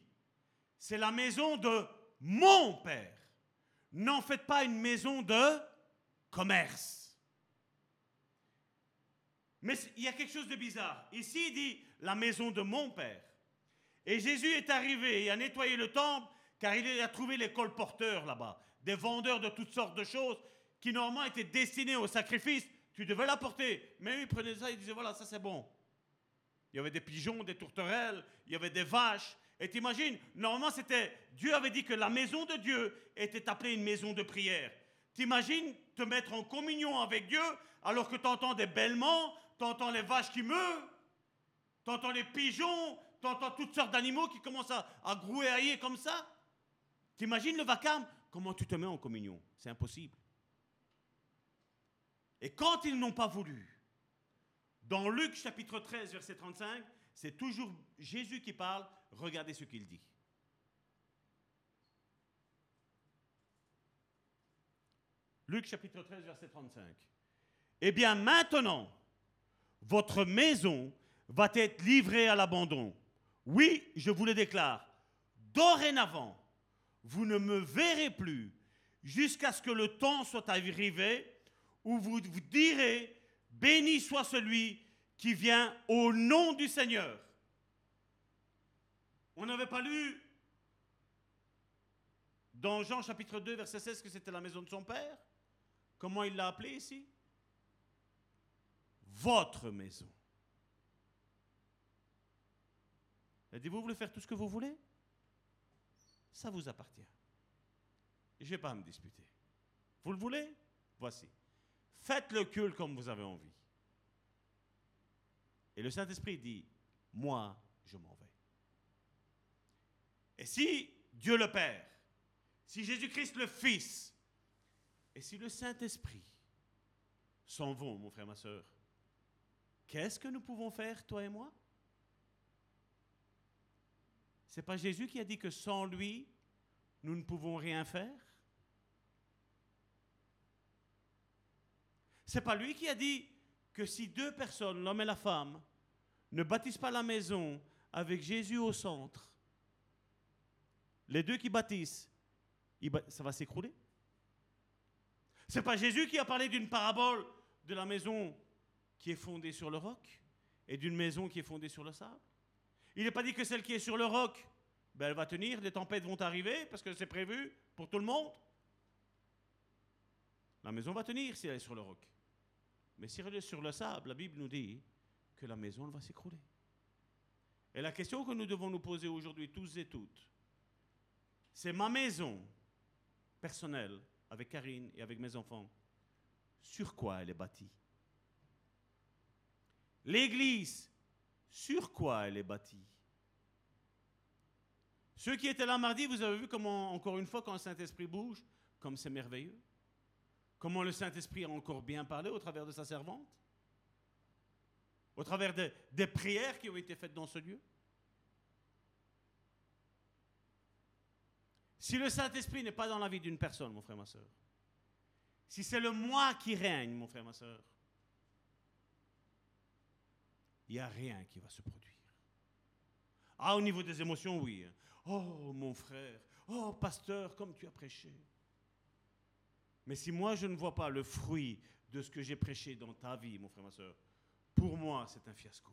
C'est la maison de mon Père. N'en faites pas une maison de commerce. Mais il y a quelque chose de bizarre. Ici, il dit la maison de mon Père. Et Jésus est arrivé et a nettoyé le temple car il a trouvé les colporteurs là-bas, des vendeurs de toutes sortes de choses qui normalement étaient destinés au sacrifice. Tu devais l'apporter. Mais il prenait ça, il disait voilà, ça c'est bon. Il y avait des pigeons, des tourterelles, il y avait des vaches. Et t'imagines, normalement c'était, Dieu avait dit que la maison de Dieu était appelée une maison de prière. T'imagines te mettre en communion avec Dieu alors que tu entends des bêlements, tu entends les vaches qui meurent, tu entends les pigeons, tu entends toutes sortes d'animaux qui commencent à, à grouiller comme ça. T'imagines le vacarme? Comment tu te mets en communion? C'est impossible. Et quand ils n'ont pas voulu, dans Luc chapitre 13, verset 35, c'est toujours Jésus qui parle, regardez ce qu'il dit. Luc chapitre 13, verset 35. Eh bien maintenant, votre maison va être livrée à l'abandon. Oui, je vous le déclare, dorénavant, vous ne me verrez plus jusqu'à ce que le temps soit arrivé où vous vous direz, béni soit celui qui vient au nom du Seigneur. On n'avait pas lu dans Jean chapitre 2, verset 16 que c'était la maison de son père? Comment il l'a appelé ici? Votre maison. Il dit, vous voulez faire tout ce que vous voulez? Ça vous appartient. Je ne vais pas me disputer. Vous le voulez? Voici. Faites le culte comme vous avez envie. Et le Saint-Esprit dit, moi, je m'en vais. Et si Dieu le Père, si Jésus-Christ le Fils, et si le Saint-Esprit s'en vont, mon frère, ma soeur, qu'est-ce que nous pouvons faire, toi et moi? C'est pas Jésus qui a dit que sans lui, nous ne pouvons rien faire? C'est pas lui qui a dit que si deux personnes, l'homme et la femme, ne bâtissent pas la maison avec Jésus au centre, les deux qui bâtissent, ça va s'écrouler? C'est pas Jésus qui a parlé d'une parabole de la maison qui est fondée sur le roc et d'une maison qui est fondée sur le sable? Il n'est pas dit que celle qui est sur le roc, ben elle va tenir, les tempêtes vont arriver parce que c'est prévu pour tout le monde. La maison va tenir si elle est sur le roc. Mais si elle est sur le sable, la Bible nous dit que la maison va s'écrouler. Et la question que nous devons nous poser aujourd'hui, tous et toutes, c'est ma maison personnelle, avec Karine et avec mes enfants, sur quoi elle est bâtie? L'Église, sur quoi elle est bâtie? Ceux qui étaient là mardi, vous avez vu comment, encore une fois, quand le Saint-Esprit bouge, comme c'est merveilleux Comment le Saint-Esprit a encore bien parlé au travers de sa servante? Au travers des prières qui ont été faites dans ce lieu? Si le Saint-Esprit n'est pas dans la vie d'une personne, mon frère, ma soeur, si c'est le moi qui règne, mon frère, ma soeur, il n'y a rien qui va se produire. Ah, au niveau des émotions, oui. Oh, mon frère, oh, pasteur, comme tu as prêché. Mais si moi je ne vois pas le fruit de ce que j'ai prêché dans ta vie, mon frère, ma soeur, pour moi c'est un fiasco.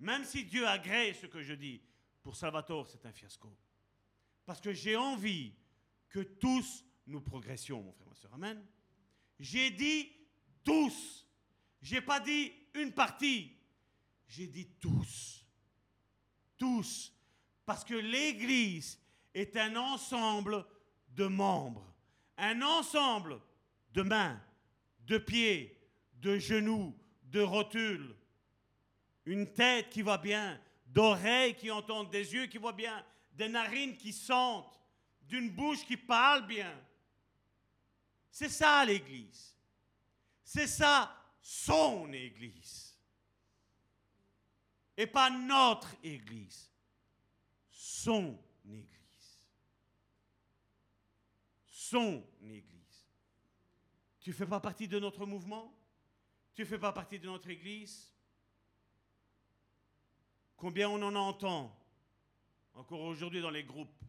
Même si Dieu agrée ce que je dis, pour Salvatore c'est un fiasco. Parce que j'ai envie que tous nous progressions, mon frère, ma soeur. Amen. J'ai dit tous. J'ai pas dit une partie. J'ai dit tous. Tous. Parce que l'Église est un ensemble de membres, un ensemble de mains, de pieds, de genoux, de rotules, une tête qui va bien, d'oreilles qui entendent, des yeux qui voient bien, des narines qui sentent, d'une bouche qui parle bien. C'est ça l'Église. C'est ça son Église. Et pas notre Église. Son Église. Son Église. Tu ne fais pas partie de notre mouvement? Tu ne fais pas partie de notre Église? Combien on en entend? Encore aujourd'hui dans les groupes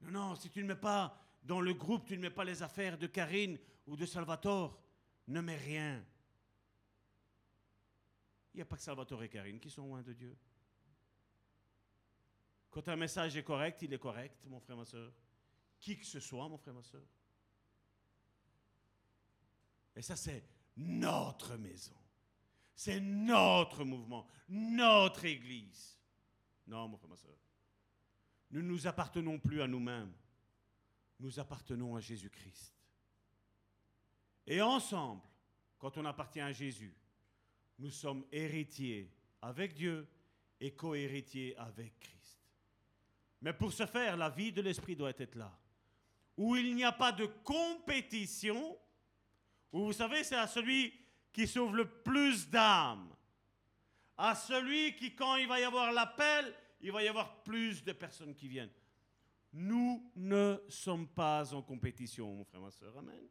Non, non, si tu ne mets pas dans le groupe, tu ne mets pas les affaires de Karine ou de Salvatore, ne mets rien. Il n'y a pas que Salvatore et Karine qui sont loin de Dieu. Quand un message est correct, il est correct, mon frère, ma soeur. Qui que ce soit, mon frère, ma soeur. Et ça, c'est notre maison. C'est notre mouvement, notre Église. Non, mon frère, ma soeur. Nous ne nous appartenons plus à nous-mêmes. Nous appartenons à Jésus-Christ. Et ensemble, quand on appartient à Jésus, nous sommes héritiers avec Dieu et co-héritiers avec Christ. Mais pour ce faire, la vie de l'Esprit doit être là. Où il n'y a pas de compétition, où vous savez, c'est à celui qui sauve le plus d'âmes. À celui qui, quand il va y avoir l'appel, il va y avoir plus de personnes qui viennent. Nous ne sommes pas en compétition, mon frère, ma soeur. Amen.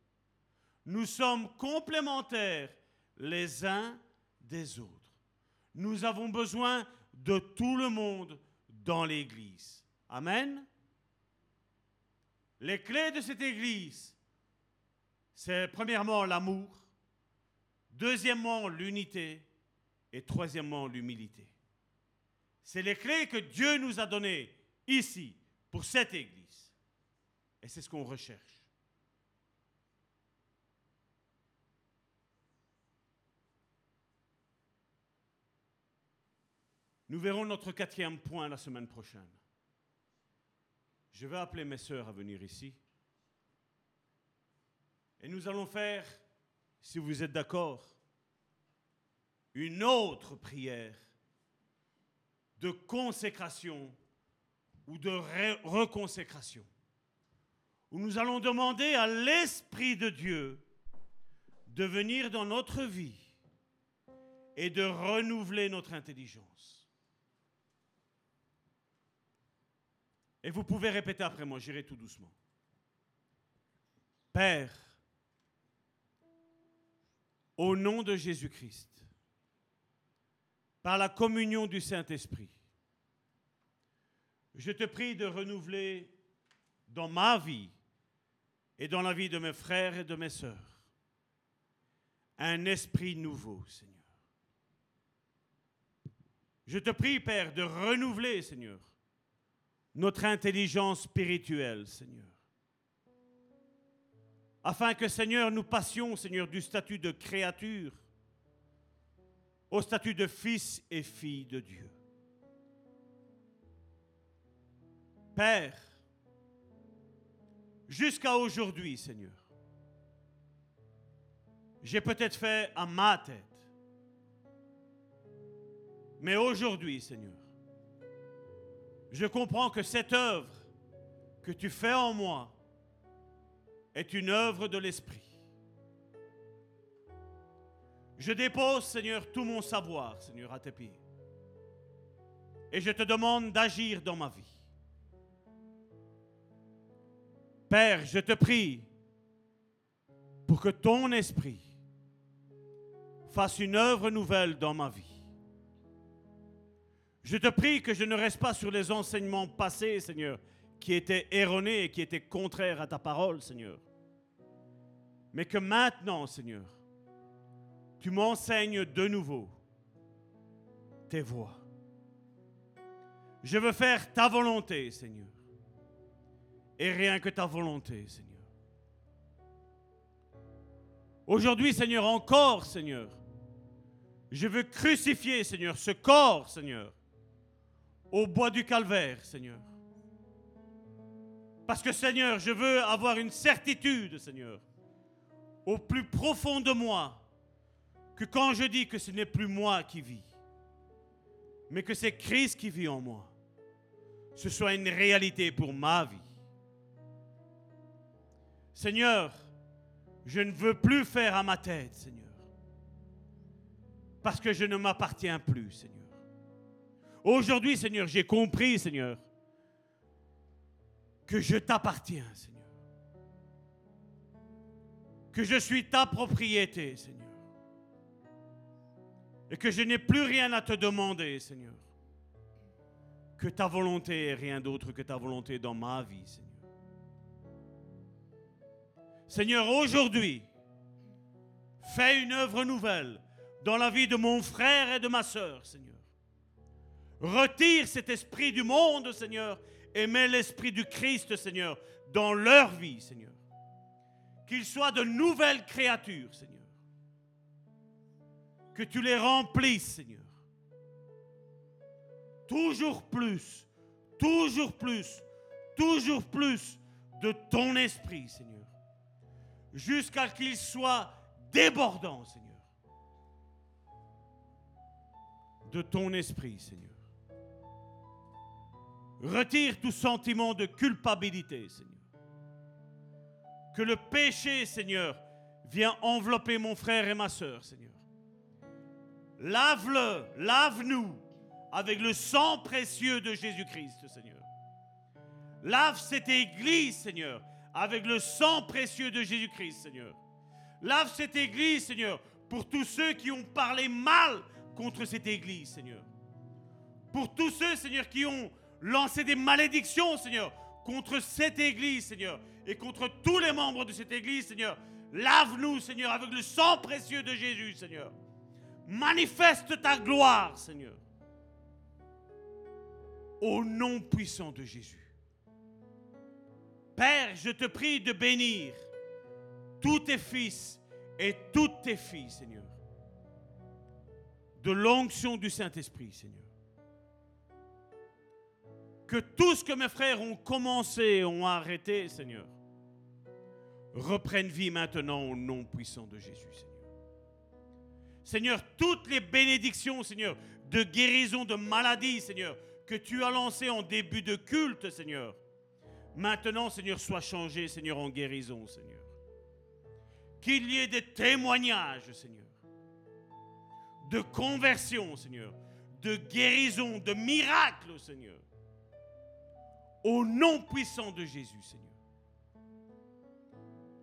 Nous sommes complémentaires les uns des autres. Nous avons besoin de tout le monde dans l'Église. Amen. Les clés de cette Église, c'est premièrement l'amour, Deuxièmement, l'unité. Et troisièmement, l'humilité. C'est les clés que Dieu nous a données ici, pour cette Église. Et c'est ce qu'on recherche. Nous verrons notre quatrième point la semaine prochaine. Je vais appeler mes sœurs à venir ici. Et nous allons faire si vous êtes d'accord, une autre prière de consécration ou de reconsécration, où nous allons demander à l'Esprit de Dieu de venir dans notre vie et de renouveler notre intelligence. Et vous pouvez répéter après moi, j'irai tout doucement. Père, au nom de Jésus-Christ, par la communion du Saint-Esprit, je te prie de renouveler dans ma vie et dans la vie de mes frères et de mes sœurs un esprit nouveau, Seigneur. Je te prie, Père, de renouveler, Seigneur, notre intelligence spirituelle, Seigneur afin que, Seigneur, nous passions, Seigneur, du statut de créature au statut de fils et fille de Dieu. Père, jusqu'à aujourd'hui, Seigneur, j'ai peut-être fait à ma tête, mais aujourd'hui, Seigneur, je comprends que cette œuvre que tu fais en moi, est une œuvre de l'Esprit. Je dépose, Seigneur, tout mon savoir, Seigneur, à tes pieds. Et je te demande d'agir dans ma vie. Père, je te prie pour que ton esprit fasse une œuvre nouvelle dans ma vie. Je te prie que je ne reste pas sur les enseignements passés, Seigneur, qui étaient erronés et qui étaient contraires à ta parole, Seigneur. Mais que maintenant, Seigneur, tu m'enseignes de nouveau tes voies. Je veux faire ta volonté, Seigneur. Et rien que ta volonté, Seigneur. Aujourd'hui, Seigneur, encore, Seigneur, Je veux crucifier, Seigneur, ce corps, Seigneur, au bois du calvaire, Seigneur. Parce que, Seigneur, je veux avoir une certitude, Seigneur, au plus profond de moi, que quand je dis que ce n'est plus moi qui vis, mais que c'est Christ qui vit en moi, ce soit une réalité pour ma vie. Seigneur, je ne veux plus faire à ma tête, Seigneur. Parce que je ne m'appartiens plus, Seigneur. Aujourd'hui, Seigneur, j'ai compris, Seigneur, que je t'appartiens, Seigneur. Que je suis ta propriété, Seigneur. Et que je n'ai plus rien à te demander, Seigneur. Que ta volonté et rien d'autre que ta volonté dans ma vie, Seigneur. Seigneur, aujourd'hui, fais une œuvre nouvelle dans la vie de mon frère et de ma sœur, Seigneur. Retire cet esprit du monde, Seigneur, et mets l'esprit du Christ, Seigneur, dans leur vie, Seigneur. Qu'ils soient de nouvelles créatures, Seigneur. Que tu les remplisses, Seigneur. Toujours plus, toujours plus, toujours plus de ton esprit, Seigneur. Jusqu'à ce qu'il soit débordant, Seigneur. De ton esprit, Seigneur. Retire tout sentiment de culpabilité, Seigneur. Que le péché, Seigneur, vienne envelopper mon frère et ma soeur, Seigneur. Lave-le, lave-nous avec le sang précieux de Jésus-Christ, Seigneur. Lave cette église, Seigneur, avec le sang précieux de Jésus-Christ, Seigneur. Lave cette église, Seigneur, pour tous ceux qui ont parlé mal contre cette église, Seigneur. Pour tous ceux, Seigneur, qui ont lancé des malédictions, Seigneur, contre cette église, Seigneur, et contre tous les membres de cette église, Seigneur. Lave-nous, Seigneur, avec le sang précieux de Jésus, Seigneur. Manifeste ta gloire, Seigneur. Au nom puissant de Jésus. Père, je te prie de bénir tous tes fils et toutes tes filles, Seigneur. De l'onction du Saint-Esprit, Seigneur. Que tout ce que mes frères ont commencé, ont arrêté, Seigneur, reprenne vie maintenant au nom puissant de Jésus, Seigneur. Seigneur, toutes les bénédictions, Seigneur, de guérison de maladies, Seigneur, que tu as lancées en début de culte, Seigneur. Maintenant, Seigneur, sois changé, Seigneur, en guérison, Seigneur. Qu'il y ait des témoignages, Seigneur. De conversion, Seigneur. De guérison, de miracles, Seigneur. Au nom puissant de Jésus, Seigneur.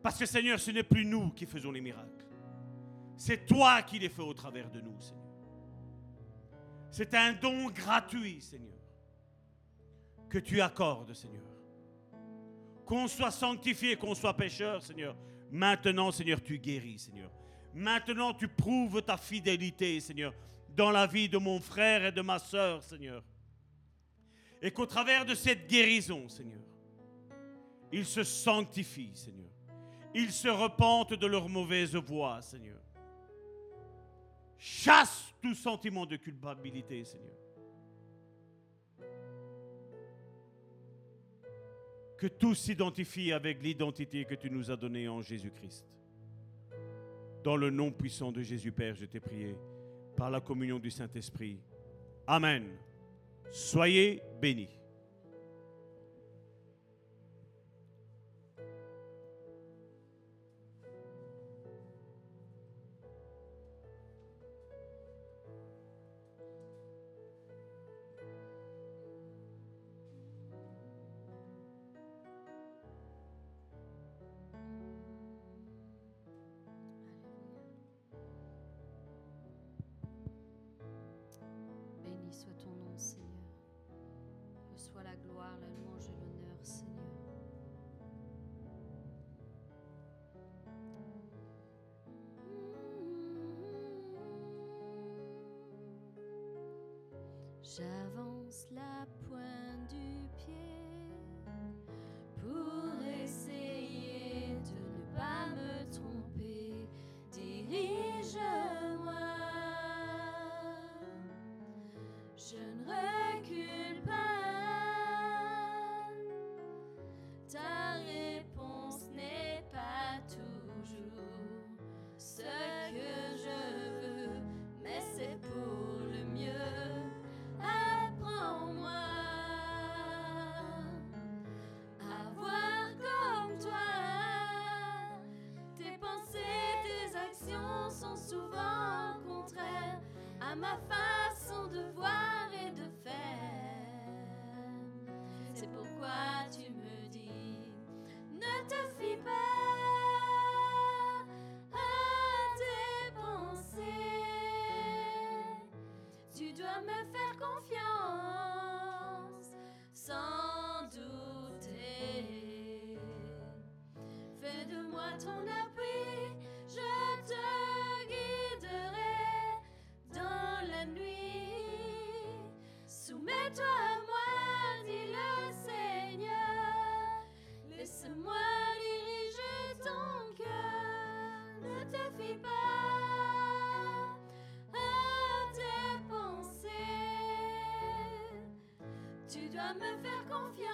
Parce que, Seigneur, ce n'est plus nous qui faisons les miracles. C'est toi qui les fais au travers de nous, Seigneur. C'est un don gratuit, Seigneur, que tu accordes, Seigneur. Qu'on soit sanctifié, qu'on soit pécheur, Seigneur. Maintenant, Seigneur, tu guéris, Seigneur. Maintenant, tu prouves ta fidélité, Seigneur, dans la vie de mon frère et de ma sœur, Seigneur. Et qu'au travers de cette guérison, Seigneur, ils se sanctifient, Seigneur. Ils se repentent de leur mauvaise voie, Seigneur. Chasse tout sentiment de culpabilité, Seigneur. Que tout s'identifie avec l'identité que tu nous as donnée en Jésus-Christ. Dans le nom puissant de Jésus Père, je t'ai prié, par la communion du Saint-Esprit. Amen. Soyez bénis. Tu vas me faire confiance.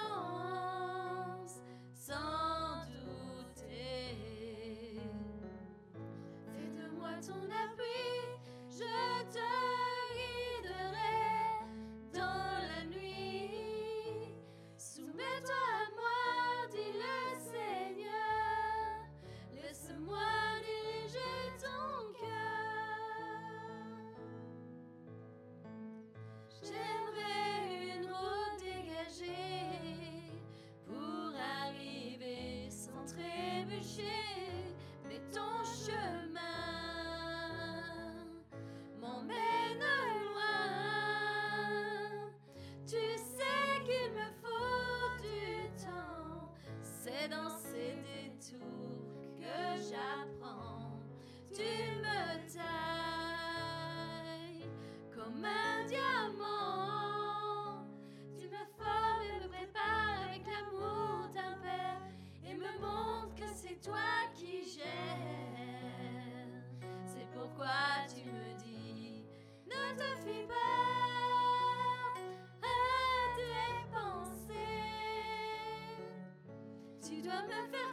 Mother.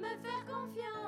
me faire confiance.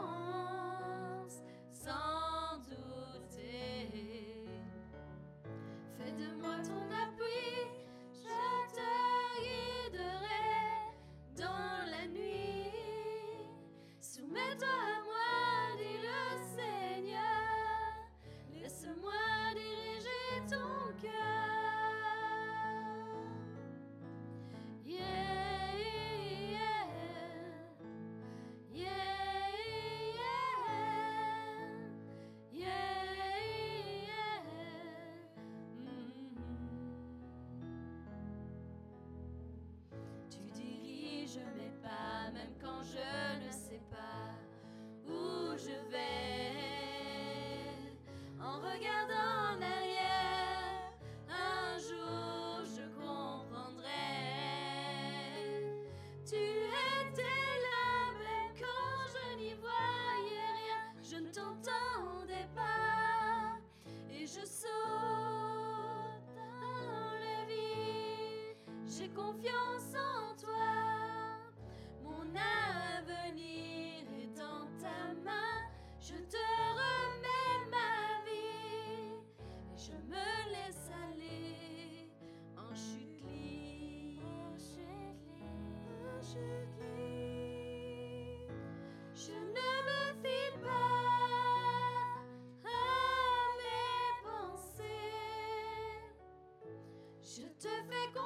绝非空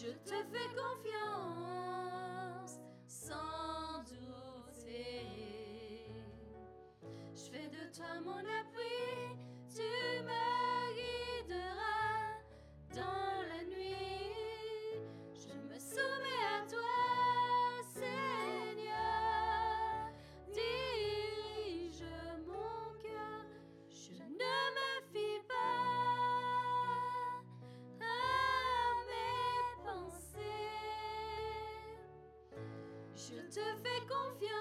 Je te fais confiance sans doute. Je fais de toi mon appel. te fais confiance.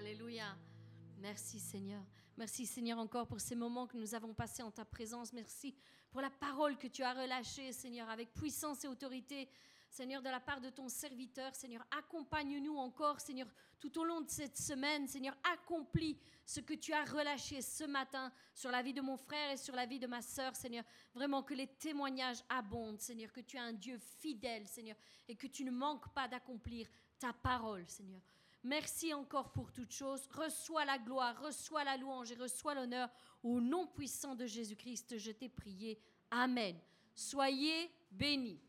Alléluia. Merci Seigneur. Merci Seigneur encore pour ces moments que nous avons passés en ta présence. Merci pour la parole que tu as relâchée, Seigneur, avec puissance et autorité. Seigneur, de la part de ton serviteur, Seigneur, accompagne-nous encore, Seigneur, tout au long de cette semaine. Seigneur, accomplis ce que tu as relâché ce matin sur la vie de mon frère et sur la vie de ma sœur, Seigneur. Vraiment que les témoignages abondent, Seigneur, que tu es un Dieu fidèle, Seigneur, et que tu ne manques pas d'accomplir ta parole, Seigneur. Merci encore pour toutes choses. Reçois la gloire, reçois la louange et reçois l'honneur. Au nom puissant de Jésus-Christ, je t'ai prié. Amen. Soyez bénis.